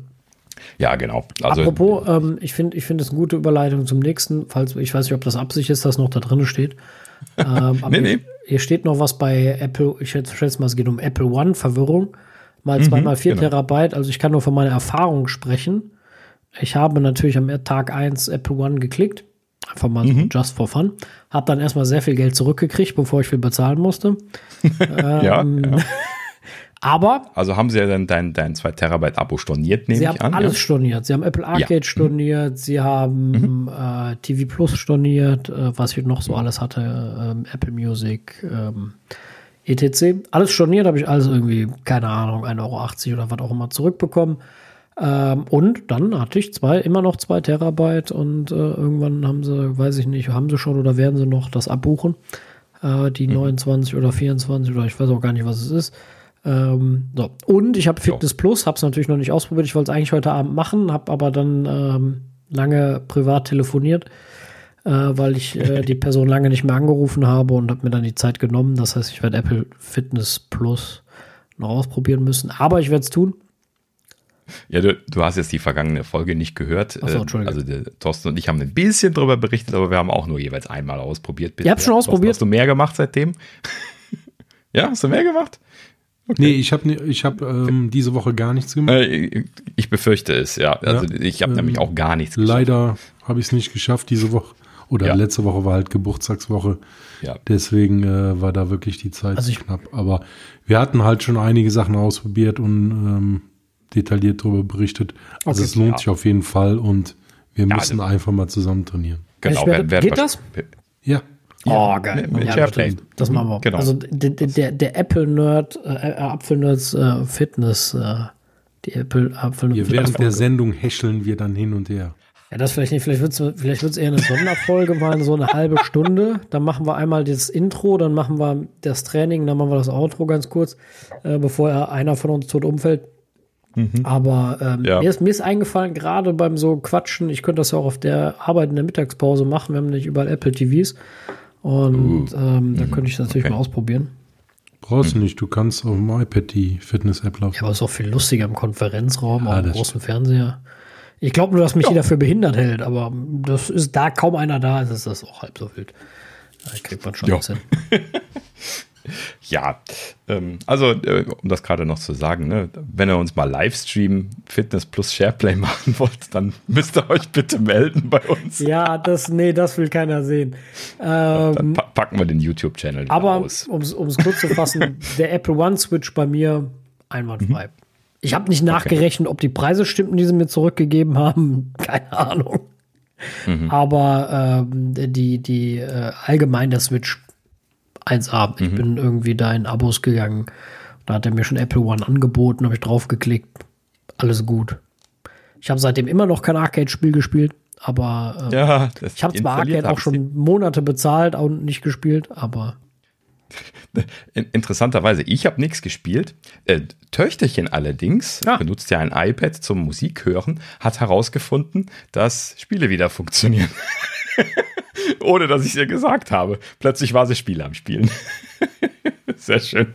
Ja, genau. Also, Apropos, ähm, ich finde ich finde es eine gute Überleitung zum nächsten, falls ich weiß nicht, ob das Absicht ist, dass noch da drin steht. [LAUGHS] ähm, nee, nee. Hier steht noch was bei Apple, ich schätze mal, es geht um Apple One, Verwirrung. Mal zwei mhm, mal vier genau. Terabyte, also ich kann nur von meiner Erfahrung sprechen. Ich habe natürlich am Tag 1 Apple One geklickt. Einfach mal mhm. so just for fun. Hab dann erstmal sehr viel Geld zurückgekriegt, bevor ich viel bezahlen musste. [LAUGHS] ähm, ja, ja. [LAUGHS] Aber. Also haben sie ja dann dein, dein 2 Terabyte Abo storniert, nehme sie ich haben alles ja? storniert. Sie haben Apple Arcade ja. storniert, sie haben mhm. äh, TV Plus storniert, äh, was ich noch so alles hatte, äh, Apple Music, ähm, etc. Alles storniert, habe ich alles irgendwie, keine Ahnung, 1,80 Euro oder was auch immer zurückbekommen. Ähm, und dann hatte ich zwei, immer noch 2 Terabyte und äh, irgendwann haben sie, weiß ich nicht, haben sie schon oder werden sie noch das abbuchen. Äh, die mhm. 29 oder 24 oder ich weiß auch gar nicht, was es ist. Ähm, so. Und ich habe Fitness Plus, habe es natürlich noch nicht ausprobiert. Ich wollte es eigentlich heute Abend machen, habe aber dann ähm, lange privat telefoniert, äh, weil ich äh, [LAUGHS] die Person lange nicht mehr angerufen habe und habe mir dann die Zeit genommen. Das heißt, ich werde Apple Fitness Plus noch ausprobieren müssen. Aber ich werde es tun. Ja, du, du, hast jetzt die vergangene Folge nicht gehört. So, ähm, also der Thorsten und ich haben ein bisschen darüber berichtet, aber wir haben auch nur jeweils einmal ausprobiert. Ihr habt schon ausprobiert? Hast du mehr gemacht seitdem? [LAUGHS] ja, hast du mehr gemacht? Okay. Nee, ich habe ich hab, ähm, diese Woche gar nichts gemacht. Äh, ich befürchte es, ja. Also ja, ich habe ähm, nämlich auch gar nichts geschafft. Leider habe ich es nicht geschafft diese Woche. Oder ja. letzte Woche war halt Geburtstagswoche. Ja. Deswegen äh, war da wirklich die Zeit also knapp. Aber wir hatten halt schon einige Sachen ausprobiert und ähm, detailliert darüber berichtet. Also okay, es lohnt ja. sich auf jeden Fall und wir müssen also, einfach mal zusammen trainieren. Genau. Werde, wer, wer, geht das? Ja. Ja, oh, geil. Mit, mit ja, das, das, machen wir. Genau. Also der, der, der Apple-Nerd, äh, Apfel-Nerds äh, Fitness, äh, die Apple Apfel Hier Während der Sendung häscheln wir dann hin und her. Ja, das vielleicht nicht. Vielleicht wird es vielleicht wird's eher eine Sonderfolge, mal so eine halbe Stunde. Dann machen wir einmal das Intro, dann machen wir das Training, dann machen wir das Outro ganz kurz, äh, bevor einer von uns tot umfällt. Mhm. Aber ähm, ja. mir, ist, mir ist eingefallen, gerade beim so Quatschen, ich könnte das ja auch auf der Arbeit in der Mittagspause machen. Wir haben nicht überall Apple TVs. Und uh, ähm, da mhm. könnte ich das natürlich okay. mal ausprobieren. Brauchst du nicht, du kannst auf dem iPad die Fitness-App laufen. Ja, aber es ist auch viel lustiger im Konferenzraum, ja, auf dem großen Fernseher. Ich glaube nur, dass mich ja. jeder für behindert hält, aber das ist da kaum einer da, ist das auch halb so wild. Da kriegt man schon ja. hin. [LAUGHS] [LAUGHS] Ja, ähm, also äh, um das gerade noch zu sagen, ne, wenn ihr uns mal Livestream Fitness plus Shareplay [LAUGHS] machen wollt, dann müsst ihr euch bitte melden bei uns. Ja, das, nee, das will keiner sehen. Ähm, dann packen wir den YouTube-Channel aber aus. Aber um es kurz zu fassen, [LAUGHS] der Apple One Switch bei mir einwandfrei. Mhm. Ich habe nicht nachgerechnet, okay. ob die Preise stimmten, die sie mir zurückgegeben haben. Keine Ahnung. Mhm. Aber ähm, die, die äh, allgemein der Switch 1A. Ich mhm. bin irgendwie da in Abos gegangen. Da hat er mir schon Apple One angeboten, habe ich draufgeklickt. Alles gut. Ich habe seitdem immer noch kein Arcade-Spiel gespielt, aber äh, ja, ich habe zwar Arcade auch schon Monate bezahlt und nicht gespielt, aber [LAUGHS] Interessanterweise, ich habe nichts gespielt. Äh, Töchterchen allerdings ah. benutzt ja ein iPad zum Musik hören, hat herausgefunden, dass Spiele wieder funktionieren. [LAUGHS] Ohne dass ich es ihr gesagt habe. Plötzlich war sie Spiele am Spielen. [LAUGHS] Sehr schön.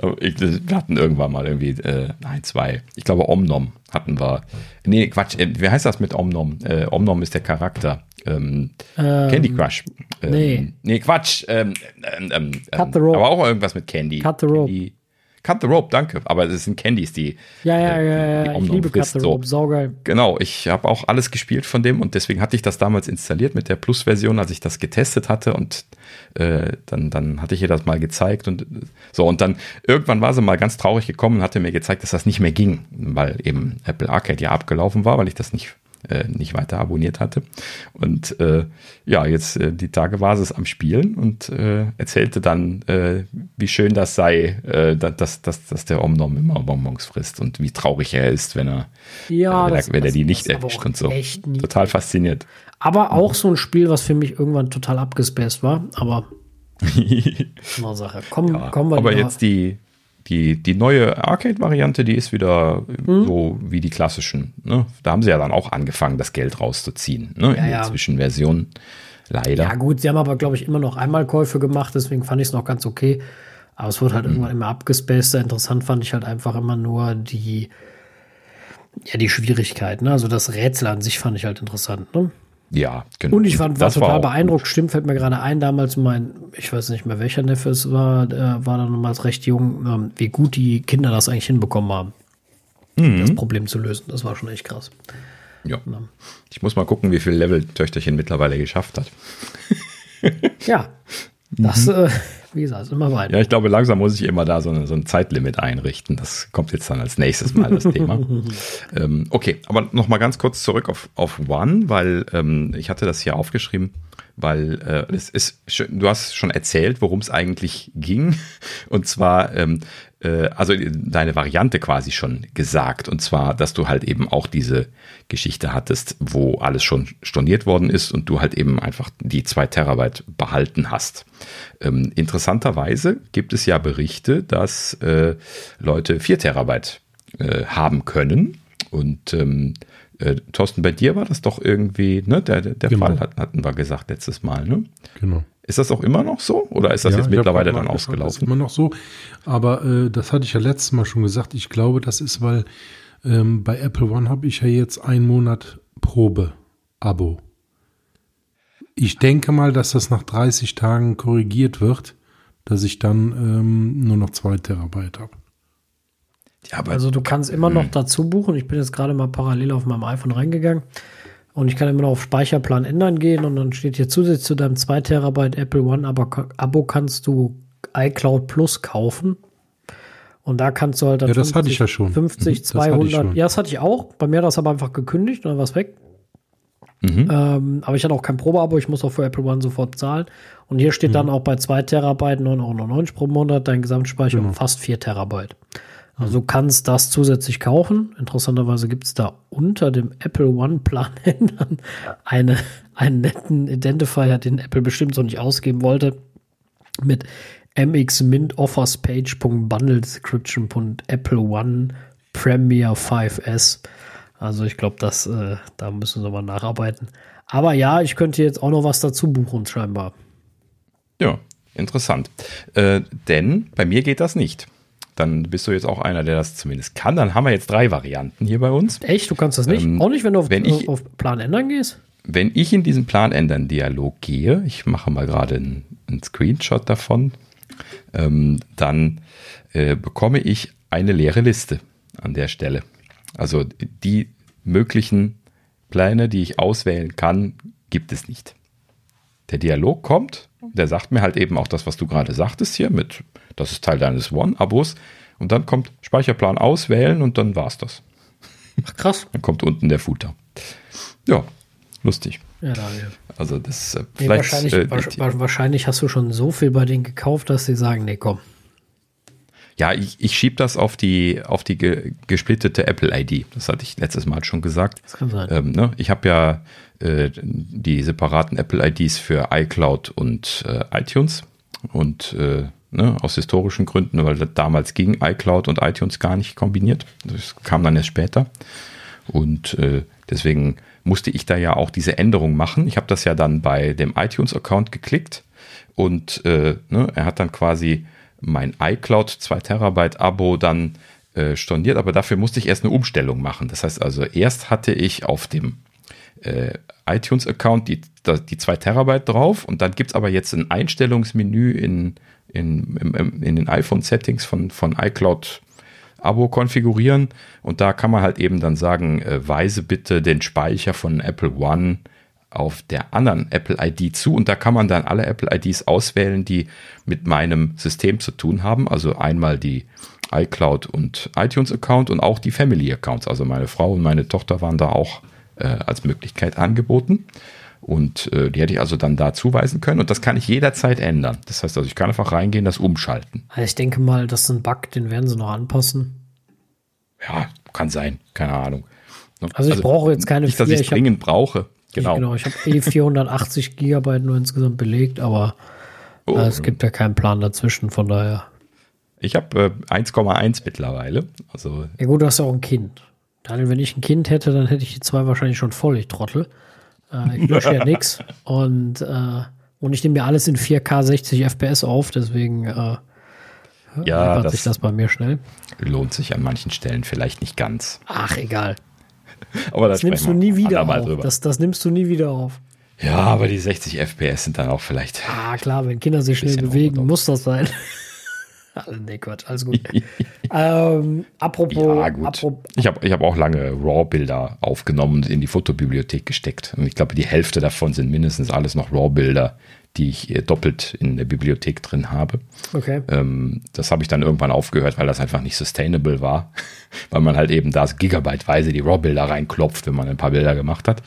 Wir hatten irgendwann mal irgendwie, äh, nein, zwei. Ich glaube, Omnom hatten wir. Nee, Quatsch. Äh, wie heißt das mit Omnom? Äh, Omnom ist der Charakter. Ähm, ähm, Candy Crush. Ähm, nee. Nee, Quatsch. Ähm, ähm, ähm, Cut the Rope. Aber auch irgendwas mit Candy. Cut the Rope. Candy. Cut the Rope, danke. Aber es sind Candies, die. Ja, ja, äh, ja, ja. ich liebe frisst. Cut the Rope, so. saugeil. Genau, ich habe auch alles gespielt von dem und deswegen hatte ich das damals installiert mit der Plus-Version, als ich das getestet hatte und äh, dann, dann hatte ich ihr das mal gezeigt und so. Und dann irgendwann war sie mal ganz traurig gekommen und hatte mir gezeigt, dass das nicht mehr ging, weil eben Apple Arcade ja abgelaufen war, weil ich das nicht äh, nicht weiter abonniert hatte. Und äh, ja, jetzt äh, die Tage war es am Spielen und äh, erzählte dann, äh, wie schön das sei, äh, dass, dass, dass der Omnom immer Bonbons frisst und wie traurig er ist, wenn er, ja, äh, wenn, das, er, wenn er die nicht erwischt und so. Total fasziniert. Aber auch so ein Spiel, was für mich irgendwann total abgespaced war, aber [LAUGHS] Sache. Komm, ja, kommen wir aber jetzt die, die, die neue Arcade-Variante, die ist wieder mhm. so wie die klassischen. Ne? Da haben sie ja dann auch angefangen, das Geld rauszuziehen, ne? in ja, ja. den Zwischenversionen. Leider. Ja, gut, sie haben aber, glaube ich, immer noch Einmalkäufe gemacht, deswegen fand ich es noch ganz okay. Aber es wurde halt mhm. irgendwann immer abgespaced. Interessant fand ich halt einfach immer nur die, ja, die Schwierigkeit. Ne? Also das Rätsel an sich fand ich halt interessant. Ne? Ja, genau. Und ich war das total war beeindruckt. Gut. Stimmt, fällt mir gerade ein, damals mein, ich weiß nicht mehr welcher Neffe es war, der war dann damals recht jung, ähm, wie gut die Kinder das eigentlich hinbekommen haben, mhm. das Problem zu lösen. Das war schon echt krass. Ja. ja. Ich muss mal gucken, wie viel Level Töchterchen mittlerweile geschafft hat. ja, das, mhm. äh, wie gesagt, immer weiter. Ja, ich glaube, langsam muss ich immer da so, eine, so ein Zeitlimit einrichten. Das kommt jetzt dann als nächstes Mal das Thema. [LAUGHS] ähm, okay, aber noch mal ganz kurz zurück auf, auf One, weil ähm, ich hatte das hier aufgeschrieben, weil äh, es ist, du hast schon erzählt, worum es eigentlich ging. Und zwar ähm, äh, also deine Variante quasi schon gesagt. Und zwar, dass du halt eben auch diese Geschichte hattest, wo alles schon storniert worden ist und du halt eben einfach die zwei Terabyte behalten hast. Ähm, interessanterweise gibt es ja Berichte, dass äh, Leute vier Terabyte äh, haben können. Und ähm, äh, Thorsten, bei dir war das doch irgendwie, ne? Der, der genau. Fall hatten wir gesagt letztes Mal, ne? Genau. Ist das auch immer noch so oder ist das ja, jetzt mittlerweile dann ausgelaufen? Das ist immer noch so. Aber äh, das hatte ich ja letztes Mal schon gesagt. Ich glaube, das ist, weil ähm, bei Apple One habe ich ja jetzt einen Monat Probe-Abo. Ich denke mal, dass das nach 30 Tagen korrigiert wird, dass ich dann ähm, nur noch zwei Terabyte habe. Ja, also du kannst immer noch hm. dazu buchen. Ich bin jetzt gerade mal parallel auf meinem iPhone reingegangen. Und ich kann immer noch auf Speicherplan ändern gehen und dann steht hier zusätzlich zu deinem 2 Terabyte Apple One Abo kannst du iCloud Plus kaufen. Und da kannst du halt dann. Ja, das 50, hatte ich ja schon. 50, mhm, 200. Das ja, das hatte ich auch. Bei mir hat das aber einfach gekündigt und dann war es weg. Mhm. Ähm, aber ich hatte auch kein Probeabo, ich muss auch für Apple One sofort zahlen. Und hier steht mhm. dann auch bei 2 Terabyte 9,99 Euro pro Monat dein Gesamtspeicher genau. um fast 4 Terabyte. Also du kannst das zusätzlich kaufen. Interessanterweise gibt es da unter dem Apple One Plan [LAUGHS] eine, einen netten Identifier, den Apple bestimmt so nicht ausgeben wollte, mit mxmintofferspage.bundledescription.apple One Premier 5S. Also ich glaube, äh, da müssen wir mal nacharbeiten. Aber ja, ich könnte jetzt auch noch was dazu buchen, scheinbar. Ja, interessant. Äh, denn bei mir geht das nicht dann bist du jetzt auch einer, der das zumindest kann. Dann haben wir jetzt drei Varianten hier bei uns. Echt? Du kannst das nicht? Ähm, auch nicht, wenn du auf, wenn ich, auf Plan ändern gehst? Wenn ich in diesen Plan ändern Dialog gehe, ich mache mal gerade einen, einen, Screenshot davon, ähm, dann äh, bekomme ich eine leere Liste an der Stelle. Also die möglichen Pläne, die ich auswählen kann, gibt es nicht. Der Dialog kommt, der sagt mir halt eben auch das, was du gerade sagtest hier mit das ist Teil deines One-Abos. Und dann kommt Speicherplan auswählen und dann war's das. Ach, krass. Dann kommt unten der Footer. Ja, lustig. Ja, Daniel. Also das äh, nee, wahrscheinlich, äh, wahrscheinlich hast du schon so viel bei denen gekauft, dass sie sagen, nee, komm. Ja, ich, ich schiebe das auf die, auf die ge, gesplittete Apple-ID. Das hatte ich letztes Mal schon gesagt. Das kann sein. Ähm, ne? Ich habe ja äh, die separaten Apple-IDs für iCloud und äh, iTunes. Und äh, ne, aus historischen Gründen, weil damals ging iCloud und iTunes gar nicht kombiniert. Das kam dann erst später. Und äh, deswegen musste ich da ja auch diese Änderung machen. Ich habe das ja dann bei dem iTunes-Account geklickt und äh, ne, er hat dann quasi mein iCloud 2 Terabyte Abo dann äh, storniert, aber dafür musste ich erst eine Umstellung machen. Das heißt also, erst hatte ich auf dem äh, iTunes-Account die, die 2 Terabyte drauf und dann gibt es aber jetzt ein Einstellungsmenü in in, in, in den iPhone-Settings von, von iCloud Abo konfigurieren und da kann man halt eben dann sagen, äh, weise bitte den Speicher von Apple One auf der anderen Apple ID zu und da kann man dann alle Apple IDs auswählen, die mit meinem System zu tun haben. Also einmal die iCloud und iTunes Account und auch die Family Accounts. Also meine Frau und meine Tochter waren da auch äh, als Möglichkeit angeboten. Und äh, die hätte ich also dann da zuweisen können. Und das kann ich jederzeit ändern. Das heißt also, ich kann einfach reingehen, das umschalten. Also ich denke mal, das ist ein Bug, den werden sie noch anpassen. Ja, kann sein. Keine Ahnung. Also ich also, brauche jetzt keine Nicht, dass ich dringend brauche. Genau. Ich, genau, ich habe eh 480 [LAUGHS] Gigabyte nur insgesamt belegt, aber oh, äh, es gibt ja keinen Plan dazwischen, von daher. Ich habe äh, 1,1 mittlerweile. Also Ja gut, du hast ja auch ein Kind. Daniel, wenn ich ein Kind hätte, dann hätte ich die zwei wahrscheinlich schon voll, ich Trottel. Äh, ich lösche ja [LAUGHS] nix. Und, äh, und ich nehme mir alles in 4K 60 FPS auf, deswegen äh, ja, das, sich das bei mir schnell. lohnt sich an manchen Stellen vielleicht nicht ganz. Ach, egal. [LAUGHS] Aber Das nimmst du nie wieder auf. Das, das nimmst du nie wieder auf. ja, aber die 60 FPS sind dann auch vielleicht. Ah, klar, wenn Kinder sich schnell bewegen, muss das sein. [LAUGHS] [LAUGHS] Alle, nee, Quatsch, alles gut. [LAUGHS] ähm, apropos, Ja, gut. apropos Ich habe ich hab auch lange RAW-Bilder aufgenommen und in die Fotobibliothek gesteckt. Und ich glaube, die Hälfte davon sind mindestens alles noch RAW-Bilder, die ich äh, doppelt in der Bibliothek drin habe. okay. Ähm, das habe ich dann irgendwann aufgehört, weil das einfach nicht sustainable war. [LAUGHS] weil man halt eben da gigabyteweise die RAW-Bilder reinklopft, wenn man ein paar Bilder gemacht hat.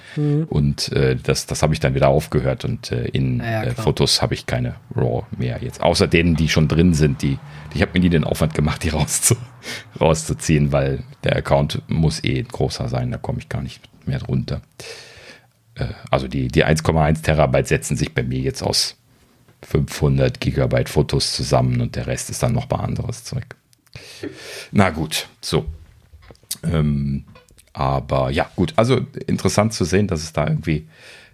Und äh, das, das habe ich dann wieder aufgehört. Und äh, in Ja, äh. Fotos habe ich keine RAW mehr jetzt. Außer denen, die schon drin sind. Die, ich habe mir nie den Aufwand gemacht, die [LAUGHS] rauszu, rauszuziehen, weil der Account muss eh großer sein. Da komme ich gar nicht mehr drunter. Äh, also die, die 1,1 Terabyte setzen sich bei mir jetzt aus 500 Gigabyte Fotos zusammen und der Rest ist dann noch mal anderes Zeug. Na gut, so. Ähm, aber ja, gut, also interessant zu sehen, dass es da irgendwie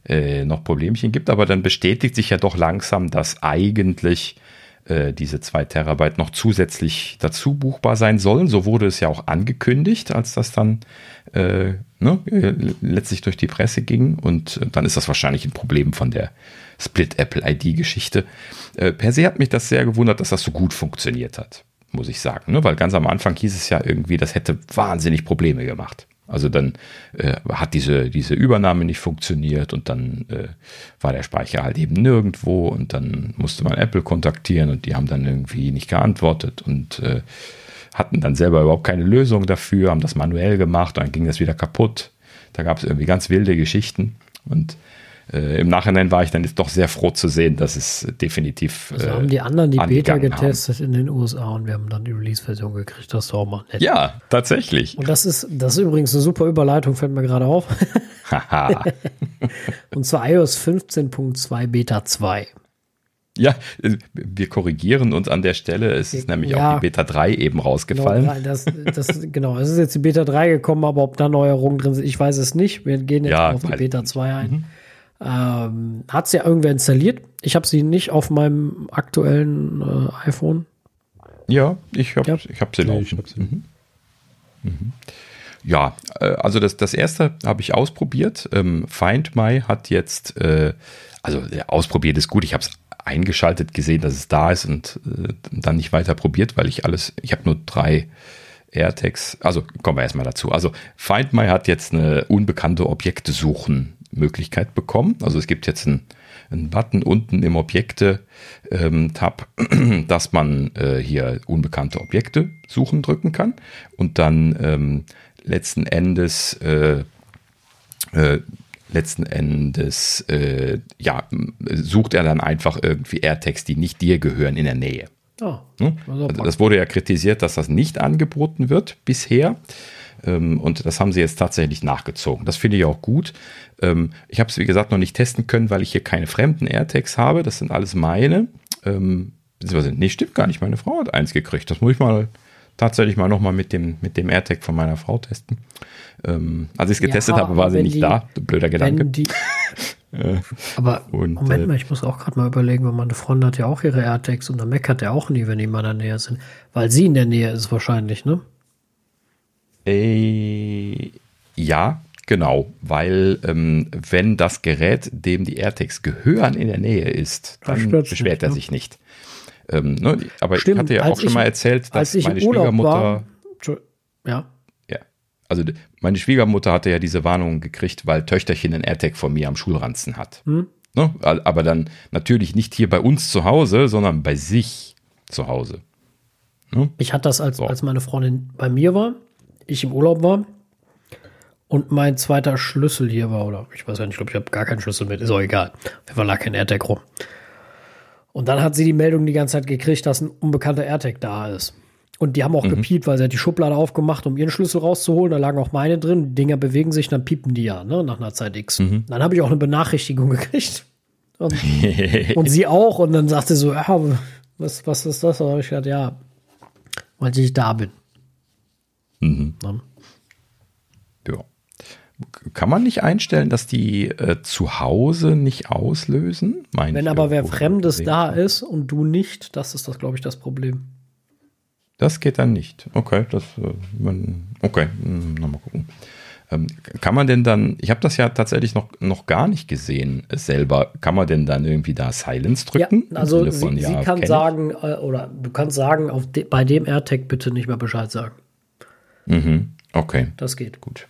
äh, noch Problemchen gibt, aber dann bestätigt sich ja doch langsam, dass eigentlich äh, diese 2 Terabyte noch zusätzlich dazu buchbar sein sollen. So wurde es ja auch angekündigt, als das dann äh, ne, letztlich durch die Presse ging. Und äh, dann ist das wahrscheinlich ein Problem von der Split-Apple-ID-Geschichte. Äh, per se hat mich das sehr gewundert, dass das so gut funktioniert hat, muss ich sagen. Ne? Weil ganz am Anfang hieß es ja irgendwie, das hätte wahnsinnig Probleme gemacht. Also dann äh, hat diese, diese Übernahme nicht funktioniert und dann äh, war der Speicher halt eben nirgendwo und dann musste man Apple kontaktieren und die haben dann irgendwie nicht geantwortet und äh, hatten dann selber überhaupt keine Lösung dafür, haben das manuell gemacht, dann ging das wieder kaputt. Da gab es irgendwie ganz wilde Geschichten und äh, im Nachhinein war ich dann jetzt doch sehr froh zu sehen, dass es definitiv. Also äh, haben die anderen die Beta getestet in den USA und wir haben dann die Release-Version gekriegt. Das ist auch mal nett. Ja, tatsächlich. Und das ist, das ist übrigens eine super Überleitung, fällt mir gerade auf. Haha. [LAUGHS] Und zwar iOS 15.2 Beta 2. ja, äh, wir korrigieren uns an der Stelle. Es ist nämlich Ja. auch die Beta 3 eben Genau, rausgefallen. drei, das, das, genau, es ist jetzt die Beta 3 gekommen, aber ob da Neuerungen drin sind, ich weiß es nicht. Wir gehen jetzt Ja, auf die Beta 2 ein. Ähm, Hat sie ja irgendwer installiert? Ich habe sie nicht auf meinem aktuellen äh, iPhone. Ja, ich habe Ja. ich hab sie Nee, laufen. ich hab's nicht. Ja, äh, also das, das erste habe ich ausprobiert. Ähm, Find My hat jetzt, äh, also ausprobiert ist gut. Ich habe es eingeschaltet, gesehen, dass es da ist und äh, dann nicht weiter probiert, weil ich alles, ich habe nur drei AirTags. Also kommen wir erstmal dazu. Also Find My hat jetzt eine unbekannte Objekte suchen Möglichkeit bekommen. Also es gibt jetzt einen, einen Button unten im Objekte-Tab, [CLEARS THROAT] dass man äh, hier unbekannte Objekte suchen drücken kann und dann ähm, letzten Endes äh, äh, letzten Endes äh, ja, sucht er dann einfach irgendwie AirTags, die nicht dir gehören, in der Nähe. Oh? Also Also das wurde ja kritisiert, dass das nicht angeboten wird bisher. Ähm, Und das haben sie jetzt tatsächlich nachgezogen. Das finde ich auch gut. Ähm, Ich habe es, wie gesagt, noch nicht testen können, weil ich hier keine fremden AirTags habe. Das sind alles meine. Ähm, beziehungsweise, Nee, stimmt gar nicht. Meine Frau hat eins gekriegt. Das muss ich mal tatsächlich mal nochmal mit dem, mit dem AirTag von meiner Frau testen. Ähm, Als ich es Ja, getestet habe, war sie nicht die- da. Blöder Gedanke. die. [LAUGHS] aber und, Moment äh, mal, ich muss auch gerade mal überlegen, weil meine Freundin hat ja auch ihre AirTags und der Mac hat ja auch nie, wenn die mal in der Nähe sind. Weil sie in der Nähe ist wahrscheinlich, ne? Äh, ja, genau, weil ähm, wenn das Gerät, dem die AirTags gehören, in der Nähe ist, Da dann beschwert er ne? sich nicht. Ähm, ne, aber Stimmt, ich hatte ja auch schon ich- mal erzählt, dass meine Schwiegermutter, war. Ja. ja, also meine Schwiegermutter hatte ja diese Warnung gekriegt, weil Töchterchen einen AirTag von mir am Schulranzen hat. Hm? Ne, aber dann natürlich nicht hier bei uns zu Hause, sondern bei sich zu Hause. Ich hatte das, als, So. als meine Freundin bei mir war, ich im Urlaub war und mein zweiter Schlüssel hier war, oder ich weiß ja nicht, ich glaube, ich habe gar keinen Schlüssel mit, ist auch egal. Auf jeden lag kein AirTag rum. Und dann hat sie die Meldung die ganze Zeit gekriegt, dass ein unbekannter AirTag da ist. Und die haben auch gepiept, weil sie hat die Schublade aufgemacht, um ihren Schlüssel rauszuholen. Da lagen auch meine drin. Die Dinger bewegen sich, dann piepen die ja, ne, nach einer Zeit X. Dann habe ich auch eine Benachrichtigung [LAUGHS] gekriegt. Und, [LAUGHS] und sie auch. Und dann sagte sie so, ja, was, was ist das? Und dann habe ich gesagt, ja, weil ich da bin. Mhm. Ja. Ja. Kann man nicht einstellen, dass die äh, zu Hause nicht auslösen? Meine Wenn aber wer Fremdes da ist und du nicht, das ist das, glaube ich, das Problem. Das geht dann nicht. Okay, das, äh, man, okay, hm, nochmal gucken. Ähm, kann man denn dann, ich habe das ja tatsächlich noch, noch gar nicht gesehen äh, selber, kann man denn dann irgendwie da Silence drücken? Ja, also sie, von, sie ja, kann kenn ich? sagen, äh, oder du kannst sagen, auf de, bei dem AirTag bitte nicht mehr Bescheid sagen. Mhm, okay, Das geht. gut.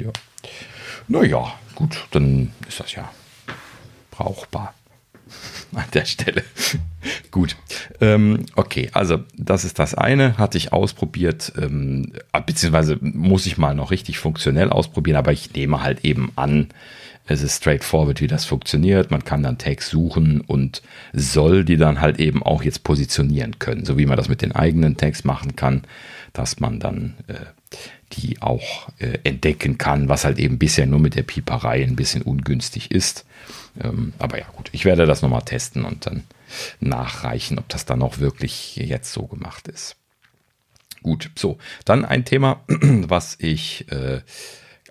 Ja. Naja, gut, dann ist das ja brauchbar [LAUGHS] an der Stelle. [LAUGHS] Gut. Ähm, okay, also das ist das eine, hatte ich ausprobiert, ähm, beziehungsweise muss ich mal noch richtig funktionell ausprobieren, aber ich nehme halt eben an, es ist straightforward, wie das funktioniert. Man kann dann Tags suchen und soll die dann halt eben auch jetzt positionieren können, so wie man das mit den eigenen Tags machen kann, dass man dann äh, die auch äh, entdecken kann, was halt eben bisher nur mit der Pieperei ein bisschen ungünstig ist. Ähm, aber ja, gut, ich werde das nochmal testen und dann nachreichen, ob das dann auch wirklich jetzt so gemacht ist. Gut, so, dann ein Thema, [CLEARS THROAT] was ich äh,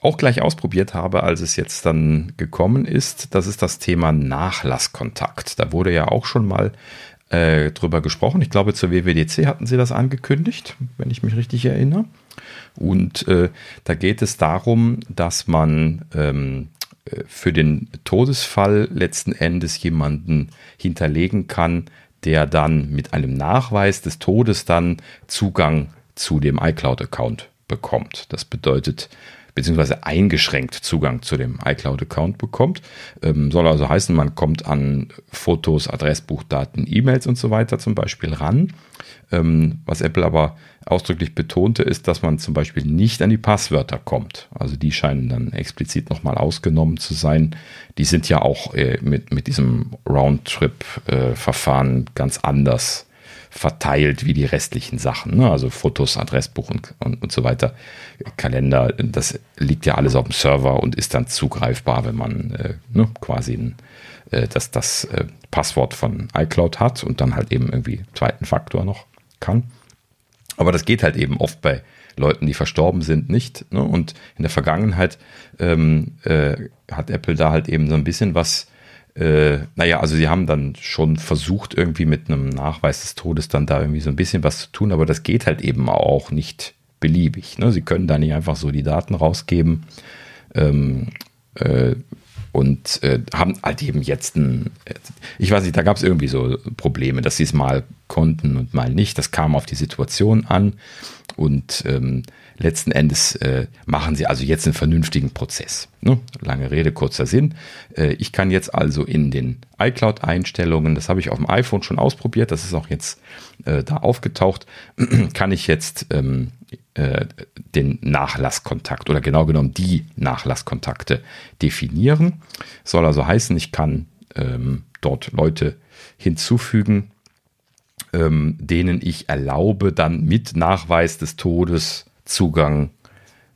auch gleich ausprobiert habe, als es jetzt dann gekommen ist. Das ist das Thema Nachlasskontakt. Da wurde ja auch schon mal äh, drüber gesprochen. Ich glaube, zur WWDC hatten sie das angekündigt, wenn ich mich richtig erinnere. Und äh, da geht es darum, dass man ähm, äh, für den Todesfall letzten Endes jemanden hinterlegen kann, der dann mit einem Nachweis des Todes dann Zugang zu dem iCloud-Account bekommt. Das bedeutet, beziehungsweise eingeschränkt Zugang zu dem iCloud-Account bekommt. Ähm, soll also heißen, man kommt an Fotos, Adressbuchdaten, E-Mails und so weiter zum Beispiel ran. Ähm, was Apple aber ausdrücklich betonte, ist, dass man zum Beispiel nicht an die Passwörter kommt. Also die scheinen dann explizit nochmal ausgenommen zu sein. Die sind ja auch äh, mit, mit diesem Roundtrip-Verfahren ganz anders verteilt wie die restlichen Sachen. Ne? Also Fotos, Adressbuch und, und, und so weiter, Kalender, das liegt ja alles auf dem Server und ist dann zugreifbar, wenn man äh, ne, quasi ein, äh, das, das äh, Passwort von iCloud hat und dann halt eben irgendwie zweiten Faktor noch kann. Aber das geht halt eben oft bei Leuten, die verstorben sind, nicht. Ne? Und in der Vergangenheit ähm, äh, hat Apple da halt eben so ein bisschen was äh, naja, also sie haben dann schon versucht, irgendwie mit einem Nachweis des Todes dann da irgendwie so ein bisschen was zu tun, aber das geht halt eben auch nicht beliebig. Ne? Sie können da nicht einfach so die Daten rausgeben ähm, äh, und äh, haben halt eben jetzt ein, ich weiß nicht, da gab es irgendwie so Probleme, dass sie es mal konnten und mal nicht. Das kam auf die Situation an und ähm, letzten Endes äh, machen sie also jetzt einen vernünftigen Prozess. Ne? Lange Rede, kurzer Sinn. Äh, ich kann jetzt also in den iCloud-Einstellungen, das habe ich auf dem iPhone schon ausprobiert, das ist auch jetzt äh, da aufgetaucht, [CLEARS THROAT] kann ich jetzt ähm, äh, den Nachlasskontakt oder genau genommen die Nachlasskontakte definieren. Soll also heißen, ich kann ähm, dort Leute hinzufügen, ähm, denen ich erlaube, dann mit Nachweis des Todes Zugang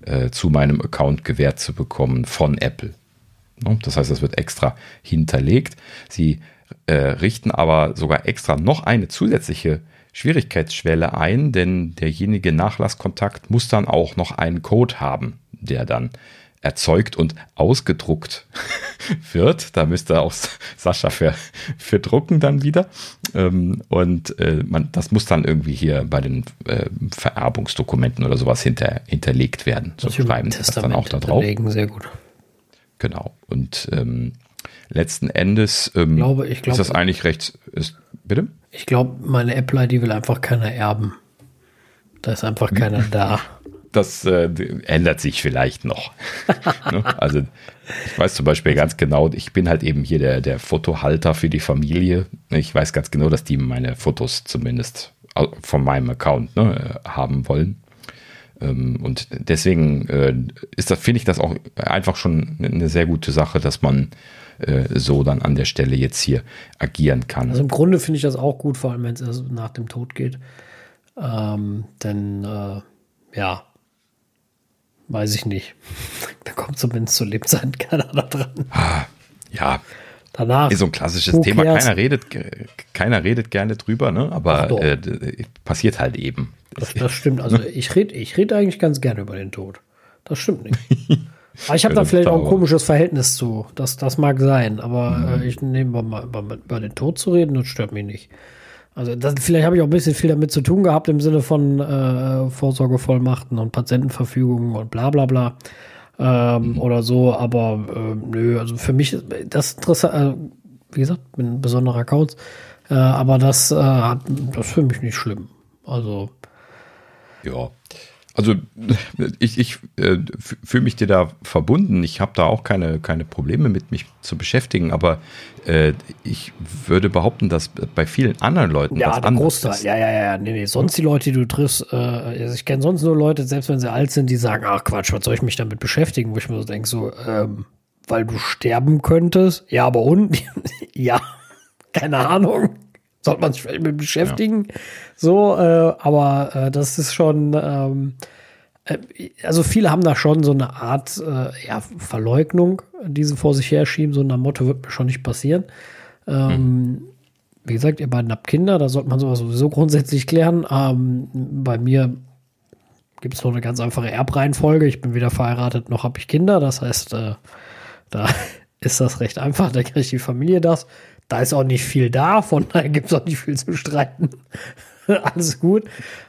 äh, zu meinem Account gewährt zu bekommen von Apple. Ne? Das heißt, das wird extra hinterlegt. Sie äh, richten aber sogar extra noch eine zusätzliche Schwierigkeitsschwelle ein, denn derjenige Nachlasskontakt muss dann auch noch einen Code haben, der dann erzeugt und ausgedruckt [LAUGHS] wird. Da müsste auch Sascha für, für drucken dann wieder. Ähm, und äh, man, das muss dann irgendwie hier bei den äh, Vererbungsdokumenten oder sowas hinter, hinterlegt werden. So schreiben sie das dann auch da drauf. Sehr gut. Genau. Und ähm, letzten Endes ähm, glaube, ich glaube, ist das eigentlich recht. Ist, bitte? Ich glaube, meine Apple-ID will einfach keiner erben. Da ist einfach keiner [LAUGHS] da. Das äh, ändert sich vielleicht noch. [LAUGHS] ne? Also ich weiß zum Beispiel ganz genau, ich bin halt eben hier der, der Fotohalter für die Familie. Ich weiß ganz genau, dass die meine Fotos zumindest von meinem Account ne, haben wollen. Ähm, und deswegen äh, ist das, finde ich das auch einfach schon eine sehr gute Sache, dass man äh, so dann an der Stelle jetzt hier agieren kann. Also im Grunde finde ich das auch gut, vor allem wenn es nach dem Tod geht. Ähm, denn äh, ja, weiß ich nicht. [LAUGHS] da kommt zumindest zu Lebzeiten keiner da [LAUGHS] dran. Ja. Danach. Ist so ein klassisches Thema. Keiner redet, keiner redet gerne drüber, ne? aber Ach, äh, passiert halt eben. Das, das stimmt. Also [LAUGHS] ich rede ich red eigentlich ganz gerne über den Tod. Das stimmt nicht. Aber ich habe da vielleicht auch ein komisches Verhältnis zu. Das, das mag sein, aber mhm. äh, ich nehme mal über, über den Tod zu reden, das stört mich nicht. Also das, vielleicht habe ich auch ein bisschen viel damit zu tun gehabt im Sinne von äh, Vorsorgevollmachten und Patientenverfügungen und bla bla bla ähm, mhm. oder so, aber äh, nö, also für mich das interessant, äh, wie gesagt, bin ein besonderer Kauz, äh, aber das, äh, das ist für mich nicht schlimm. Also ja, also ich, ich äh, fühle mich dir da verbunden. Ich habe da auch keine, keine Probleme mit mich zu beschäftigen, aber äh, ich würde behaupten, dass bei vielen anderen Leuten ja, das der Großteil. Ist. Ja, ja, ja, nee, nee. Sonst die Leute, die du triffst, äh, also ich kenne sonst nur Leute, selbst wenn sie alt sind, die sagen, ach Quatsch, was soll ich mich damit beschäftigen? Wo ich mir so denke, so, ähm, weil du sterben könntest. Ja, aber und? [LAUGHS] ja, keine Ahnung sollte man sich vielleicht mit beschäftigen. Ja. So, äh, aber äh, das ist schon, ähm, äh, also viele haben da schon so eine Art äh, ja, Verleugnung, die sie vor sich herschieben, so nach Motto wird mir schon nicht passieren. Ähm, mhm. Wie gesagt, ihr beiden habt Kinder, da sollte man sowas sowieso grundsätzlich klären. Ähm, bei mir gibt es noch eine ganz einfache Erbreihenfolge. Ich bin weder verheiratet noch habe ich Kinder. Das heißt, äh, da [LAUGHS] ist das recht einfach. Da kriegt die Familie das. Da ist auch nicht viel da, von daher gibt es auch nicht viel zu streiten. [LAUGHS] Alles gut.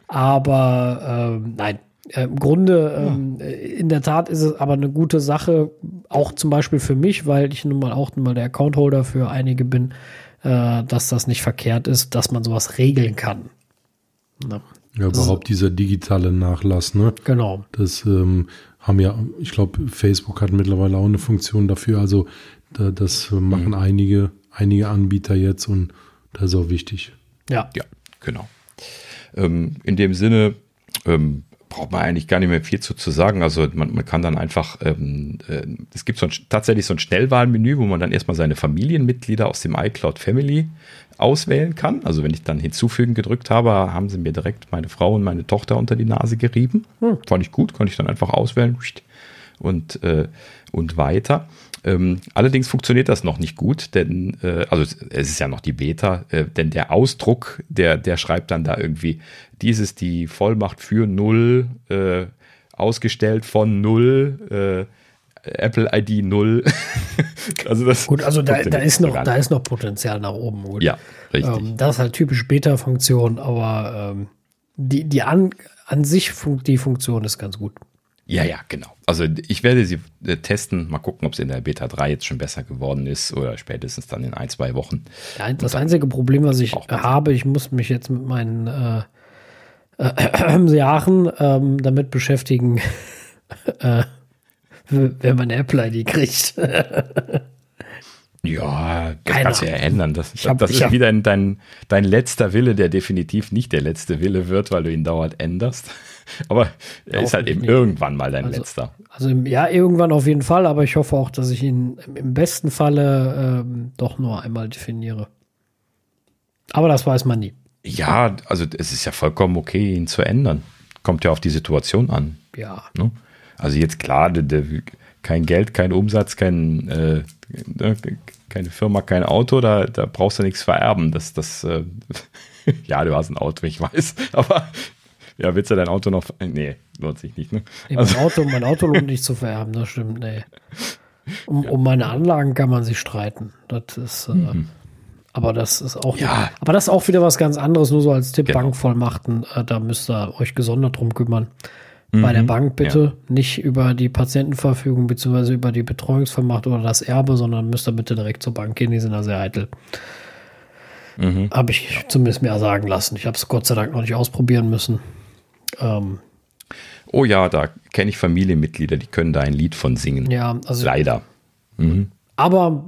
Aber ähm, nein, äh, im Grunde, ähm, ja. in der Tat ist es aber eine gute Sache, auch zum Beispiel für mich, weil ich nun mal auch nun mal der Account-Holder für einige bin, äh, dass das nicht verkehrt ist, dass man sowas regeln kann. Na, ja, überhaupt dieser digitale Nachlass, ne? Genau. Das ähm, haben ja, ich glaube, Facebook hat mittlerweile auch eine Funktion dafür. Also da, das machen mhm. einige einige Anbieter jetzt und das ist auch wichtig. Ja. Ja, genau. Ähm, in dem Sinne ähm, braucht man eigentlich gar nicht mehr viel zu, zu sagen. Also man, man kann dann einfach, ähm, äh, es gibt so ein, tatsächlich so ein Schnellwahlmenü, wo man dann erstmal seine Familienmitglieder aus dem iCloud Family auswählen kann. Also wenn ich dann hinzufügen gedrückt habe, haben sie mir direkt meine Frau und meine Tochter unter die Nase gerieben. Hm. Fand ich gut, konnte ich dann einfach auswählen und, äh, und weiter. Ähm, allerdings funktioniert das noch nicht gut, denn, äh, also es ist ja noch die Beta, äh, denn der Ausdruck, der, der schreibt dann da irgendwie, dies ist die Vollmacht für null, äh, ausgestellt von null, äh, Apple ID 0. [LAUGHS] also das gut, also da, da ist noch, da ist noch Potenzial nach oben. Gut. Ja, richtig. Ähm, das ist halt typisch Beta-Funktion, aber ähm, die, die an, an sich fun die Funktion ist ganz gut. Ja, ja, genau. Also ich werde sie äh, testen, mal gucken, ob es in der Beta 3 jetzt schon besser geworden ist oder spätestens dann in ein, zwei Wochen. Ja, das einzige Problem, was ich habe, ich muss mich jetzt mit meinen äh, [CLEARS THROAT] äh, [CLEARS THROAT] Jahren ähm, damit beschäftigen, [LAUGHS] äh, wenn man eine Apple-ID kriegt. Ja, das Keine kannst du ja ändern. Das, hab, das ist hab, wieder dein, dein letzter Wille, der definitiv nicht der letzte Wille wird, weil du ihn dauernd änderst. Aber er ist halt eben nicht. irgendwann mal dein also, letzter. Also ja, irgendwann auf jeden Fall, aber ich hoffe auch, dass ich ihn im besten Falle ähm, doch nur einmal definiere. Aber das weiß man nie. Ja, also es ist ja vollkommen okay, ihn zu ändern. Kommt ja auf die Situation an. Ja. Ne? Also jetzt klar, der, der, kein Geld, kein Umsatz, kein, äh, ne, keine Firma, kein Auto, da, da brauchst du nichts vererben. Das, das, äh, [LAUGHS] ja, du hast ein Auto, ich weiß, [LAUGHS] aber ja, willst du dein Auto noch? Nee, lohnt sich nicht, ne? Nee, also, mein, Auto, mein Auto lohnt [LAUGHS] nicht zu vererben, das stimmt, nee. Um, um meine Anlagen kann man sich streiten. Das ist, äh, mhm. aber das ist auch, ja. aber das ist auch wieder was ganz anderes, nur so als Tipp, genau. Bankvollmachten, äh, da müsst ihr euch gesondert drum kümmern. Mhm. Bei der mhm. Bank bitte ja. nicht über die Patientenverfügung beziehungsweise über die Betreuungsvollmacht oder das Erbe, sondern müsst ihr bitte direkt zur Bank gehen, die sind da sehr eitel. Mhm. Habe ich zumindest mir sagen lassen. Ich habe es Gott sei Dank noch nicht ausprobieren müssen. Ähm, oh ja, da kenne ich Familienmitglieder, die können da ein Lied von singen. Ja, also. Leider. Mhm. Aber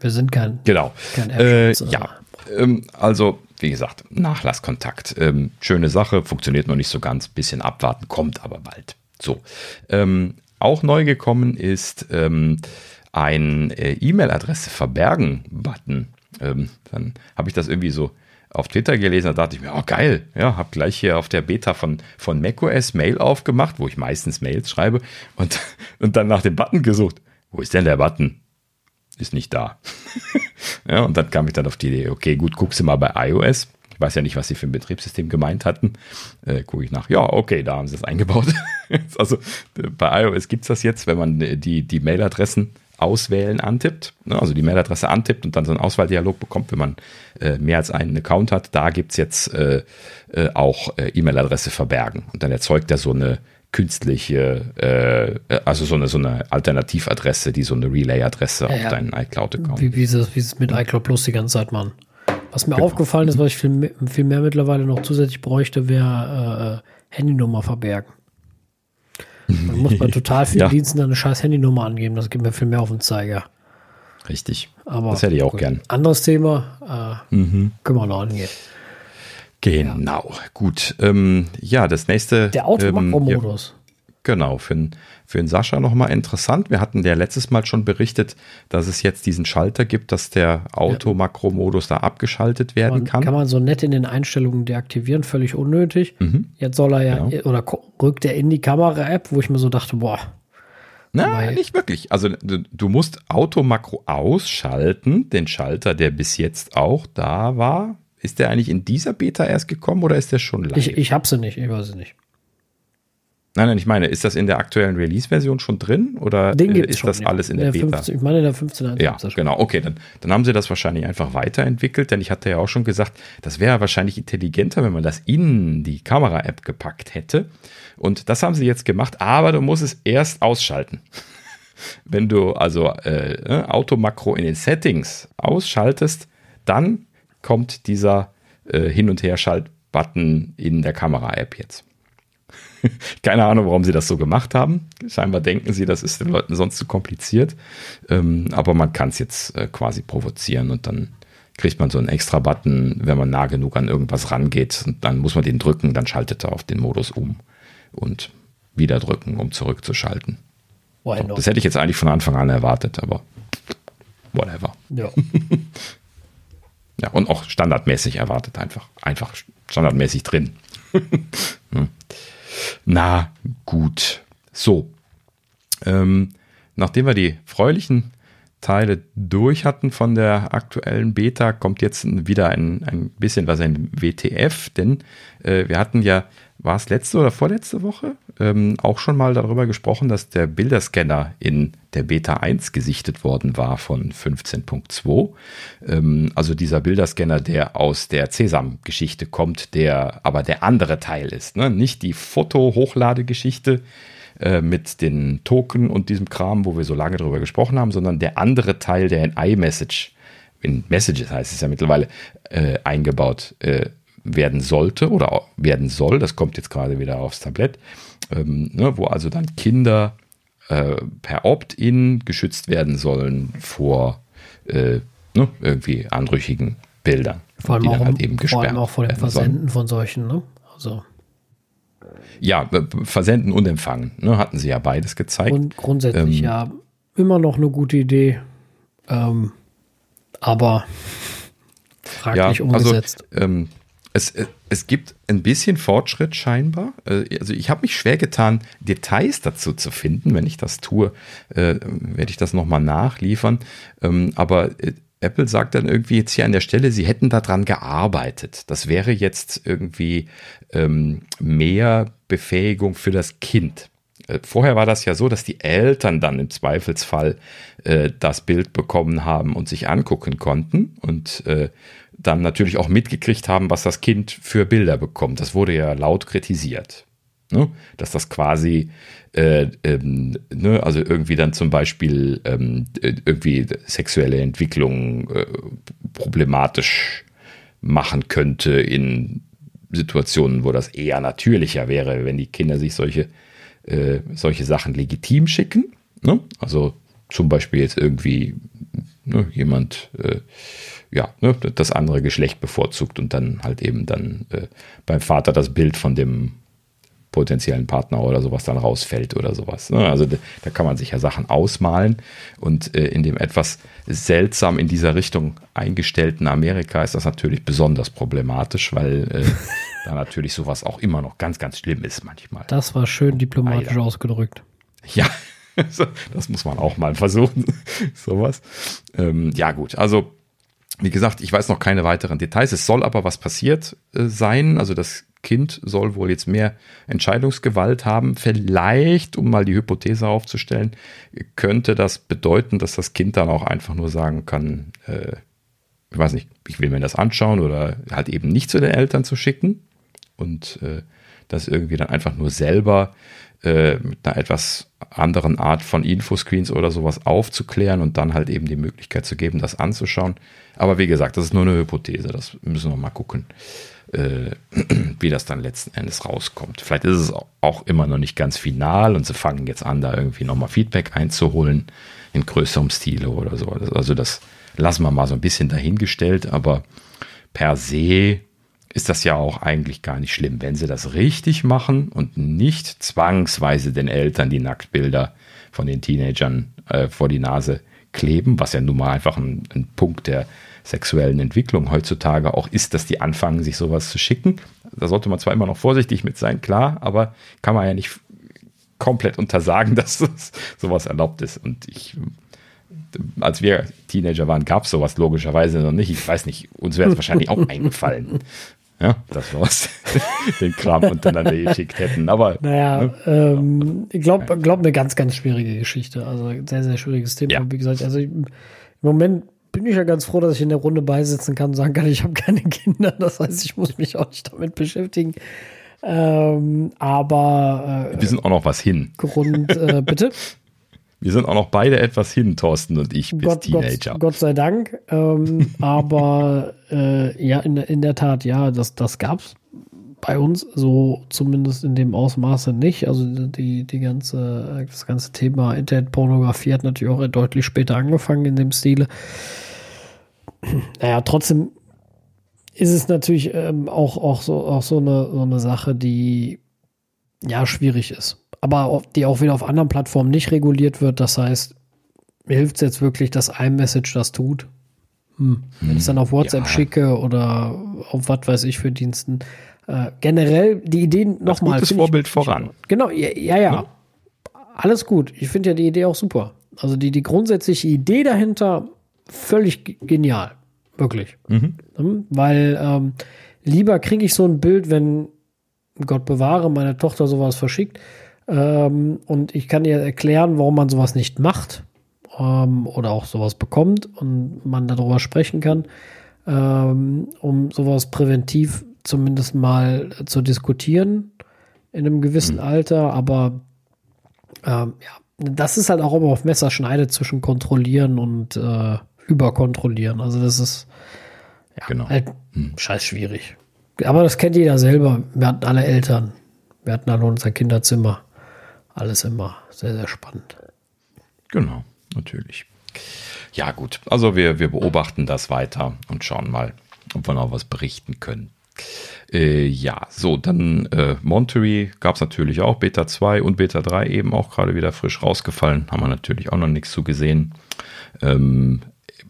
wir sind kein. Genau. Kein äh, ja. Ähm, also, wie gesagt, Nachlasskontakt. Ähm, schöne Sache, funktioniert noch nicht so ganz. Bisschen abwarten, kommt aber bald. So. Ähm, auch neu gekommen ist ähm, ein äh, E-Mail-Adresse verbergen-Button. Ähm, dann habe ich das irgendwie so auf Twitter gelesen, da dachte ich mir, oh geil, ja, habe gleich hier auf der Beta von, von macOS Mail aufgemacht, wo ich meistens Mails schreibe und, [LAUGHS] und dann nach dem Button gesucht. Wo ist denn der Button? Ist nicht da. [LAUGHS] ja, und dann kam ich dann auf die Idee, okay, gut, guckst du mal bei iOS. Ich weiß ja nicht, was sie für ein Betriebssystem gemeint hatten. Äh, Gucke ich nach. Ja, okay, da haben sie es eingebaut. [LAUGHS] also bei iOS gibt es das jetzt, wenn man die, die Mailadressen auswählen antippt, ne, also die Mailadresse antippt und dann so einen Auswahldialog bekommt, wenn man äh, mehr als einen Account hat, da gibt es jetzt äh, äh, auch äh, E-Mail-Adresse verbergen. Und dann erzeugt er so eine künstliche, äh, also so eine, so eine Alternativadresse, die so eine Relay-Adresse Ja, auf ja. deinen iCloud-Account. Wie, wie sie es mit iCloud Plus die ganze Zeit machen. Was mir Genau. aufgefallen ist, was ich viel, mehr- viel mehr mittlerweile noch zusätzlich bräuchte, wäre äh, Handynummer verbergen. Man muss bei total vielen [LAUGHS] Ja. Diensten eine scheiß Handynummer angeben. Das gibt mir viel mehr auf den Zeiger. Richtig. Aber das hätte ich auch gut. gern. Mhm. Anderes Thema. Äh, Können wir noch angehen. Genau, gut. Ähm, ja, das nächste. Der ähm, ja, Automakro-Modus. Genau, für den, für den Sascha nochmal interessant. Wir hatten ja letztes Mal schon berichtet, dass es jetzt diesen Schalter gibt, dass der Automakro-Modus da abgeschaltet werden Man, kann. kann man so nett in den Einstellungen deaktivieren, völlig unnötig. Jetzt soll er ja, Genau. oder rückt er in die Kamera-App, wo ich mir so dachte, boah, Na, Weil- nicht wirklich. Also du, du musst Automakro ausschalten, den Schalter, der bis jetzt auch da war. Ist der eigentlich in dieser Beta erst gekommen oder ist der schon live? ich, ich hab sie nicht, ich weiß es nicht. Nein, nein, ich meine, ist das in der aktuellen Release-Version schon drin oder äh, ist schon, das ja. alles in der, Beta? 15, ich meine, in der 15.1 Ja, genau. Okay, dann, dann haben sie das wahrscheinlich einfach weiterentwickelt, denn ich hatte ja auch schon gesagt, das wäre wahrscheinlich intelligenter, wenn man das in die Kamera-App gepackt hätte. Und das haben sie jetzt gemacht, aber du musst es erst ausschalten. [LAUGHS] Wenn du also äh, ne, Automakro in den Settings ausschaltest, dann kommt dieser äh, Hin- und Her-Schalt-Button in der Kamera-App jetzt. [LAUGHS] Keine Ahnung, warum sie das so gemacht haben. Scheinbar denken sie, das ist den Leuten sonst zu kompliziert. Ähm, aber man kann es jetzt äh, quasi provozieren und dann kriegt man so einen extra Button, wenn man nah genug an irgendwas rangeht. Und dann muss man den drücken, dann schaltet er auf den Modus um und wieder drücken, um zurückzuschalten. Not? Das hätte ich jetzt eigentlich von Anfang an erwartet, aber whatever. Ja. [LAUGHS] Ja, und auch standardmäßig erwartet einfach. Einfach standardmäßig drin. [LAUGHS] Na, gut. So. Ähm, nachdem wir die freulichen Teile durch hatten von der aktuellen Beta, kommt jetzt wieder ein, ein bisschen was ein WTF, denn äh, wir hatten ja, war es letzte oder vorletzte Woche, ähm, auch schon mal darüber gesprochen, dass der Bilderscanner in der Beta 1 gesichtet worden war von 15.2. Ähm, also dieser Bilderscanner, der aus der Sesam-Geschichte kommt, der aber der andere Teil ist. Ne? Nicht die Foto-Hochladegeschichte, äh, mit den Token und diesem Kram, wo wir so lange drüber gesprochen haben, sondern der andere Teil, der in iMessage, in Messages heißt es ja mittlerweile, äh, eingebaut äh, werden sollte oder werden soll. Das kommt jetzt gerade wieder aufs Tablett, ähm, ne, wo also dann Kinder äh, per Opt-in geschützt werden sollen vor äh, ne, irgendwie anrüchigen Bildern. Vor allem, auch, halt eben vor allem auch vor dem werden sollen. Versenden von solchen, ne? Also, Ja, äh, versenden und empfangen. Ne, hatten sie ja beides gezeigt. und grundsätzlich Ähm, ja immer noch eine gute Idee. Ähm, aber fraglich umgesetzt. Also, ähm, es, äh, es gibt ein bisschen Fortschritt scheinbar. Äh, Also ich habe mich schwer getan, Details dazu zu finden. Wenn ich das tue, äh, werde ich das nochmal nachliefern. Ähm, aber Apple sagt dann irgendwie jetzt hier an der Stelle, sie hätten daran gearbeitet. Das wäre jetzt irgendwie ähm, mehr Befähigung für das Kind. Vorher war das ja so, dass die Eltern dann im Zweifelsfall das Bild bekommen haben und sich angucken konnten und dann natürlich auch mitgekriegt haben, was das Kind für Bilder bekommt. Das wurde ja laut kritisiert. Ne? Dass das quasi, äh, ähm, ne? also irgendwie dann zum Beispiel ähm, äh, irgendwie sexuelle Entwicklung äh, problematisch machen könnte in Situationen, wo das eher natürlicher wäre, wenn die Kinder sich solche äh, solche Sachen legitim schicken. Ne? Also zum Beispiel jetzt irgendwie ne, jemand äh, ja, ne, das andere Geschlecht bevorzugt und dann halt eben dann äh, beim Vater das Bild von dem potenziellen Partner oder sowas dann rausfällt oder sowas. Ne? Also da, kann man sich ja Sachen ausmalen und äh, in dem etwas seltsam in dieser Richtung eingestellten Amerika ist das natürlich besonders problematisch, weil äh, [LAUGHS] da natürlich sowas auch immer noch ganz, ganz schlimm ist manchmal. Das war schön diplomatisch Alter. ausgedrückt. Ja, [LAUGHS] das muss man auch mal versuchen. [LAUGHS] Sowas. Ähm, ja, gut. Also wie gesagt, ich weiß noch keine weiteren Details. Es soll aber was passiert äh, sein. Also das Kind soll wohl jetzt mehr Entscheidungsgewalt haben. Vielleicht, um mal die Hypothese aufzustellen, könnte das bedeuten, dass das Kind dann auch einfach nur sagen kann, äh, ich weiß nicht, ich will mir das anschauen oder halt eben nicht zu den Eltern zu schicken und äh, das irgendwie dann einfach nur selber äh, mit einer etwas anderen Art von Infoscreens oder sowas aufzuklären und dann halt eben die Möglichkeit zu geben, das anzuschauen. Aber wie gesagt, das ist nur eine Hypothese, das müssen wir mal gucken, äh, [CLEARS THROAT] wie das dann letzten Endes rauskommt. Vielleicht ist es auch immer noch nicht ganz final und sie fangen jetzt an, da irgendwie nochmal Feedback einzuholen in größerem Stile oder so. Also das lassen wir mal so ein bisschen dahingestellt, aber per se ist das ja auch eigentlich gar nicht schlimm, wenn sie das richtig machen und nicht zwangsweise den Eltern die Nacktbilder von den Teenagern äh, vor die Nase kleben, was ja nun mal einfach ein, ein, Punkt der sexuellen Entwicklung heutzutage auch ist, dass die anfangen, sich sowas zu schicken. Da sollte man zwar immer noch vorsichtig mit sein, klar, aber kann man ja nicht komplett untersagen, [LAUGHS] dass sowas erlaubt ist. Und ich als wir Teenager waren, gab es sowas logischerweise noch nicht. Ich weiß nicht, uns wäre es wahrscheinlich auch eingefallen. Ja, das war's. [LAUGHS] Den Kram untereinander geschickt hätten. Aber. Naja, ne? ähm, ich glaube, glaub eine ganz, ganz schwierige Geschichte. Also sehr, sehr schwieriges Thema. Ja. Wie gesagt, also ich, im Moment bin ich ja ganz froh, dass ich in der Runde beisitzen kann und sagen kann, ich habe keine Kinder. Das heißt, ich muss mich auch nicht damit beschäftigen. Ähm, aber äh, wir sind auch noch was hin. Grund, äh, bitte. [LAUGHS] Wir sind auch noch beide etwas hin, Thorsten und ich, bis Gott, Teenager. Gott, Gott sei Dank. Ähm, [LAUGHS] aber äh, ja, in, in der Tat, ja, das, das gab es bei uns so zumindest in dem Ausmaße nicht. Also die, die ganze, das ganze Thema Internetpornografie hat natürlich auch deutlich später angefangen in dem Stile. Naja, trotzdem ist es natürlich ähm, auch, auch, so, auch so, eine, so eine Sache, die ja schwierig ist aber die auch wieder auf anderen Plattformen nicht reguliert wird. Das heißt, hilft es jetzt wirklich, dass iMessage das tut? Hm. Wenn ich es dann auf WhatsApp ja. schicke oder auf was weiß ich für Diensten. Äh, generell die Ideen nochmal. Gutes Vorbild ich, voran. Genau, ja, ja. ja. Ne? Alles gut. Ich finde ja die Idee auch super. Also die, die grundsätzliche Idee dahinter völlig genial. Wirklich. Mhm. Hm? Weil ähm, lieber kriege ich so ein Bild, wenn Gott bewahre, meine Tochter sowas verschickt, ähm, und ich kann ihr erklären, warum man sowas nicht macht ähm, oder auch sowas bekommt und man darüber sprechen kann, ähm, um sowas präventiv zumindest mal zu diskutieren in einem gewissen mhm. Alter. Aber ähm, ja, das ist halt auch immer auf Messerschneide zwischen kontrollieren und äh, überkontrollieren. Also das ist ja, genau. halt mhm. scheiß schwierig. Aber das kennt jeder selber. Wir hatten alle Eltern. Wir hatten alle unser Kinderzimmer alles immer sehr, sehr spannend. Genau, natürlich. Ja, gut. Also wir, wir beobachten das weiter und schauen mal, ob wir noch was berichten können. Äh, ja, so, dann äh, Monterey gab es natürlich auch, Beta 2 und Beta 3 eben auch gerade wieder frisch rausgefallen. Haben wir natürlich auch noch nichts zu gesehen. Ähm,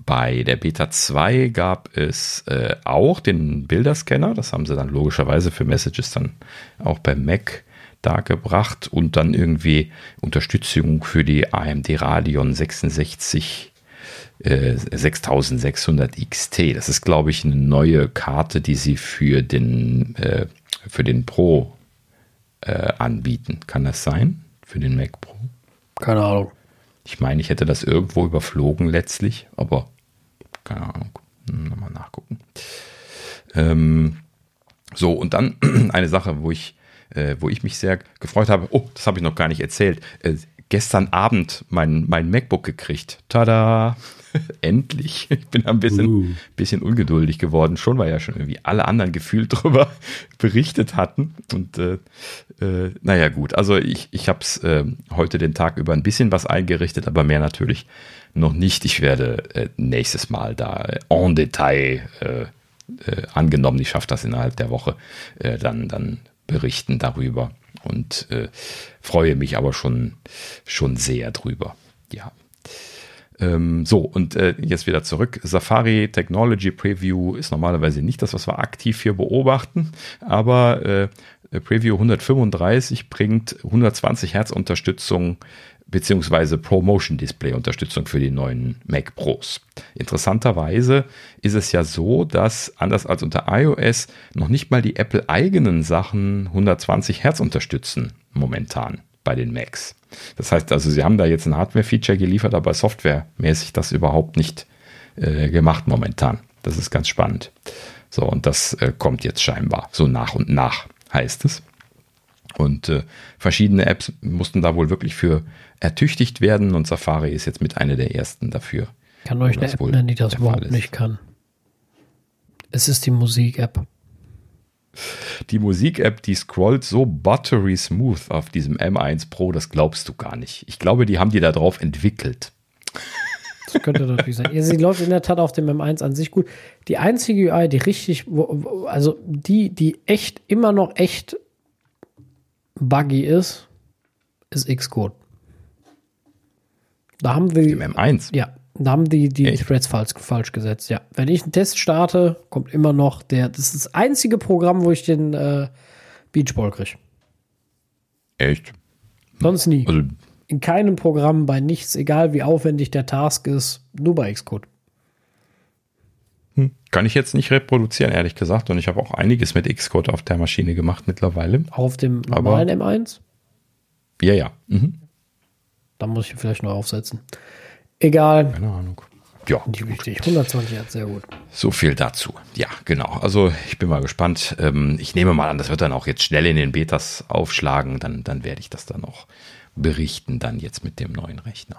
bei der Beta 2 gab es äh, auch den Bilderscanner. Das haben sie dann logischerweise für Messages dann auch bei Mac dargebracht und dann irgendwie Unterstützung für die AMD Radeon 66 äh, 6600 XT. Das ist, glaube ich, eine neue Karte, die sie für den, äh, für den Pro äh, anbieten. Kann das sein? Für den Mac Pro? Keine Ahnung. Ich meine, ich hätte das irgendwo überflogen letztlich, aber keine Ahnung. Hm, Nochmal nachgucken. Ähm, so, und dann [CLEARS THROAT] eine Sache, wo ich äh, wo ich mich sehr gefreut habe. Oh, das habe ich noch gar nicht erzählt. Äh, gestern Abend mein, mein MacBook gekriegt. Tada! [LAUGHS] Endlich. Ich bin ein bisschen, uh. bisschen ungeduldig geworden, schon weil ja schon irgendwie alle anderen gefühlt [LAUGHS] darüber berichtet hatten. Und äh, äh, naja, gut. Also ich, ich habe es äh, heute den Tag über ein bisschen was eingerichtet, aber mehr natürlich noch nicht. Ich werde äh, nächstes Mal da en Detail äh, äh, angenommen, ich schaffe das innerhalb der Woche, äh, dann, dann berichten darüber und äh, freue mich aber schon, schon sehr drüber. Ja. Ähm, so, und äh, jetzt wieder zurück. Safari Technology Preview ist normalerweise nicht das, was wir aktiv hier beobachten, aber äh, äh, Preview 135 bringt 120 Hertz Unterstützung beziehungsweise ProMotion Display Unterstützung für die neuen Mac Pros. Interessanterweise ist es ja so, dass anders als unter iOS noch nicht mal die Apple eigenen Sachen 120 Hertz unterstützen momentan bei den Macs. Das heißt also, sie haben da jetzt ein Hardware-Feature geliefert, aber softwaremäßig das überhaupt nicht äh, gemacht momentan. Das ist ganz spannend. So, und das äh, kommt jetzt scheinbar so nach und nach, heißt es. Und äh, verschiedene Apps mussten da wohl wirklich für ertüchtigt werden und Safari ist jetzt mit einer der ersten dafür. Ich kann euch eine App nennen, die das überhaupt nicht kann. Es ist die Musik-App. Die Musik-App, die scrollt so buttery smooth auf diesem M1 Pro, das glaubst du gar nicht. Ich glaube, die haben die da drauf entwickelt. Das könnte natürlich sein. Ja, sie [LAUGHS] läuft in der Tat auf dem M1 an sich gut. Die einzige UI, die richtig, also die, die echt immer noch echt buggy ist, ist Xcode. Da haben wir. Im M1? Ja, da haben die die Echt? Threads falsch, falsch gesetzt. Ja, wenn ich einen Test starte, kommt immer noch der. Das ist das einzige Programm, wo ich den äh, Beachball kriege. Echt? Sonst nie. Also, In keinem Programm, bei nichts, egal wie aufwendig der Task ist, nur bei Xcode. Hm. Kann ich jetzt nicht reproduzieren, ehrlich gesagt. Und ich habe auch einiges mit Xcode auf der Maschine gemacht mittlerweile. Auch auf dem normalen Aber, M1? Ja, ja. Mhm. Da muss ich vielleicht noch aufsetzen. Egal. Keine Ahnung. Ja. Nicht wichtig. 120 Hertz, sehr gut. So viel dazu. Ja, genau. Also ich bin mal gespannt. Ähm, ich nehme mal an, das wird dann auch jetzt schnell in den Betas aufschlagen. Dann, dann werde ich das dann auch berichten, dann jetzt mit dem neuen Rechner.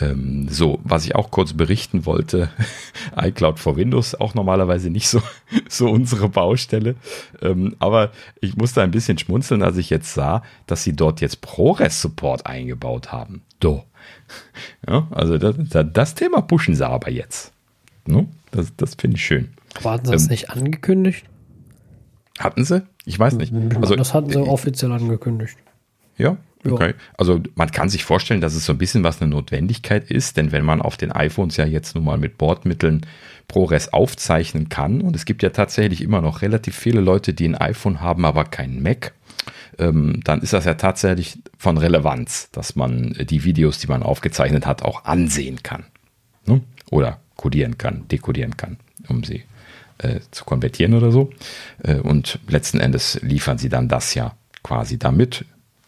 Ähm, so, was ich auch kurz berichten wollte, [LAUGHS] iCloud for Windows, auch normalerweise nicht so, [LAUGHS] so unsere Baustelle. Ähm, aber ich musste ein bisschen schmunzeln, als ich jetzt sah, dass sie dort jetzt ProRes-Support eingebaut haben. Do. [LAUGHS] Ja, also das, das, Thema pushen sie aber jetzt. No? Das, das finde ich schön. Warten sie das ähm, nicht angekündigt? Hatten sie? Ich weiß nicht. Also, das hatten sie äh, offiziell angekündigt. Ja, Okay. Also man kann sich vorstellen, dass es so ein bisschen was eine Notwendigkeit ist, denn wenn man auf den iPhones ja jetzt nun mal mit Bordmitteln ProRes aufzeichnen kann und es gibt ja tatsächlich immer noch relativ viele Leute, die ein iPhone haben, aber keinen Mac, ähm, dann ist das ja tatsächlich von Relevanz, dass man die Videos, die man aufgezeichnet hat, auch ansehen kann. Ne? Oder codieren kann, dekodieren kann, um sie äh, zu konvertieren oder so. Äh, und letzten Endes liefern sie dann das ja quasi damit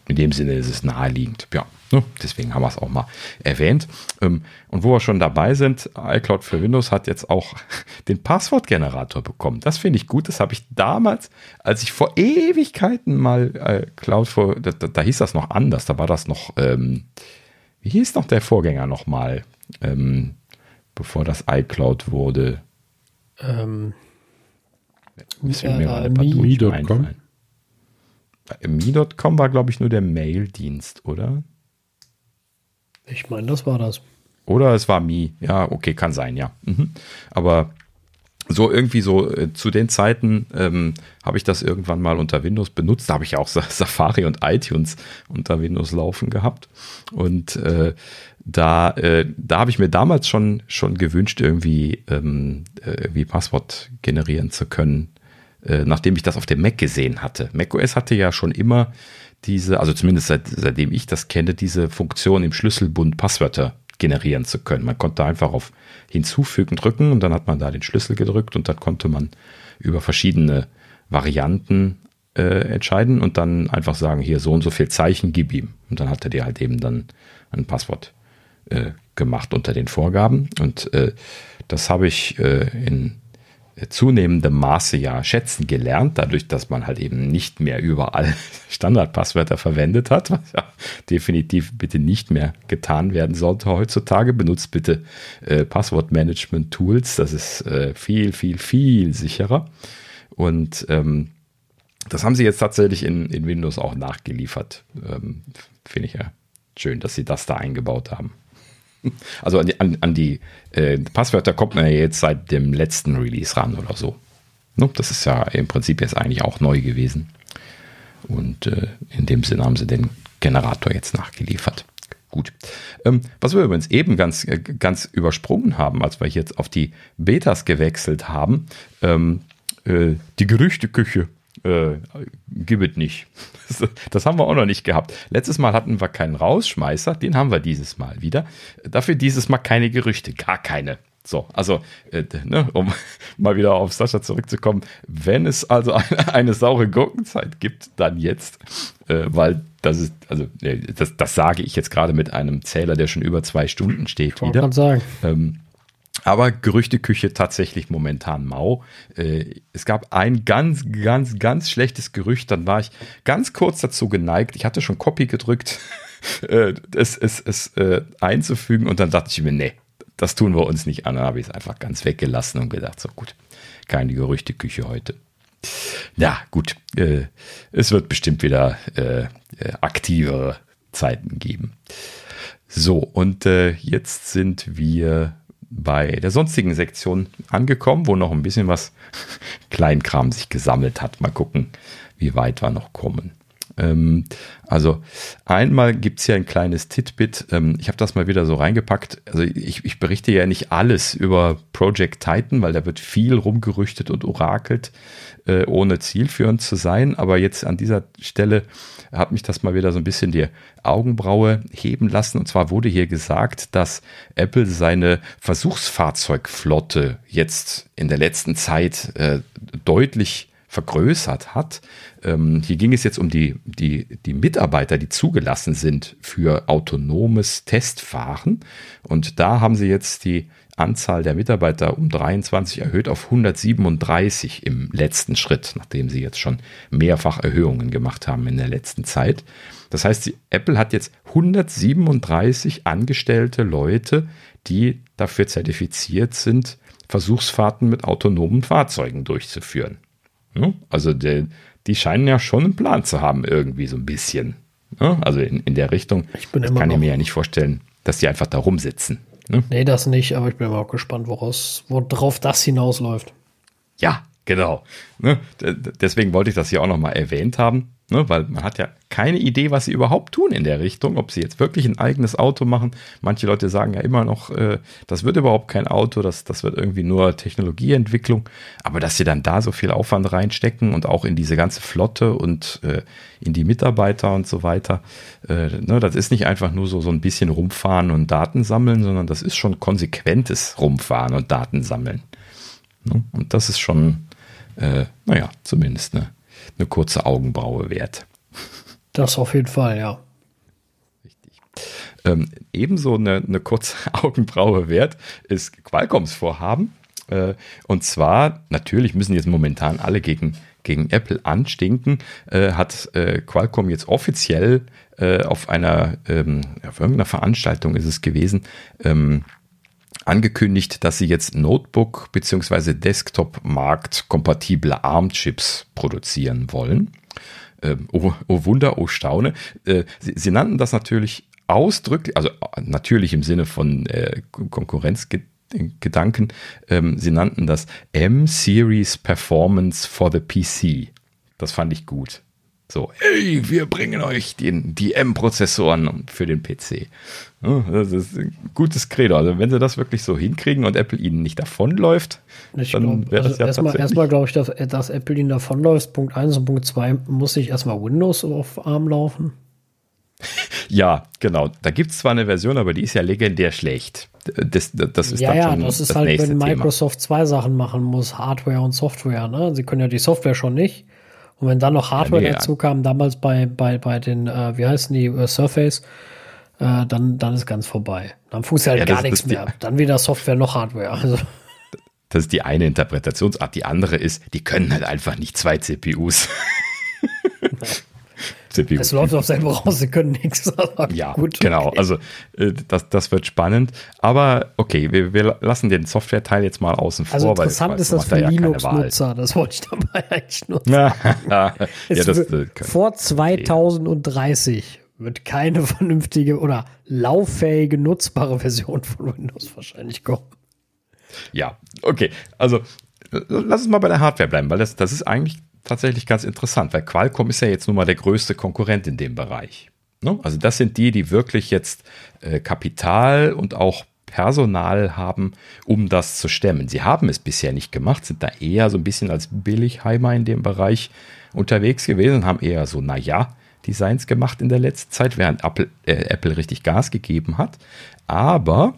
in dem Sinne ist es naheliegend. Ja, ne? deswegen haben wir es auch mal erwähnt. Ähm, und wo wir schon dabei sind, iCloud für Windows hat jetzt auch [LAUGHS] den Passwortgenerator bekommen. Das finde ich gut. Das habe ich damals, als ich vor Ewigkeiten mal äh, Cloud for, da, da, da, hieß das noch anders. Da war das noch, ähm, wie hieß noch der Vorgänger nochmal, ähm, bevor das iCloud wurde? Ähm, äh, mir Me.com. Me.com war, glaube ich, nur der Mail-Dienst, oder? Ich meine, das war das. Oder es war Me. Ja, okay, kann sein, ja. Mhm. Aber so irgendwie so äh, zu den Zeiten ähm, habe ich das irgendwann mal unter Windows benutzt. Da habe ich auch Safari und iTunes unter Windows laufen gehabt. Und äh, da, äh, da habe ich mir damals schon, schon gewünscht, irgendwie, ähm, äh, irgendwie Passwort generieren zu können äh, nachdem ich das auf dem Mac gesehen hatte. macOS hatte ja schon immer diese, also zumindest seit, seitdem ich das kenne, diese Funktion im Schlüsselbund Passwörter generieren zu können. Man konnte einfach auf Hinzufügen drücken und dann hat man da den Schlüssel gedrückt und dann konnte man über verschiedene Varianten äh, entscheiden und dann einfach sagen, hier so und so viel Zeichen, gib ihm. Und dann hat er dir halt eben dann ein Passwort äh, gemacht unter den Vorgaben. Und äh, das habe ich äh, in zunehmendem Maße ja schätzen gelernt, dadurch, dass man halt eben nicht mehr überall [LAUGHS] Standardpasswörter verwendet hat, was ja definitiv bitte nicht mehr getan werden sollte heutzutage. Benutzt bitte äh, Passwortmanagement-Tools, das ist äh, viel, viel, viel sicherer. Und ähm, das haben sie jetzt tatsächlich in, in Windows auch nachgeliefert. Ähm, Finde ich ja schön, dass sie das da eingebaut haben. [LAUGHS] Also an die, an, an die äh, Passwörter kommt man ja jetzt seit dem letzten Release ran oder so. Ne? Das ist ja im Prinzip jetzt eigentlich auch neu gewesen. Und äh, in dem Sinne haben sie den Generator jetzt nachgeliefert. Gut. Ähm, was wir übrigens eben ganz, äh, ganz übersprungen haben, als wir jetzt auf die Betas gewechselt haben, ähm, äh, die Gerüchteküche äh, gib es nicht. [LAUGHS] Das haben wir auch noch nicht gehabt. Letztes Mal hatten wir keinen Rausschmeißer, den haben wir dieses Mal wieder. Dafür dieses Mal keine Gerüchte, gar keine. So, also, äh, ne, um [LAUGHS] mal wieder auf Sascha zurückzukommen, wenn es also eine, eine saure Gurkenzeit gibt, dann jetzt, äh, weil das ist, also, das, das sage ich jetzt gerade mit einem Zähler, der schon über zwei Stunden steht Ich wieder. sagen. Ähm, aber Gerüchteküche tatsächlich momentan mau. Äh, es gab ein ganz, ganz, ganz schlechtes Gerücht. Dann war ich ganz kurz dazu geneigt. Ich hatte schon Copy gedrückt, [LAUGHS] äh, es, es, es äh, einzufügen. Und dann dachte ich mir, nee, das tun wir uns nicht an. Dann habe ich es einfach ganz weggelassen und gedacht, so gut, keine Gerüchteküche heute. Ja, gut. Es wird bestimmt wieder aktivere Zeiten geben. So, und jetzt sind wir bei der sonstigen Sektion angekommen, wo noch ein bisschen was [LAUGHS] Kleinkram sich gesammelt hat. Mal gucken, wie weit wir noch kommen. Ähm, also einmal gibt es hier ein kleines Titbit. Ähm, ich habe das mal wieder so reingepackt. Also ich, ich, berichte ja nicht alles über Project Titan, weil da wird viel rumgerüchtet und orakelt, äh, ohne zielführend zu sein. Aber jetzt an dieser Stelle hat mich das mal wieder so ein bisschen die Augenbraue heben lassen. Und zwar wurde hier gesagt, dass Apple seine Versuchsfahrzeugflotte jetzt in der letzten Zeit äh, deutlich vergrößert hat. Ähm, hier ging es jetzt um die, die, die Mitarbeiter, die zugelassen sind für autonomes Testfahren. Und da haben sie jetzt die Anzahl der Mitarbeiter um 23 erhöht auf 137 im letzten Schritt, nachdem sie jetzt schon mehrfach Erhöhungen gemacht haben in der letzten Zeit. Das heißt, Apple hat jetzt 137 angestellte Leute, die dafür zertifiziert sind, Versuchsfahrten mit autonomen Fahrzeugen durchzuführen. Also die, die scheinen ja schon einen Plan zu haben, irgendwie so ein bisschen. Also in, in der Richtung. Ich bin das immer kann ich noch- mir ja nicht vorstellen, dass die einfach da rumsitzen. Ne? Nee, das nicht, aber ich bin immer auch gespannt, woraus, worauf das hinausläuft. Ja, genau. Ne? Deswegen wollte ich das hier auch nochmal erwähnt haben, ne? weil man hat ja keine Idee, was sie überhaupt tun in der Richtung, ob sie jetzt wirklich ein eigenes Auto machen. Manche Leute sagen ja immer noch, äh, das wird überhaupt kein Auto, das, das wird irgendwie nur Technologieentwicklung. Aber dass sie dann da so viel Aufwand reinstecken und auch in diese ganze Flotte und äh, in die Mitarbeiter und so weiter, äh, ne? das ist nicht einfach nur so, so ein bisschen rumfahren und Daten sammeln, sondern das ist schon konsequentes Rumfahren und Daten sammeln. Ne? Und das ist schon, äh, naja, zumindest eine, eine kurze Augenbraue wert. Das auf jeden Fall, ja. Ähm, ebenso eine, eine kurze [LAUGHS] Augenbraue wert ist Qualcomms Vorhaben. Äh, und zwar, natürlich müssen jetzt momentan alle gegen, gegen Apple anstinken, äh, hat äh, Qualcomm jetzt offiziell äh, auf einer, ähm, auf irgendeiner Veranstaltung ist es gewesen, ähm, angekündigt, dass sie jetzt Notebook- bzw. Desktop-Markt kompatible ARM-Chips produzieren wollen. Ähm, oh, oh Wunder, oh Staune. Äh, sie, sie nannten das natürlich ausdrücklich, also äh, natürlich im Sinne von äh, Konkurrenzgedanken, ähm, sie nannten das M-Series Performance for the PC. Das fand ich gut. So, hey, wir bringen euch den, die M-Prozessoren für den PC. Das ist ein gutes Credo. Also wenn sie das wirklich so hinkriegen und Apple ihnen nicht davonläuft, Ich dann wäre das also ja erstmal, tatsächlich... erstmal glaube ich, dass, dass Apple ihn davonläuft. Punkt 1 und Punkt 2 muss ich erstmal Windows auf ARM laufen. [LAUGHS] Ja, genau. Da gibt es zwar eine Version, aber die ist ja legendär schlecht. Das, das, das ist ja, ja, das ist halt, nächste wenn Thema. Microsoft zwei Sachen machen muss, Hardware und Software. Ne? Sie können ja die Software schon nicht. Und wenn dann noch Hardware nee, dazu kam, damals bei, bei, bei den, äh, wie heißen die, äh, Surface, äh, dann, dann ist ganz vorbei. Dann funktioniert halt Ja, gar nichts mehr. Dann wieder Software noch Hardware. Also, Das ist die eine Interpretationsart. Die andere ist, die können halt einfach nicht zwei CPUs. [LAUGHS] CPU. es läuft auf selber raus, sie können nichts. Ja, gut, genau. okay. Also äh, das, das wird spannend. Aber okay, wir, wir lassen den Software-Teil jetzt mal außen vor. Also weil interessant weiß, ist das für da ja. Linux-Nutzer. Das wollte ich dabei [LAUGHS] eigentlich nur sagen. [LAUGHS] ja, das, wird, äh, vor 2030 wird keine vernünftige oder lauffähige, nutzbare Version von Windows wahrscheinlich kommen. Ja, okay. Also lass uns mal bei der Hardware bleiben, weil das, das ist eigentlich tatsächlich ganz interessant, weil Qualcomm ist ja jetzt nun mal der größte Konkurrent in dem Bereich. Ne? Also das sind die, die wirklich jetzt äh, Kapital und auch Personal haben, um das zu stemmen. Sie haben es bisher nicht gemacht, sind da eher so ein bisschen als Billigheimer in dem Bereich unterwegs gewesen, haben eher so, naja, Designs gemacht in der letzten Zeit, während Apple, äh, Apple richtig Gas gegeben hat. Aber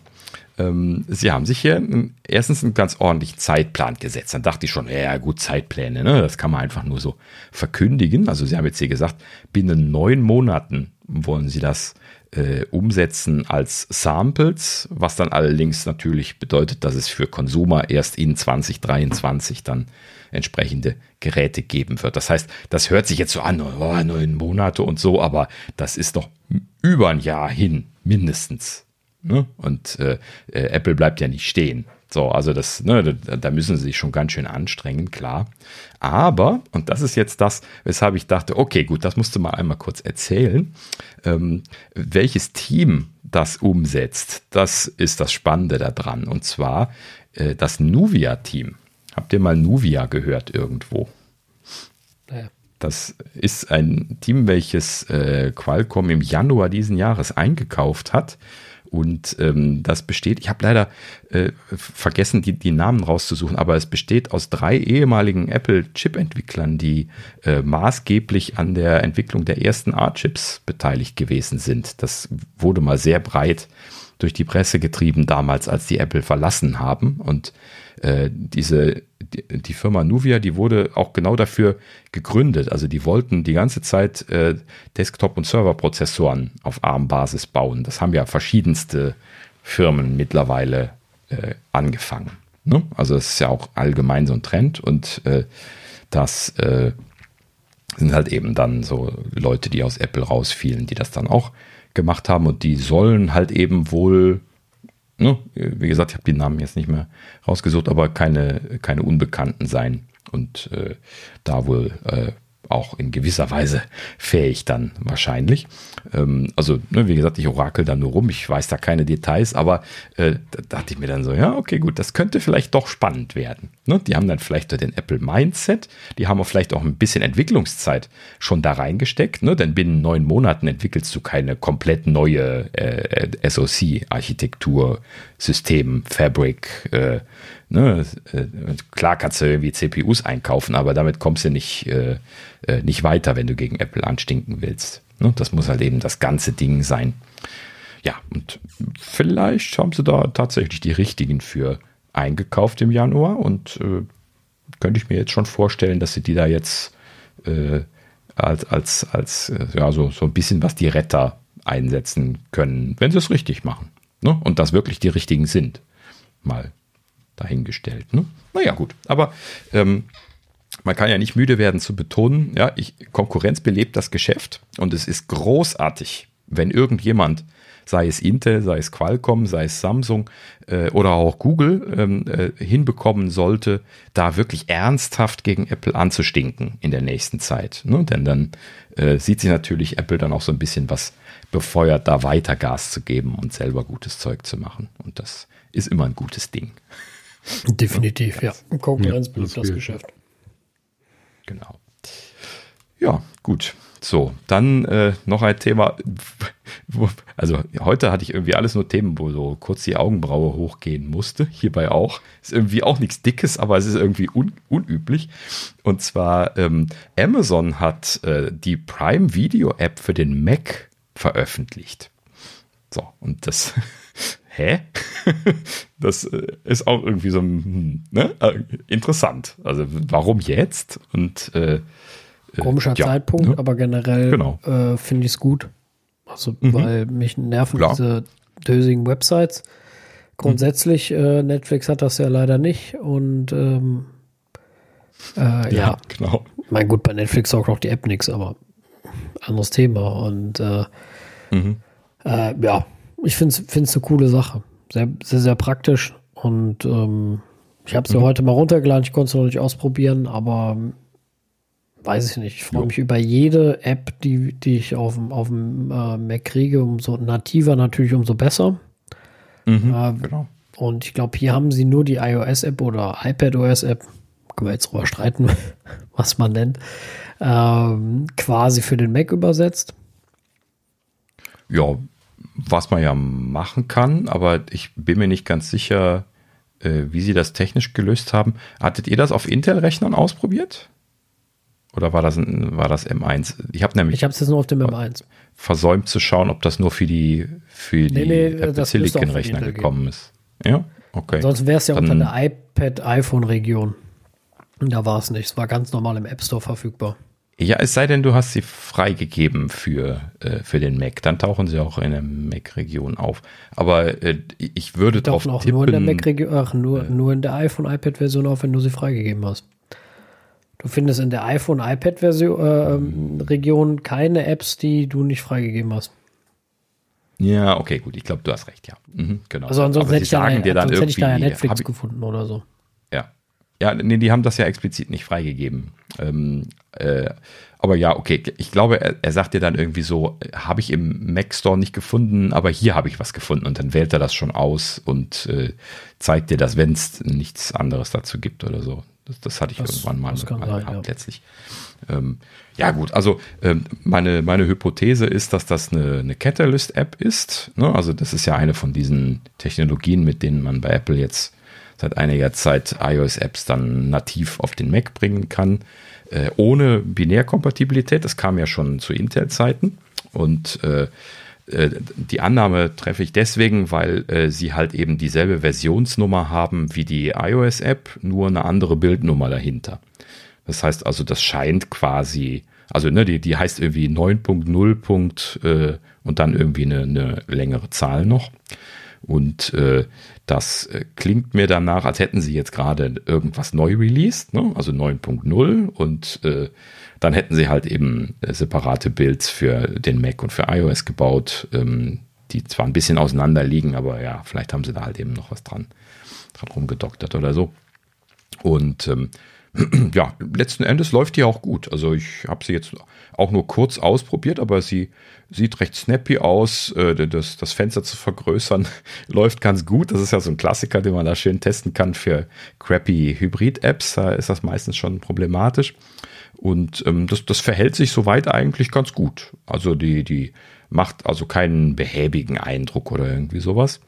ähm, sie haben sich hier erstens einen ganz ordentlichen Zeitplan gesetzt. Dann dachte ich schon, ja gut, Zeitpläne, ne? das kann man einfach nur so verkündigen. Also sie haben jetzt hier gesagt, binnen neun Monaten wollen sie das äh, umsetzen als Samples, was dann allerdings natürlich bedeutet, dass es für Konsumer erst in 2023 dann entsprechende Geräte geben wird. Das heißt, das hört sich jetzt so an, oh, neun Monate und so, aber das ist doch über ein Jahr hin, mindestens. Ne? Und äh, äh, Apple bleibt ja nicht stehen. So, also das, ne, da, da, müssen sie sich schon ganz schön anstrengen, klar. Aber, und das ist jetzt das, weshalb ich dachte, okay, gut, das musst du mal einmal kurz erzählen. Ähm, welches Team das umsetzt, das ist das Spannende daran. Und zwar äh, das Nuvia-Team. Habt ihr mal Nuvia gehört irgendwo? Ja. Das ist ein Team, welches äh, Qualcomm im Januar diesen Jahres eingekauft hat und ähm, das besteht, ich habe leider äh, vergessen, die, die Namen rauszusuchen, aber es besteht aus drei ehemaligen Apple-Chip-Entwicklern, die äh, maßgeblich an der Entwicklung der ersten A-Chips beteiligt gewesen sind. Das wurde mal sehr breit durch die Presse getrieben damals, als die Apple verlassen haben. Und äh, diese die, die, Firma Nuvia, die wurde auch genau dafür gegründet. Also die wollten die ganze Zeit äh, Desktop- und Serverprozessoren auf ARM-Basis bauen. Das haben ja verschiedenste Firmen mittlerweile äh, angefangen. Ne? Also es ist ja auch allgemein so ein Trend und äh, das äh, sind halt eben dann so Leute, die aus Apple rausfielen, die das dann auch gemacht haben und die sollen halt eben wohl ne, wie gesagt, ich habe die Namen jetzt nicht mehr rausgesucht, aber keine, keine Unbekannten sein und äh, da wohl äh, auch in gewisser Weise fähig dann wahrscheinlich. Ähm, also, ne, wie gesagt, ich orakel da nur rum, ich weiß da keine Details, aber äh, da dachte ich mir dann so, ja, okay, gut, das könnte vielleicht doch spannend werden. Ne? Die haben dann vielleicht den Apple Mindset, die haben auch vielleicht auch ein bisschen Entwicklungszeit schon da reingesteckt, ne? denn binnen neun Monaten entwickelst du keine komplett neue äh, SoC-Architektur, System, Fabric, äh, Ne, äh, klar kannst du irgendwie CPUs einkaufen, aber damit kommst du nicht, äh, äh, nicht weiter, wenn du gegen Apple anstinken willst. Ne, das muss halt eben das ganze Ding sein. Ja, und vielleicht haben sie da tatsächlich die richtigen für eingekauft im Januar und äh, könnte ich mir jetzt schon vorstellen, dass sie die da jetzt äh, als, als, als äh, ja, so, so ein bisschen was die Retter einsetzen können, wenn sie es richtig machen. Ne? Und das wirklich die richtigen sind. Mal dahingestellt. Ne? Naja, gut. Aber ähm, man kann ja nicht müde werden zu betonen, ja, ich, Konkurrenz belebt das Geschäft und es ist großartig, wenn irgendjemand, sei es Intel, sei es Qualcomm, sei es Samsung äh, oder auch Google, ähm, äh, hinbekommen sollte, da wirklich ernsthaft gegen Apple anzustinken in der nächsten Zeit. Ne? Denn dann äh, sieht sich natürlich Apple dann auch so ein bisschen was befeuert, da weiter Gas zu geben und selber gutes Zeug zu machen. Und das ist immer ein gutes Ding. Definitiv, ja. Konkurrenz ja, belebt das Geschäft. Genau. Ja, gut. So, dann äh, noch ein Thema. Wo, [LAUGHS] also heute hatte ich irgendwie alles nur Themen, wo so kurz die Augenbraue hochgehen musste. Hierbei auch. Ist irgendwie auch nichts Dickes, aber es ist irgendwie un, unüblich. Und zwar ähm, Amazon hat äh, die Prime Video App für den Mac veröffentlicht. So, und das [LAUGHS] hä? [LAUGHS] das äh, ist auch irgendwie so hm, ne? Äh, interessant. Also warum jetzt? Und äh, äh, komischer ja, Zeitpunkt, ne? aber generell genau. äh, finde ich es gut. Also, mhm. weil mich nerven Klar. diese dösigen Websites. Grundsätzlich, mhm. Netflix hat das ja leider nicht und ähm, ja, ja, genau. Mein gut, bei Netflix auch noch die App nichts, aber anderes Thema und mhm. ja, ich finde es eine coole Sache. Sehr, sehr, sehr praktisch. Und ähm, ich habe sie mhm. heute mal runtergeladen. Ich konnte es noch nicht ausprobieren, aber ähm, weiß ich nicht. Ich freue mich über jede App, die, die ich auf dem, auf dem äh, Mac kriege. Umso nativer natürlich, umso besser. Mhm, äh, genau. Und ich glaube, hier haben sie nur die iOS-App oder iPadOS-App. Können wir jetzt drüber streiten, [LAUGHS] was man nennt. Ähm, quasi für den Mac übersetzt. Ja, was man ja machen kann, aber ich bin mir nicht ganz sicher, äh, wie sie das technisch gelöst haben. Hattet ihr das auf Intel-Rechnern ausprobiert? Oder war das, war das M1? Ich habe nämlich. Ich habe es jetzt nur auf dem M1. Versäumt zu schauen, ob das nur für die, für nee, die nee, Silicon-Rechner gekommen ist. Ja, okay. Sonst wäre es ja Dann, unter der iPad-iPhone-Region. Und da war es nicht. Es war ganz normal im App Store verfügbar. Ja, es sei denn, du hast sie freigegeben für, äh, für den Mac. Dann tauchen sie auch in der Mac-Region auf. Aber äh, ich würde drauf auch tippen. Nur in der Mac-Region, ach, nur, äh, nur in der iPhone-iPad-Version auf, wenn du sie freigegeben hast. Du findest in der iPhone-iPad-Region äh, ähm, keine Apps, die du nicht freigegeben hast. Ja, okay, gut. Ich glaube, du hast recht, ja. Mhm, genau. Also ansonsten hätte ich, da, dir dann hätte ich da ja Netflix gefunden oder so. Ja. Nee, die haben das ja explizit nicht freigegeben. Ähm, äh, aber ja, okay. Ich glaube, er, er sagt dir dann irgendwie so, habe ich im Mac Store nicht gefunden, aber hier habe ich was gefunden. Und dann wählt er das schon aus und äh, zeigt dir das, wenn es nichts anderes dazu gibt oder so. Das, das hatte ich das, irgendwann mal, mal gehabt, ja. letztlich. Ähm, ja, gut, also ähm, meine, meine Hypothese ist, dass das eine, eine Catalyst-App ist. Ne? Also, das ist ja eine von diesen Technologien, mit denen man bei Apple jetzt seit einiger Zeit iOS-Apps dann nativ auf den Mac bringen kann, äh, ohne Binärkompatibilität. Das kam ja schon zu Intel-Zeiten. Und äh, äh, die Annahme treffe ich deswegen, weil äh, sie halt eben dieselbe Versionsnummer haben wie die iOS-App, nur eine andere Bildnummer dahinter. Das heißt also, das scheint quasi, also ne, die, die heißt irgendwie 9.0. Äh, und dann irgendwie eine, eine längere Zahl noch. Und äh, das äh, klingt mir danach, als hätten sie jetzt gerade irgendwas neu released, ne? also 9.0 und äh, dann hätten sie halt eben äh, separate Builds für den Mac und für iOS gebaut, ähm, die zwar ein bisschen auseinander liegen, aber ja, vielleicht haben sie da halt eben noch was dran, dran rumgedoktert oder so. Und ähm, [CLEARS THROAT] ja, letzten Endes läuft die auch gut. Also ich habe sie jetzt auch nur kurz ausprobiert, aber sie sieht recht snappy aus. Äh, das, das Fenster zu vergrößern [LAUGHS] läuft ganz gut. Das ist ja so ein Klassiker, den man da schön testen kann für crappy Hybrid-Apps. Da ist das meistens schon problematisch. Und ähm, das, das verhält sich soweit eigentlich ganz gut. Also die, die macht also keinen behäbigen Eindruck oder irgendwie sowas.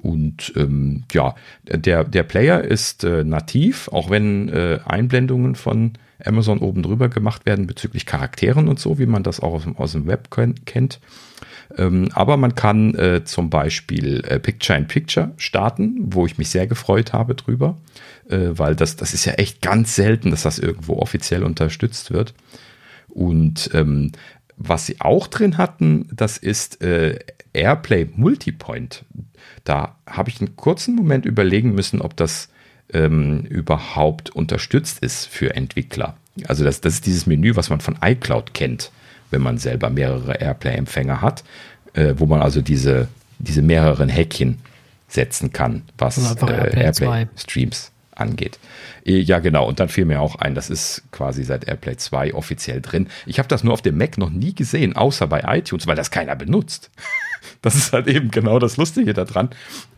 Und ähm, ja, der, der Player ist äh, nativ, auch wenn äh, Einblendungen von Amazon oben drüber gemacht werden bezüglich Charakteren und so, wie man das auch aus, aus dem Web kennt. Ähm, aber man kann äh, zum Beispiel äh, Picture in Picture starten, wo ich mich sehr gefreut habe drüber, äh, weil das, das ist ja echt ganz selten, dass das irgendwo offiziell unterstützt wird. Und ähm, was sie auch drin hatten, das ist äh, Airplay Multipoint. Da habe ich einen kurzen Moment überlegen müssen, ob das ähm, überhaupt unterstützt ist für Entwickler. Also das, das ist dieses Menü, was man von iCloud kennt wenn man selber mehrere Airplay-Empfänger hat, äh, wo man also diese, diese mehreren Häkchen setzen kann, was äh, Airplay-Streams angeht. Äh, ja, genau. Und dann fiel mir auch ein, das ist quasi seit Airplay 2 offiziell drin. Ich habe das nur auf dem Mac noch nie gesehen, außer bei iTunes, weil das keiner benutzt. [LAUGHS] Das ist halt eben genau das Lustige daran.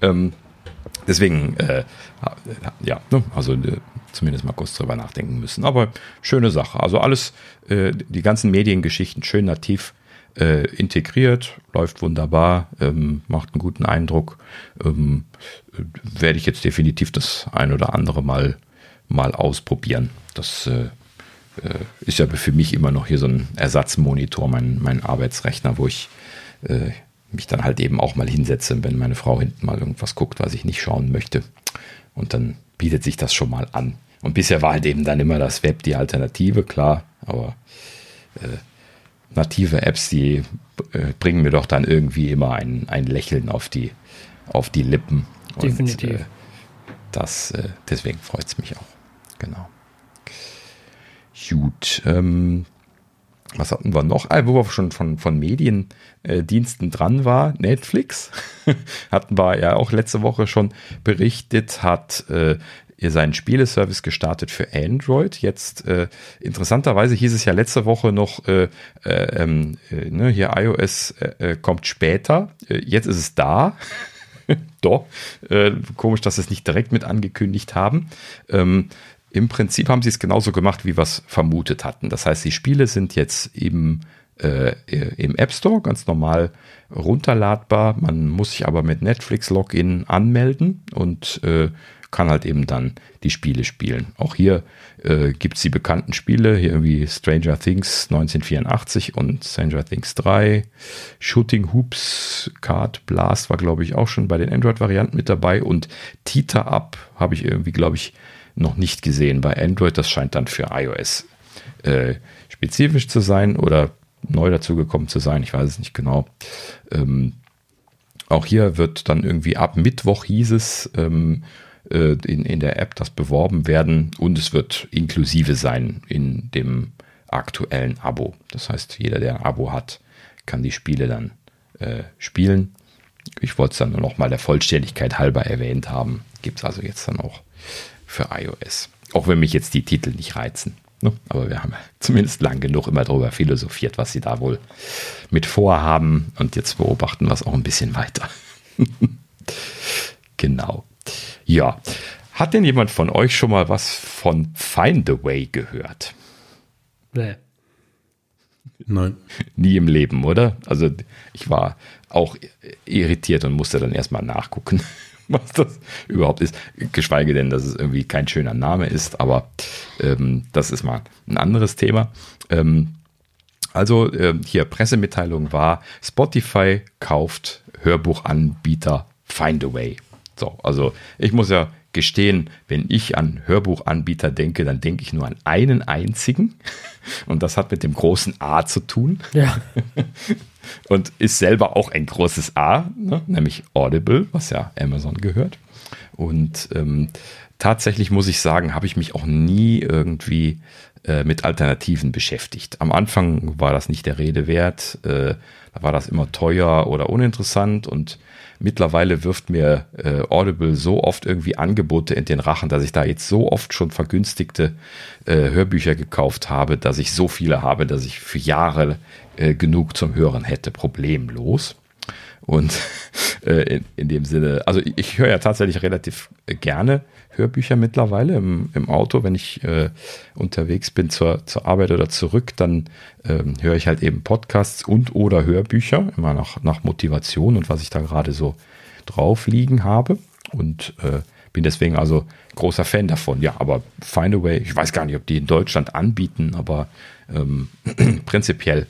Ähm, deswegen, äh, ja, ne, also äh, zumindest mal kurz drüber nachdenken müssen. Aber schöne Sache. Also alles, äh, die ganzen Mediengeschichten schön nativ äh, integriert, läuft wunderbar, ähm, macht einen guten Eindruck. Ähm, werde ich jetzt definitiv das ein oder andere Mal, mal ausprobieren. Das äh, äh ist ja für mich immer noch hier so ein Ersatzmonitor, mein, mein Arbeitsrechner, wo ich äh, mich dann halt eben auch mal hinsetze, wenn meine Frau hinten mal irgendwas guckt, was ich nicht schauen möchte. Und dann bietet sich das schon mal an. Und bisher war halt eben dann immer das Web die Alternative, klar, aber äh, native Apps, die äh, bringen mir doch dann irgendwie immer ein, ein Lächeln auf die, auf die Lippen. Definitiv. Und, äh, das, äh, deswegen freut es mich auch. Genau. Gut. Ähm, was hatten wir noch? Ah, wo wir schon von, von Mediendiensten dran war, Netflix. [LAUGHS] hatten wir ja auch letzte Woche schon berichtet, hat äh, seinen Spieleservice gestartet für Android. Jetzt äh, interessanterweise hieß es ja letzte Woche noch, äh, äh, ähm, äh, ne, hier iOS äh, äh, kommt später. Äh, jetzt ist es da. [LAUGHS] Doch, komisch, dass sie es nicht direkt mit angekündigt haben. Ähm, Im Prinzip haben sie es genauso gemacht, wie wir es vermutet hatten. Das heißt, die Spiele sind jetzt im äh, im App Store ganz normal runterladbar. Man muss sich aber mit Netflix Login anmelden und äh, kann halt eben dann die Spiele spielen. Auch hier äh, gibt es die bekannten Spiele, hier irgendwie Stranger Things 1984 und Stranger Things 3. Shooting Hoops, Card Blast war, glaube ich, auch schon bei den Android-Varianten mit dabei. Und Tita Up habe ich irgendwie, glaube ich, noch nicht gesehen bei Android. Das scheint dann für iOS äh, spezifisch zu sein oder neu dazugekommen zu sein. Ich weiß es nicht genau. Ähm, auch hier wird dann irgendwie ab Mittwoch hieß es ähm, äh, in, in der App das beworben werden und es wird inklusive sein in dem aktuellen Abo. Das heißt, jeder, der ein Abo hat, kann die Spiele dann äh, spielen. Ich wollte es dann nur noch mal der Vollständigkeit halber erwähnt haben. Gibt es also jetzt dann auch für iOS. Auch wenn mich jetzt die Titel nicht reizen. Ne? Aber wir haben [LAUGHS] zumindest lang genug immer darüber philosophiert, was sie da wohl mit vorhaben. Und jetzt beobachten wir es auch ein bisschen weiter. [LAUGHS] genau. Ja. Hat denn jemand von euch schon mal was von Find the Way gehört? Nee. Nein. Nie im Leben, oder? Also ich war auch irritiert und musste dann erstmal nachgucken, [LAUGHS] was das überhaupt ist. Geschweige denn, dass es irgendwie kein schöner Name ist, aber ähm, das ist mal ein anderes Thema. Ähm, also äh, hier Pressemitteilung war, Spotify kauft Hörbuchanbieter Findaway. So, also ich muss ja gestehen, wenn ich an Hörbuchanbieter denke, dann denke ich nur an einen einzigen. [LAUGHS] Und das hat mit dem großen A zu tun. Ja. [LAUGHS] Und ist selber auch ein großes A, ne? nämlich Audible, was ja Amazon gehört. Und ähm, tatsächlich muss ich sagen, habe ich mich auch nie irgendwie äh, mit Alternativen beschäftigt. Am Anfang war das nicht der Rede wert. Äh, da war das immer teuer oder uninteressant und mittlerweile wirft mir äh, Audible so oft irgendwie Angebote in den Rachen, dass ich da jetzt so oft schon vergünstigte äh, Hörbücher gekauft habe, dass ich so viele habe, dass ich für Jahre äh, genug zum Hören hätte, problemlos. Und [LAUGHS] äh, in, in, dem Sinne, also ich, ich höre ja tatsächlich relativ gerne Hörbücher mittlerweile im, im Auto. Wenn ich äh, unterwegs bin zur, zur Arbeit oder zurück, dann ähm, höre ich halt eben Podcasts und oder Hörbücher, immer nach, nach Motivation und was ich da gerade so drauf liegen habe. Und äh, bin deswegen also großer Fan davon. Ja, aber Find a Way, ich weiß gar nicht, ob die in Deutschland anbieten, aber ähm, [CLEARS THROAT] prinzipiell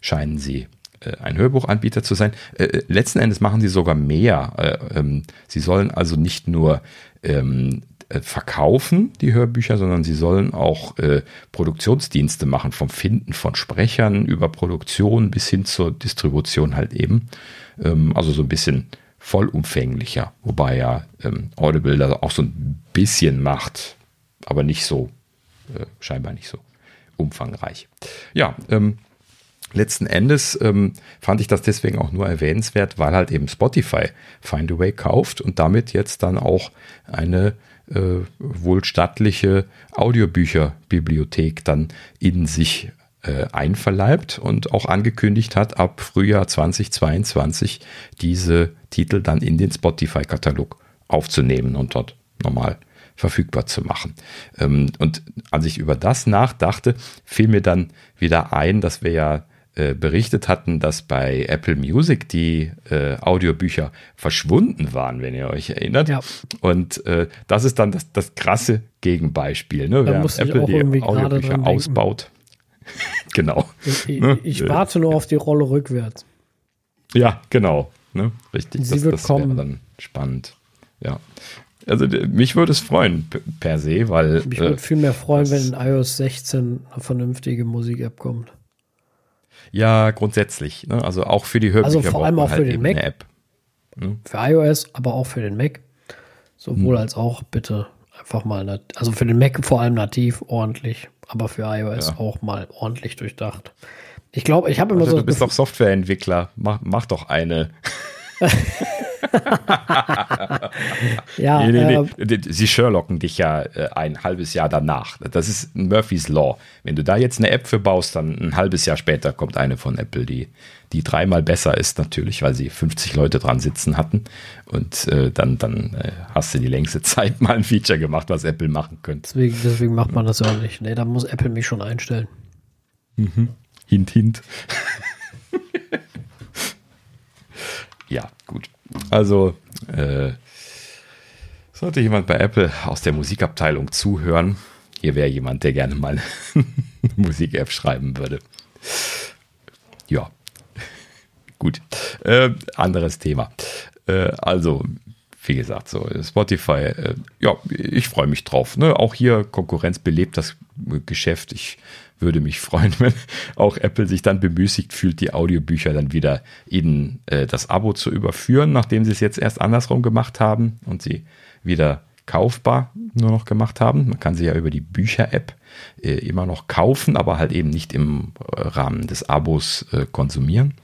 scheinen sie äh, ein Hörbuchanbieter zu sein. Äh, äh, letzten Endes machen sie sogar mehr. Äh, ähm, sie sollen also nicht nur ähm, äh, verkaufen, die Hörbücher, sondern sie sollen auch äh, Produktionsdienste machen, vom Finden von Sprechern über Produktion bis hin zur Distribution halt eben. Ähm, also so ein bisschen vollumfänglicher, wobei ja ähm, Audible da auch so ein bisschen macht, aber nicht so, äh, scheinbar nicht so umfangreich. Ja, ähm, letzten Endes ähm, fand ich das deswegen auch nur erwähnenswert, weil halt eben Spotify Find a Way kauft und damit jetzt dann auch eine äh, wohl stattliche Audiobücherbibliothek dann in sich äh, einverleibt und auch angekündigt hat, ab Frühjahr 2022 diese Titel dann in den Spotify-Katalog aufzunehmen und dort normal verfügbar zu machen. Ähm, und als ich über das nachdachte, fiel mir dann wieder ein, dass wir ja äh, berichtet hatten, dass bei Apple Music die äh, Audiobücher verschwunden waren, wenn ihr euch erinnert. Ja. Und äh, das ist dann das, das krasse Gegenbeispiel, ne? Während Apple die Audiobücher ausbaut. [LAUGHS] genau. Ich, ich, ne? ich, warte nur auf die Rolle rückwärts. Ja, genau. Ne? Richtig. Sie das, wird das kommen. dann spannend. Ja. Also mich würde es freuen per se, weil. Mich würde äh, viel mehr freuen, wenn in iOS 16 eine vernünftige Musik-App kommt. Ja, grundsätzlich. Ne? Also auch für die Hörbücher. Also vor allem auch halt für den Mac. App. Ne? Für iOS, aber auch für den Mac. Sowohl hm. als auch bitte einfach mal, also für den Mac vor allem nativ ordentlich, aber für iOS ja. auch mal ordentlich durchdacht. Ich glaube, ich habe immer also, so. Du bist doch Softwareentwickler. Mach, mach doch eine. Ja, nee, nee, nee. Äh, Sie Sherlocken dich ja äh, ein halbes Jahr danach. Das ist Murphy's Law. Wenn du da jetzt eine App für baust, dann ein halbes Jahr später kommt eine von Apple, die, die dreimal besser ist natürlich, weil sie 50 Leute dran sitzen hatten. Und äh, dann, dann äh, hast du die längste [LAUGHS] Zeit mal ein Feature gemacht, was Apple machen könnte. Deswegen, deswegen macht man das ja auch nicht. Nee, da muss Apple mich schon einstellen. Mhm. Hint, hint. Also, äh, sollte jemand bei Apple aus der Musikabteilung zuhören, hier wäre jemand, der gerne mal [LAUGHS] eine Musik-App schreiben würde. Ja, gut. Äh, anderes Thema. Äh, also, wie gesagt, so Spotify, äh, ja, ich freue mich drauf. Ne? Auch hier Konkurrenz belebt das Geschäft. Ich würde mich freuen, wenn auch Apple sich dann bemüßigt fühlt, die Audiobücher dann wieder in äh, das Abo zu überführen, nachdem sie es jetzt erst andersrum gemacht haben und sie wieder kaufbar nur noch gemacht haben. Man kann sie ja über die Bücher-App äh, immer noch kaufen, aber halt eben nicht im äh, Rahmen des Abos äh, konsumieren.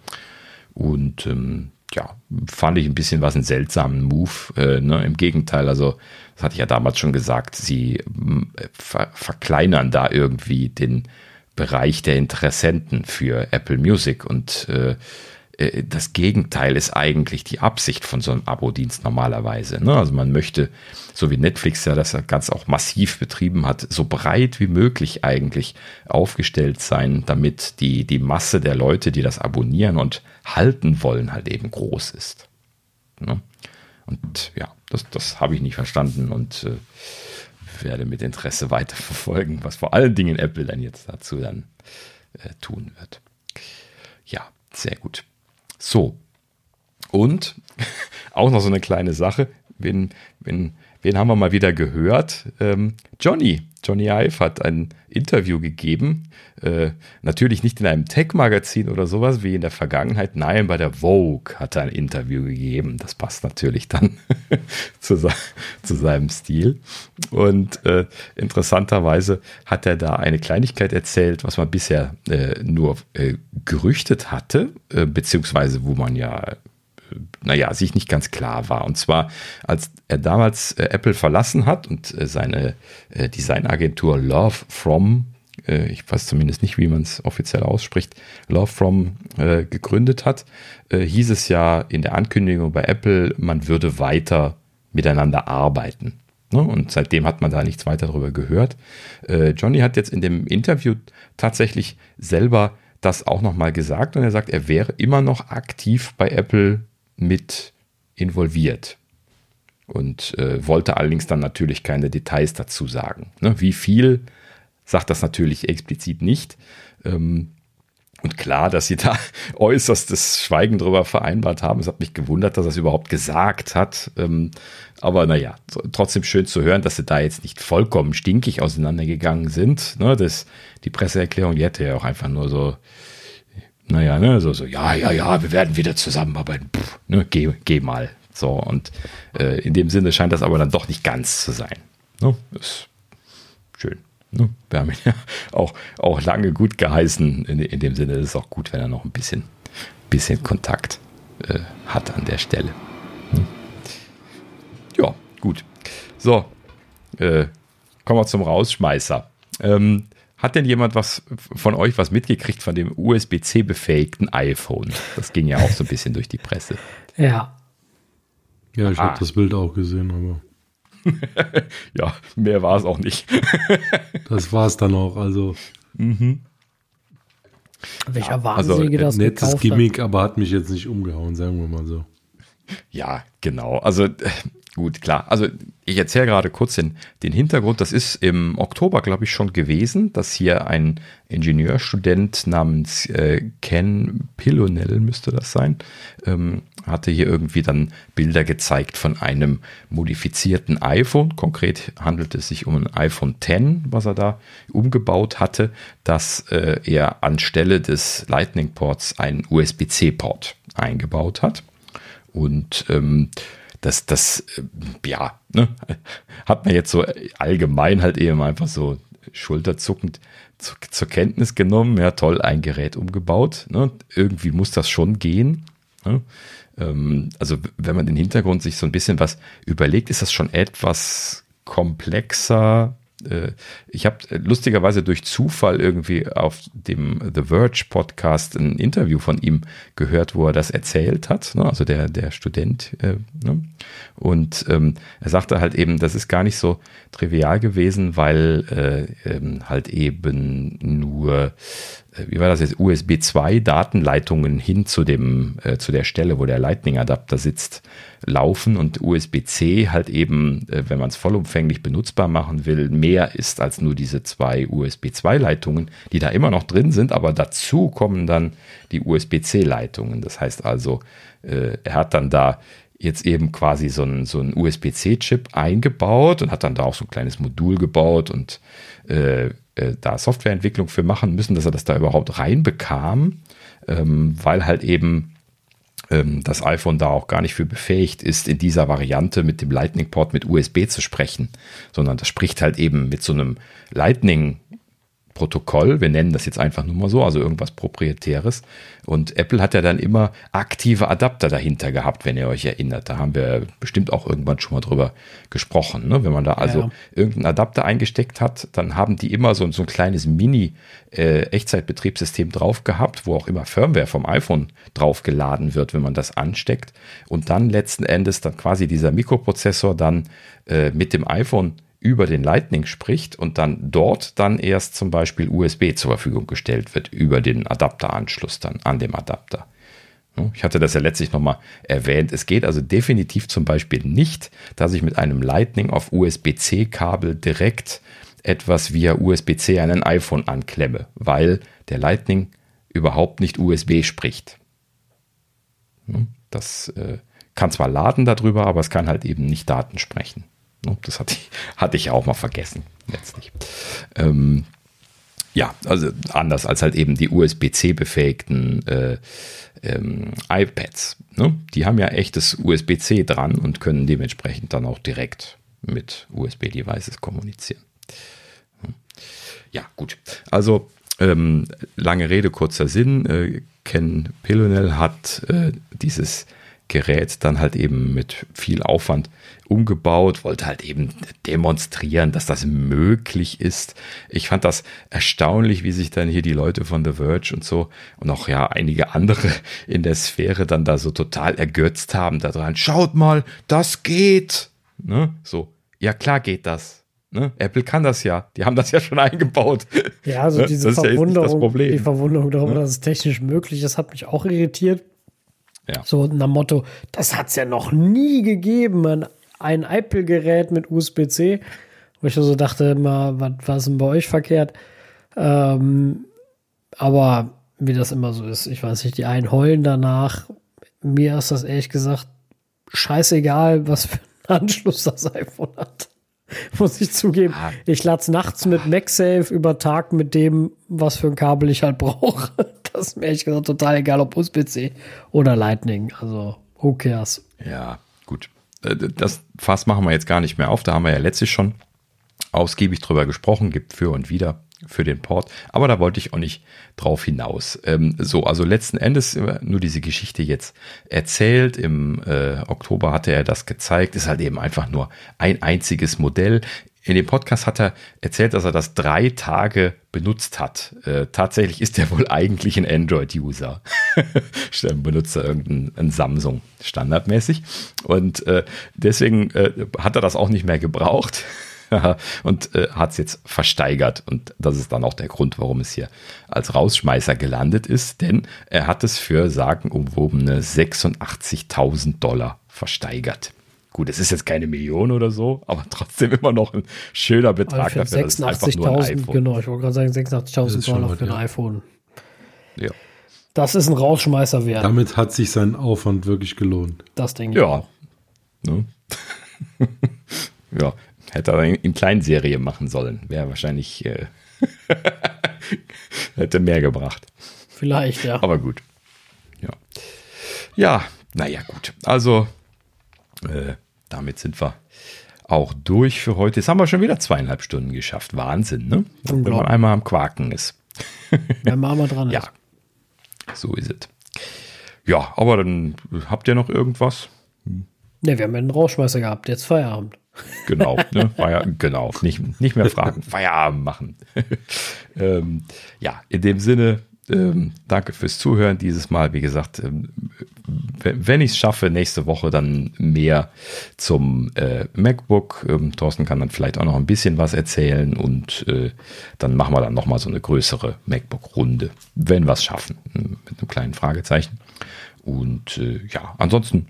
Und ähm, ja, fand ich ein bisschen was einen seltsamen Move. Äh, ne? Im Gegenteil, also das hatte ich ja damals schon gesagt, sie äh, ver verkleinern da irgendwie den Bereich der Interessenten für Apple Music und äh, äh, das Gegenteil ist eigentlich die Absicht von so einem Abo-Dienst normalerweise. Ne? Also man möchte, so wie Netflix ja das ganz auch massiv betrieben hat, so breit wie möglich eigentlich aufgestellt sein, damit die, die Masse der Leute, die das abonnieren und halten wollen, halt eben groß ist. Ne? Und ja, das, das habe ich nicht verstanden und äh, werde mit Interesse [LAUGHS] weiterverfolgen, was vor allen Dingen Apple dann jetzt dazu dann äh, tun wird. Ja, sehr gut. So. Und [LAUGHS] auch noch so eine kleine Sache. Wen, wen, wen haben wir mal wieder gehört? Ähm, Johnny. Johnny Ive hat ein Interview gegeben. Äh, natürlich nicht in einem Tech-Magazin oder sowas wie in der Vergangenheit. Nein, bei der Vogue hat er ein Interview gegeben. Das passt natürlich dann [LAUGHS] zu, zu, seinem Stil. Und äh, interessanterweise hat er da eine Kleinigkeit erzählt, was man bisher äh, nur äh, gerüchtet hatte, äh, beziehungsweise wo man ja naja, sich nicht ganz klar war. Und zwar, als er damals äh, Apple verlassen hat und äh, seine äh, Designagentur Love From, ich weiß zumindest nicht, wie man es offiziell ausspricht, Love From gegründet hat, hieß es ja in der Ankündigung bei Apple, man würde weiter miteinander arbeiten. Ne? Und seitdem hat man da nichts weiter darüber gehört. Johnny hat jetzt in dem Interview tatsächlich selber das auch nochmal gesagt und er sagt, er wäre immer noch aktiv bei Apple mit involviert und äh, wollte allerdings dann natürlich keine Details dazu sagen. Ne? Wie viel sagt das natürlich explizit nicht. Ähm, und klar, dass sie da [LAUGHS] äußerstes Schweigen drüber vereinbart haben. Es hat mich gewundert, dass er es überhaupt gesagt hat. Ähm, aber naja, trotzdem schön zu hören, dass sie da jetzt nicht vollkommen stinkig auseinandergegangen sind. Ne? Das, die Presseerklärung, die hätte ja auch einfach nur so naja, ne, so, so, ja, ja, ja, wir werden wieder zusammenarbeiten. Puh, ne, geh, geh mal. So, und äh, in dem Sinne scheint das aber dann doch nicht ganz zu sein. Ne? Ist schön. Ne? Wir haben ihn ja [LAUGHS] auch, auch lange gut geheißen. In, in dem Sinne ist es auch gut, wenn er noch ein bisschen, bisschen Kontakt äh, hat an der Stelle. Ne? Ja, gut. So, äh, kommen wir zum Rausschmeißer. Ähm, hat denn jemand was von euch was mitgekriegt von dem USB-C befähigten iPhone? Das ging ja auch so ein bisschen durch die Presse. Ja. Ja, ich ah. habe das Bild auch gesehen, aber. [LAUGHS] ja, mehr war es auch nicht. [LAUGHS] das war es dann auch, also. Mhm. Welcher ja, Wahnsinnige also, das Nettes Gimmick, aber hat mich jetzt nicht umgehauen, sagen wir mal so. Ja, genau. Also Gut, klar. Also ich erzähle gerade kurz den, den Hintergrund. Das ist im Oktober, glaube ich, schon gewesen, dass hier ein Ingenieurstudent namens äh, Ken Pillonell, müsste das sein, ähm, hatte hier irgendwie dann Bilder gezeigt von einem modifizierten iPhone. Konkret handelt es sich um ein iPhone X, was er da umgebaut hatte, dass äh, er anstelle des Lightning-Ports einen USB-C-Port eingebaut hat. Und ähm, das, das, äh, ja, ne, hat man jetzt so allgemein halt eben einfach so schulterzuckend zu, zur Kenntnis genommen. Ja, toll, ein Gerät umgebaut. Ne? Irgendwie muss das schon gehen. Ne? Ähm, also, wenn man den Hintergrund sich so ein bisschen was überlegt, ist das schon etwas komplexer ich habe äh, lustigerweise durch Zufall irgendwie auf dem The Verge Podcast ein Interview von ihm gehört, wo er das erzählt hat, ne? also der, der Student. Äh, ne? Und ähm, er sagte halt eben, das ist gar nicht so trivial gewesen, weil äh, ähm, halt eben nur wie war das jetzt, USB 2 Datenleitungen hin zu dem, äh, zu der Stelle, wo der Lightning Adapter sitzt, laufen und USB-C halt eben, äh, wenn man es vollumfänglich benutzbar machen will, mehr ist als nur diese zwei USB 2 Leitungen, die da immer noch drin sind, aber dazu kommen dann die USB-C Leitungen. Das heißt also, äh, er hat dann da jetzt eben quasi so einen, so einen USB-C-Chip eingebaut und hat dann da auch so ein kleines Modul gebaut und äh, da Softwareentwicklung für machen müssen, dass er das da überhaupt reinbekam, ähm, weil halt eben ähm, das iPhone da auch gar nicht für befähigt ist, in dieser Variante mit dem Lightning-Port mit USB zu sprechen, sondern das spricht halt eben mit so einem Lightning Protokoll. Wir nennen das jetzt einfach nur mal so, also irgendwas Proprietäres. Und Apple hat ja dann immer aktive Adapter dahinter gehabt, wenn ihr euch erinnert. Da haben wir bestimmt auch irgendwann schon mal drüber gesprochen. Ne? Wenn man da also ja. irgendeinen Adapter eingesteckt hat, dann haben die immer so, so ein kleines Mini-Echtzeitbetriebssystem äh, drauf gehabt, wo auch immer Firmware vom iPhone drauf geladen wird, wenn man das ansteckt. Und dann letzten Endes dann quasi dieser Mikroprozessor dann äh, mit dem iPhone über den Lightning spricht und dann dort dann erst zum Beispiel USB zur Verfügung gestellt wird über den Adapteranschluss dann an dem Adapter. Ich hatte das ja letztlich nochmal erwähnt. Es geht also definitiv zum Beispiel nicht, dass ich mit einem Lightning auf USB-C-Kabel direkt etwas via USB-C an ein iPhone anklemme, weil der Lightning überhaupt nicht USB spricht. Das äh, kann zwar laden darüber, aber es kann halt eben nicht Daten sprechen. Ne? Das hatte ich, hatte ich auch mal vergessen, letztlich. Ähm, ja, also anders als halt eben die USB-C befähigten äh, ähm, iPads. Ne? Die haben ja echtes USB-C dran und können dementsprechend dann auch direkt mit USB-Devices kommunizieren. Hm. Ja, gut. Also ähm, lange Rede, kurzer Sinn. Äh, Ken Pillonel hat äh, dieses Gerät dann halt eben mit viel Aufwand umgebaut, wollte halt eben demonstrieren, dass das möglich ist. Ich fand das erstaunlich, wie sich dann hier die Leute von The Verge und so und auch ja einige andere [LAUGHS] in der Sphäre dann da so total ergötzt haben daran. Schaut mal, das geht. Ne? So, ja klar geht das. Ne? Apple kann das ja. Die haben das ja schon [LAUGHS] eingebaut. Ja, also ne? diese Verwunderung, ja die Verwunderung darüber, ne? dass es technisch möglich ist, hat mich auch irritiert. Ja. So nach Motto, das hat es ja noch nie gegeben, ein, ein Apple-Gerät mit USB-C. Wo ich so dachte, immer, was, was ist denn bei euch verkehrt? Ähm, aber wie das immer so ist, ich weiß nicht, die einen heulen danach. Mir ist das ehrlich gesagt scheißegal, was für einen [LAUGHS] Anschluss das iPhone hat. [LAUGHS] Muss ich zugeben. Ah. Ich lade es nachts mit MagSafe über Tag mit dem, was für ein Kabel ich halt [LAUGHS] brauche. Das ist mir ehrlich gesagt total egal, ob USB-C oder Lightning. Also, who cares? Ja, gut. Äh, das Fass machen wir jetzt gar nicht mehr auf. Da haben wir ja letztlich schon ausgiebig drüber gesprochen. Gibt für und wieder für den Port. Aber da wollte ich auch nicht drauf hinaus. Ähm, so, also letzten Endes äh, nur diese Geschichte jetzt erzählt. Im äh, Oktober hatte er das gezeigt. Ist halt eben einfach nur ein einziges Modell. In dem Podcast hat er erzählt, dass er das drei Tage benutzt hat. Äh, tatsächlich ist er wohl eigentlich ein Android-User. [LAUGHS] benutzt er irgendein Samsung standardmäßig. Und äh, deswegen äh, hat er das auch nicht mehr gebraucht. [LAUGHS] und äh, hat es jetzt versteigert. Und das ist dann auch der Grund, warum es hier als Rausschmeißer gelandet ist, denn er hat es für sagenumwobene 86.000 Dollar versteigert. Gut, es ist jetzt keine Million oder so, aber trotzdem immer noch ein schöner Betrag also dafür. 86.000, genau, ich wollte gerade sagen 86.000 Dollar für ein ja. iPhone. Ja. Das ist ein Rausschmeißer wert. Damit hat sich sein Aufwand wirklich gelohnt. Das denke ich. Ja. Auch. Ne? [LAUGHS] ja, Hätte er in Kleinserie machen sollen. Wäre wahrscheinlich. Äh, [LAUGHS] hätte mehr gebracht. Vielleicht, ja. Aber gut. Ja. Ja, naja, gut. Also, äh, damit sind wir auch durch für heute. Jetzt haben wir schon wieder zweieinhalb Stunden geschafft. Wahnsinn, ne? Wenn man einmal am Quaken ist. Wenn man einmal dran [LAUGHS] ist. Ja, so ist es. Ja, aber dann habt ihr noch irgendwas? Ne, wir haben einen Rauschmeißer gehabt. Jetzt Feierabend. [LAUGHS] Genau, ne? Feier, genau, nicht, nicht mehr fragen, Feierabend machen. [LAUGHS] ähm, ja, in dem Sinne, ähm, danke fürs Zuhören dieses Mal. Wie gesagt, ähm, wenn ich es schaffe, nächste Woche dann mehr zum äh, MacBook. Ähm, Thorsten kann dann vielleicht auch noch ein bisschen was erzählen und äh, dann machen wir dann nochmal so eine größere MacBook-Runde, wenn wir es schaffen, mit einem kleinen Fragezeichen. Und äh, ja, ansonsten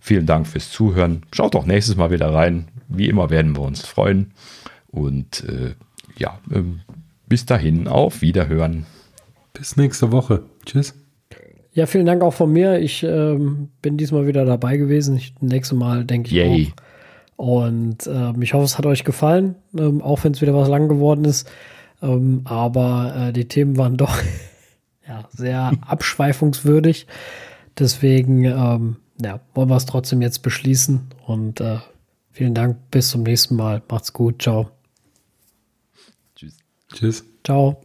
vielen Dank fürs Zuhören. Schaut doch nächstes Mal wieder rein. Wie immer werden wir uns freuen. Und äh, ja, ähm, bis dahin auf Wiederhören. Bis nächste Woche. Tschüss. Ja, vielen Dank auch von mir. Ich ähm, bin diesmal wieder dabei gewesen. Ich, nächste Mal denke ich Yay. auch. Und ähm, ich hoffe, es hat euch gefallen, ähm, auch wenn es wieder was lang geworden ist. Ähm, aber äh, die Themen waren [LAUGHS] doch ja, sehr [LAUGHS] abschweifungswürdig. Deswegen ähm, ja, wollen wir es trotzdem jetzt beschließen. Und äh, vielen Dank. Bis zum nächsten Mal. Macht's gut. Ciao. Tschüss. Tschüss. Ciao.